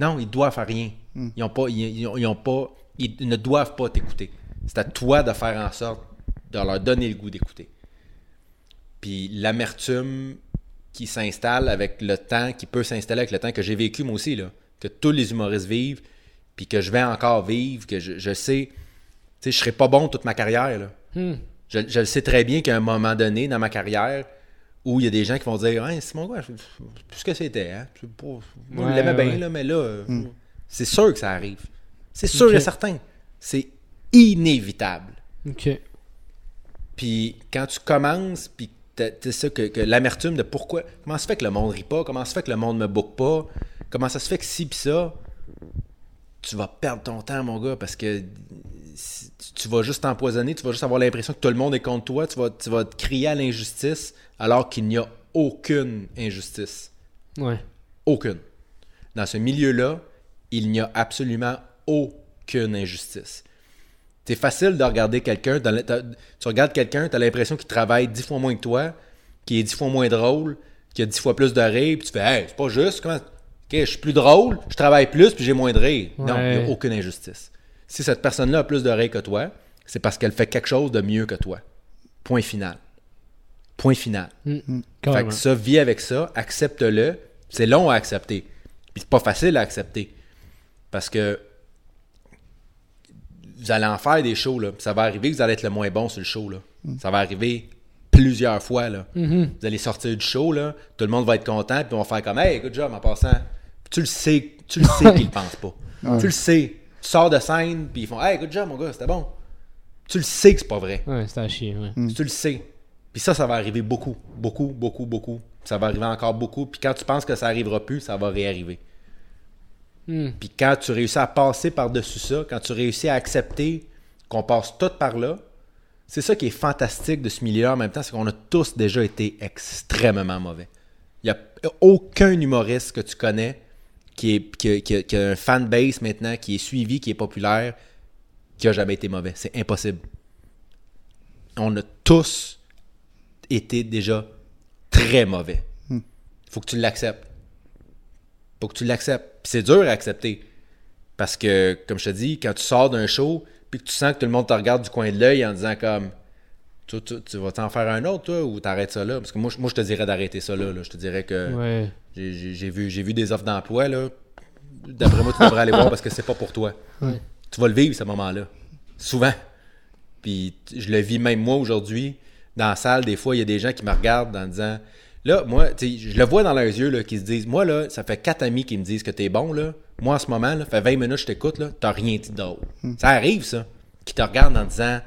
Non, ils doivent faire rien. Ils ont pas. Ils, ils ont, ils ont pas. Ils ne doivent pas t'écouter. C'est à toi de faire en sorte de leur donner le goût d'écouter. Puis l'amertume qui s'installe avec le temps, qui peut s'installer avec le temps que j'ai vécu moi aussi, là, que tous les humoristes vivent, puis que je vais encore vivre, que je, je sais, tu sais, je serai pas bon toute ma carrière. Là. Hmm. Je, je le sais très bien qu'à un moment donné dans ma carrière, où il y a des gens qui vont dire Hey, c'est mon gars, je- plus ce que c'était. Hein? Je sais pas, moi, je Ouais, l'aimais bien, là, mais là, euh, c'est sûr que ça arrive. C'est sûr et certain. C'est inévitable. Ok. Puis quand tu commences, puis c'est ça que, que l'amertume de pourquoi, comment ça se fait que le monde rit pas, comment ça se fait que le monde me book pas, comment ça se fait que si pis ça, tu vas perdre ton temps, mon gars, parce que tu- tu vas juste t'empoisonner, tu vas juste avoir l'impression que tout le monde est contre toi, tu vas, tu vas te crier à l'injustice alors qu'il n'y a aucune injustice. Ouais. Aucune. Dans ce milieu-là, il n'y a absolument aucune injustice. C'est facile de regarder quelqu'un, tu regardes quelqu'un, tu as l'impression qu'il travaille dix fois moins que toi, qu'il est dix fois moins drôle, qu'il a dix fois plus de rire, puis tu fais Hey, c'est pas juste, comment. Ok, je suis plus drôle, je travaille plus, puis j'ai moins de rire. Non, il n'y a aucune injustice. Si cette personne-là a plus de rire que toi, c'est parce qu'elle fait quelque chose de mieux que toi. Point final. Point final. Fait Carrément. que ça, vis avec ça, accepte-le. C'est long à accepter. Puis c'est pas facile à accepter. Parce que vous allez en faire des shows, là. Puis ça va arriver que vous allez être le moins bon sur le show, là. Ça va arriver plusieurs fois, là. Vous allez sortir du show, là. Tout le monde va être content, puis on va faire comme Hey, good job en passant. Puis tu le sais, tu le sais qu'ils le pensent pas. Tu le sais. Tu sors de scène, puis ils font Hey, good job, mon gars, c'était bon. Tu le sais que c'est pas vrai. Ouais, c'était à chier, ouais. Tu le sais. Puis ça, ça va arriver beaucoup, beaucoup, beaucoup, beaucoup. Ça va arriver encore beaucoup. Puis quand tu penses que ça arrivera plus, ça va réarriver. Hmm. Puis quand tu réussis à passer par-dessus ça, quand tu réussis à accepter qu'on passe tout par là, c'est ça qui est fantastique de ce milieu en même temps, c'est qu'on a tous déjà été extrêmement mauvais. Il n'y a aucun humoriste que tu connais qui, est, qui, a, qui a- qui a un fanbase maintenant, qui est suivi, qui est populaire, qui a jamais été mauvais. C'est impossible. On a tous été déjà très mauvais. faut que tu l'acceptes. Faut que tu l'acceptes. Puis c'est dur à accepter. Parce que, comme je te dis, quand tu sors d'un show, puis que tu sens que tout le monde te regarde du coin de l'œil en disant comme tu, tu- tu vas t'en faire un autre, toi, ou t'arrêtes ça là? Parce que moi, je- moi je te dirais d'arrêter ça là, là. Je te dirais que Ouais. j'ai- vu, vu des offres d'emploi, là. D'après moi, tu devrais aller voir parce que c'est pas pour toi. Ouais. Tu vas le vivre, ce moment-là. Souvent. Puis je le vis même moi aujourd'hui. Dans la salle, des fois, il y a des gens qui me regardent en disant Là, moi, je le vois dans leurs yeux, là, qui se disent Moi, là, ça fait quatre amis qui me disent que t'es bon, là. Moi, en ce moment, là, fait 20 minutes que je t'écoute, là, t'as rien dit d'autre. Ça arrive, ça. Qui te regardent en disant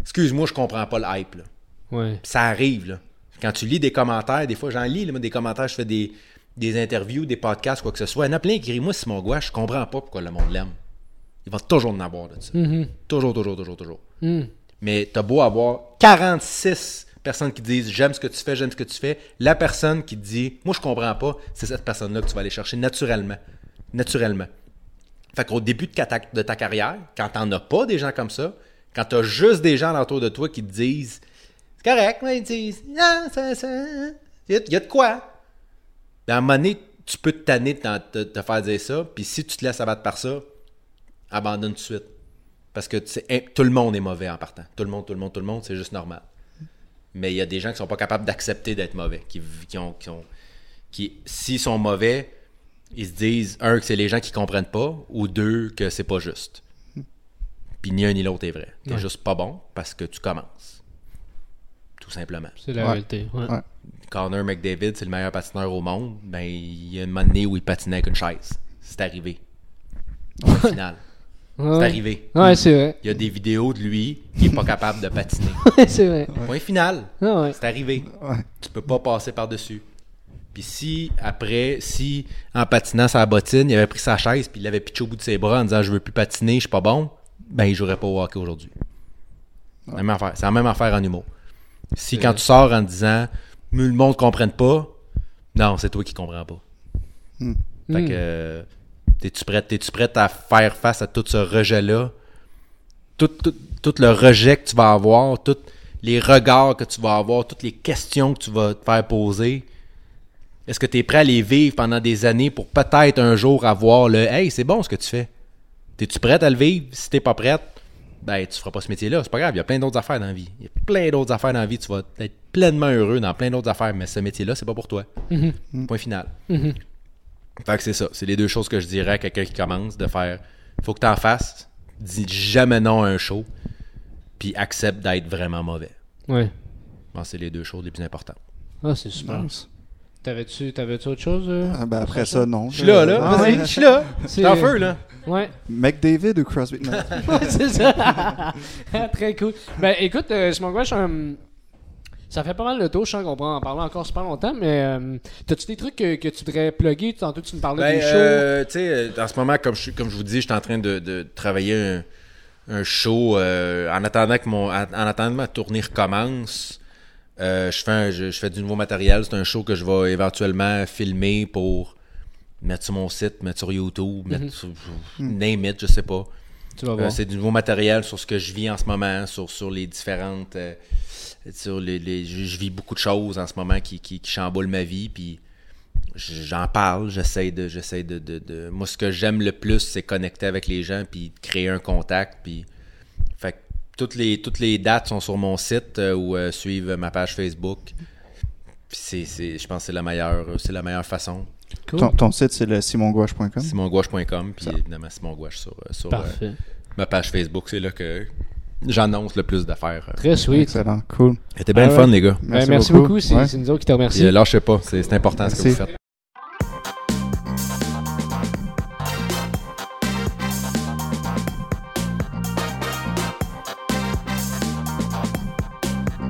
Excuse-moi, je comprends pas le hype, là. Ouais. Puis ça arrive, là. Quand tu lis des commentaires, des fois, j'en lis, là, des commentaires, je fais des, des interviews, des podcasts, quoi que ce soit. Il y en a plein qui crient, moi, Simon Gouache, je comprends pas pourquoi le monde l'aime. Il va toujours en avoir de ça. Mhm. Toujours, toujours, toujours, toujours. Mm. Mais t'as beau avoir 46 personnes qui disent j'aime ce que tu fais, j'aime ce que tu fais. La personne qui dit moi je comprends pas, c'est cette personne-là que tu vas aller chercher naturellement. Naturellement. Fait qu'au début de, ta- carrière, quand t'en as pas des gens comme ça, quand t'as juste des gens autour de toi qui te disent c'est correct, mais ils disent ah, ça, ça, il y, a- de quoi. Ben, à un moment donné, tu peux te tanner de te, te faire dire ça, puis si tu te laisses abattre par ça, abandonne tout de suite. Parce que hein, tout le monde est mauvais en partant. Tout le monde, tout le monde, tout le monde, c'est juste normal. Mais il y a des gens qui sont pas capables d'accepter d'être mauvais. Qui, qui ont, qui ont, qui, s'ils sont mauvais, ils se disent, un, que c'est les gens qui comprennent pas, ou deux, que c'est pas juste. Puis ni un ni l'autre est vrai. T'es Ouais. juste pas bon parce que tu commences. Tout simplement. C'est la Ouais. réalité. Ouais. Ouais. Connor McDavid, c'est le meilleur patineur au monde. Ben, il y a une moment donné où il patinait avec une chaise. C'est arrivé. Au final. C'est Ouais. arrivé. Ouais, c'est vrai. Il y a des vidéos de lui qui est pas capable de patiner. c'est vrai. Point final. Ah ouais. C'est arrivé. Ouais. Tu peux pas passer par-dessus. Puis si, après, si en patinant sa bottine, il avait pris sa chaise puis il l'avait pitché au bout de ses bras en disant je veux plus patiner, je suis pas bon, ben il jouerait pas au hockey aujourd'hui. Même affaire. C'est la même affaire en humour. Si quand tu sors en disant mais le monde ne comprenne pas, non, c'est toi qui comprends pas. Fait Mm. que euh, t'es-tu prête, t'es-tu prête à faire face à tout ce rejet-là? Tout, tout, tout le rejet que tu vas avoir, tous les regards que tu vas avoir, toutes les questions que tu vas te faire poser. Est-ce que tu es prêt à les vivre pendant des années pour peut-être un jour avoir le Hey, c'est bon ce que tu fais? T'es-tu prête à le vivre? Si t'es pas prête, ben tu feras pas ce métier-là. C'est pas grave, il y a plein d'autres affaires dans la vie. Il y a plein d'autres affaires dans la vie. Tu vas être pleinement heureux dans plein d'autres affaires, mais ce métier-là, c'est pas pour toi. Point final. Mhm. Fait que c'est ça. C'est les deux choses que je dirais à quelqu'un qui commence de faire. Faut que t'en fasses. Dis jamais non à un show. Puis accepte d'être vraiment mauvais. Ouais. Je pense que c'est les deux choses les plus importantes. Ah, c'est super. Nice. T'avais-tu, t'avais-tu autre chose? euh? Ah, ben après ça, non. Je suis là, là. Ah, Vas-y, je suis là. C'est- en feu, là. Ouais. McDavid ou Crosby? Non. Ouais, c'est ça. Très cool. Ben, écoute, euh, Simon Gouache, euh, ça fait pas mal le tour. Je sens qu'on pourra en parler encore super longtemps, mais euh, t'as-tu des trucs que, que tu voudrais plugger? Tantôt, tu me parlais Ben, des shows. euh, tu sais, euh, en ce moment, comme je, suis- comme je vous dis, je suis en train de, de travailler un, un show euh, en attendant que mon, en, en attendant que ma tournée recommence. euh, je fais un- je, je fais du nouveau matériel. C'est un show que je vais éventuellement filmer pour mettre sur mon site, mettre sur YouTube, mettre sur name it, je sais pas. Tu vas Euh, voir. c'est du nouveau matériel sur ce que je vis en ce moment, sur, sur les différentes. euh, sur les, les- je, je vis beaucoup de choses en ce moment qui, qui, qui chamboulent ma vie. Puis j'en parle, j'essaie de. j'essaie de, de, de- Moi, ce que j'aime le plus, c'est connecter avec les gens, puis créer un contact. Puis. Fait que toutes les, toutes les dates sont sur mon site euh, ou euh, suivent ma page Facebook. Puis c'est, c'est- je pense que c'est la meilleure, c'est la meilleure façon. Cool. ton, ton site, c'est le simongouache.com. SimonGouache.com, puis évidemment Simon Gouache sur, euh, sur euh, ma page Facebook. C'est là que j'annonce le plus d'affaires. Très sweet. Excellent, cool. C'était bien Ah le ouais. fun, les gars. Ben, merci beaucoup. C'est, Ouais. nous autres qui te remercions. lâchez pas, c'est important ce que vous Merci. faites.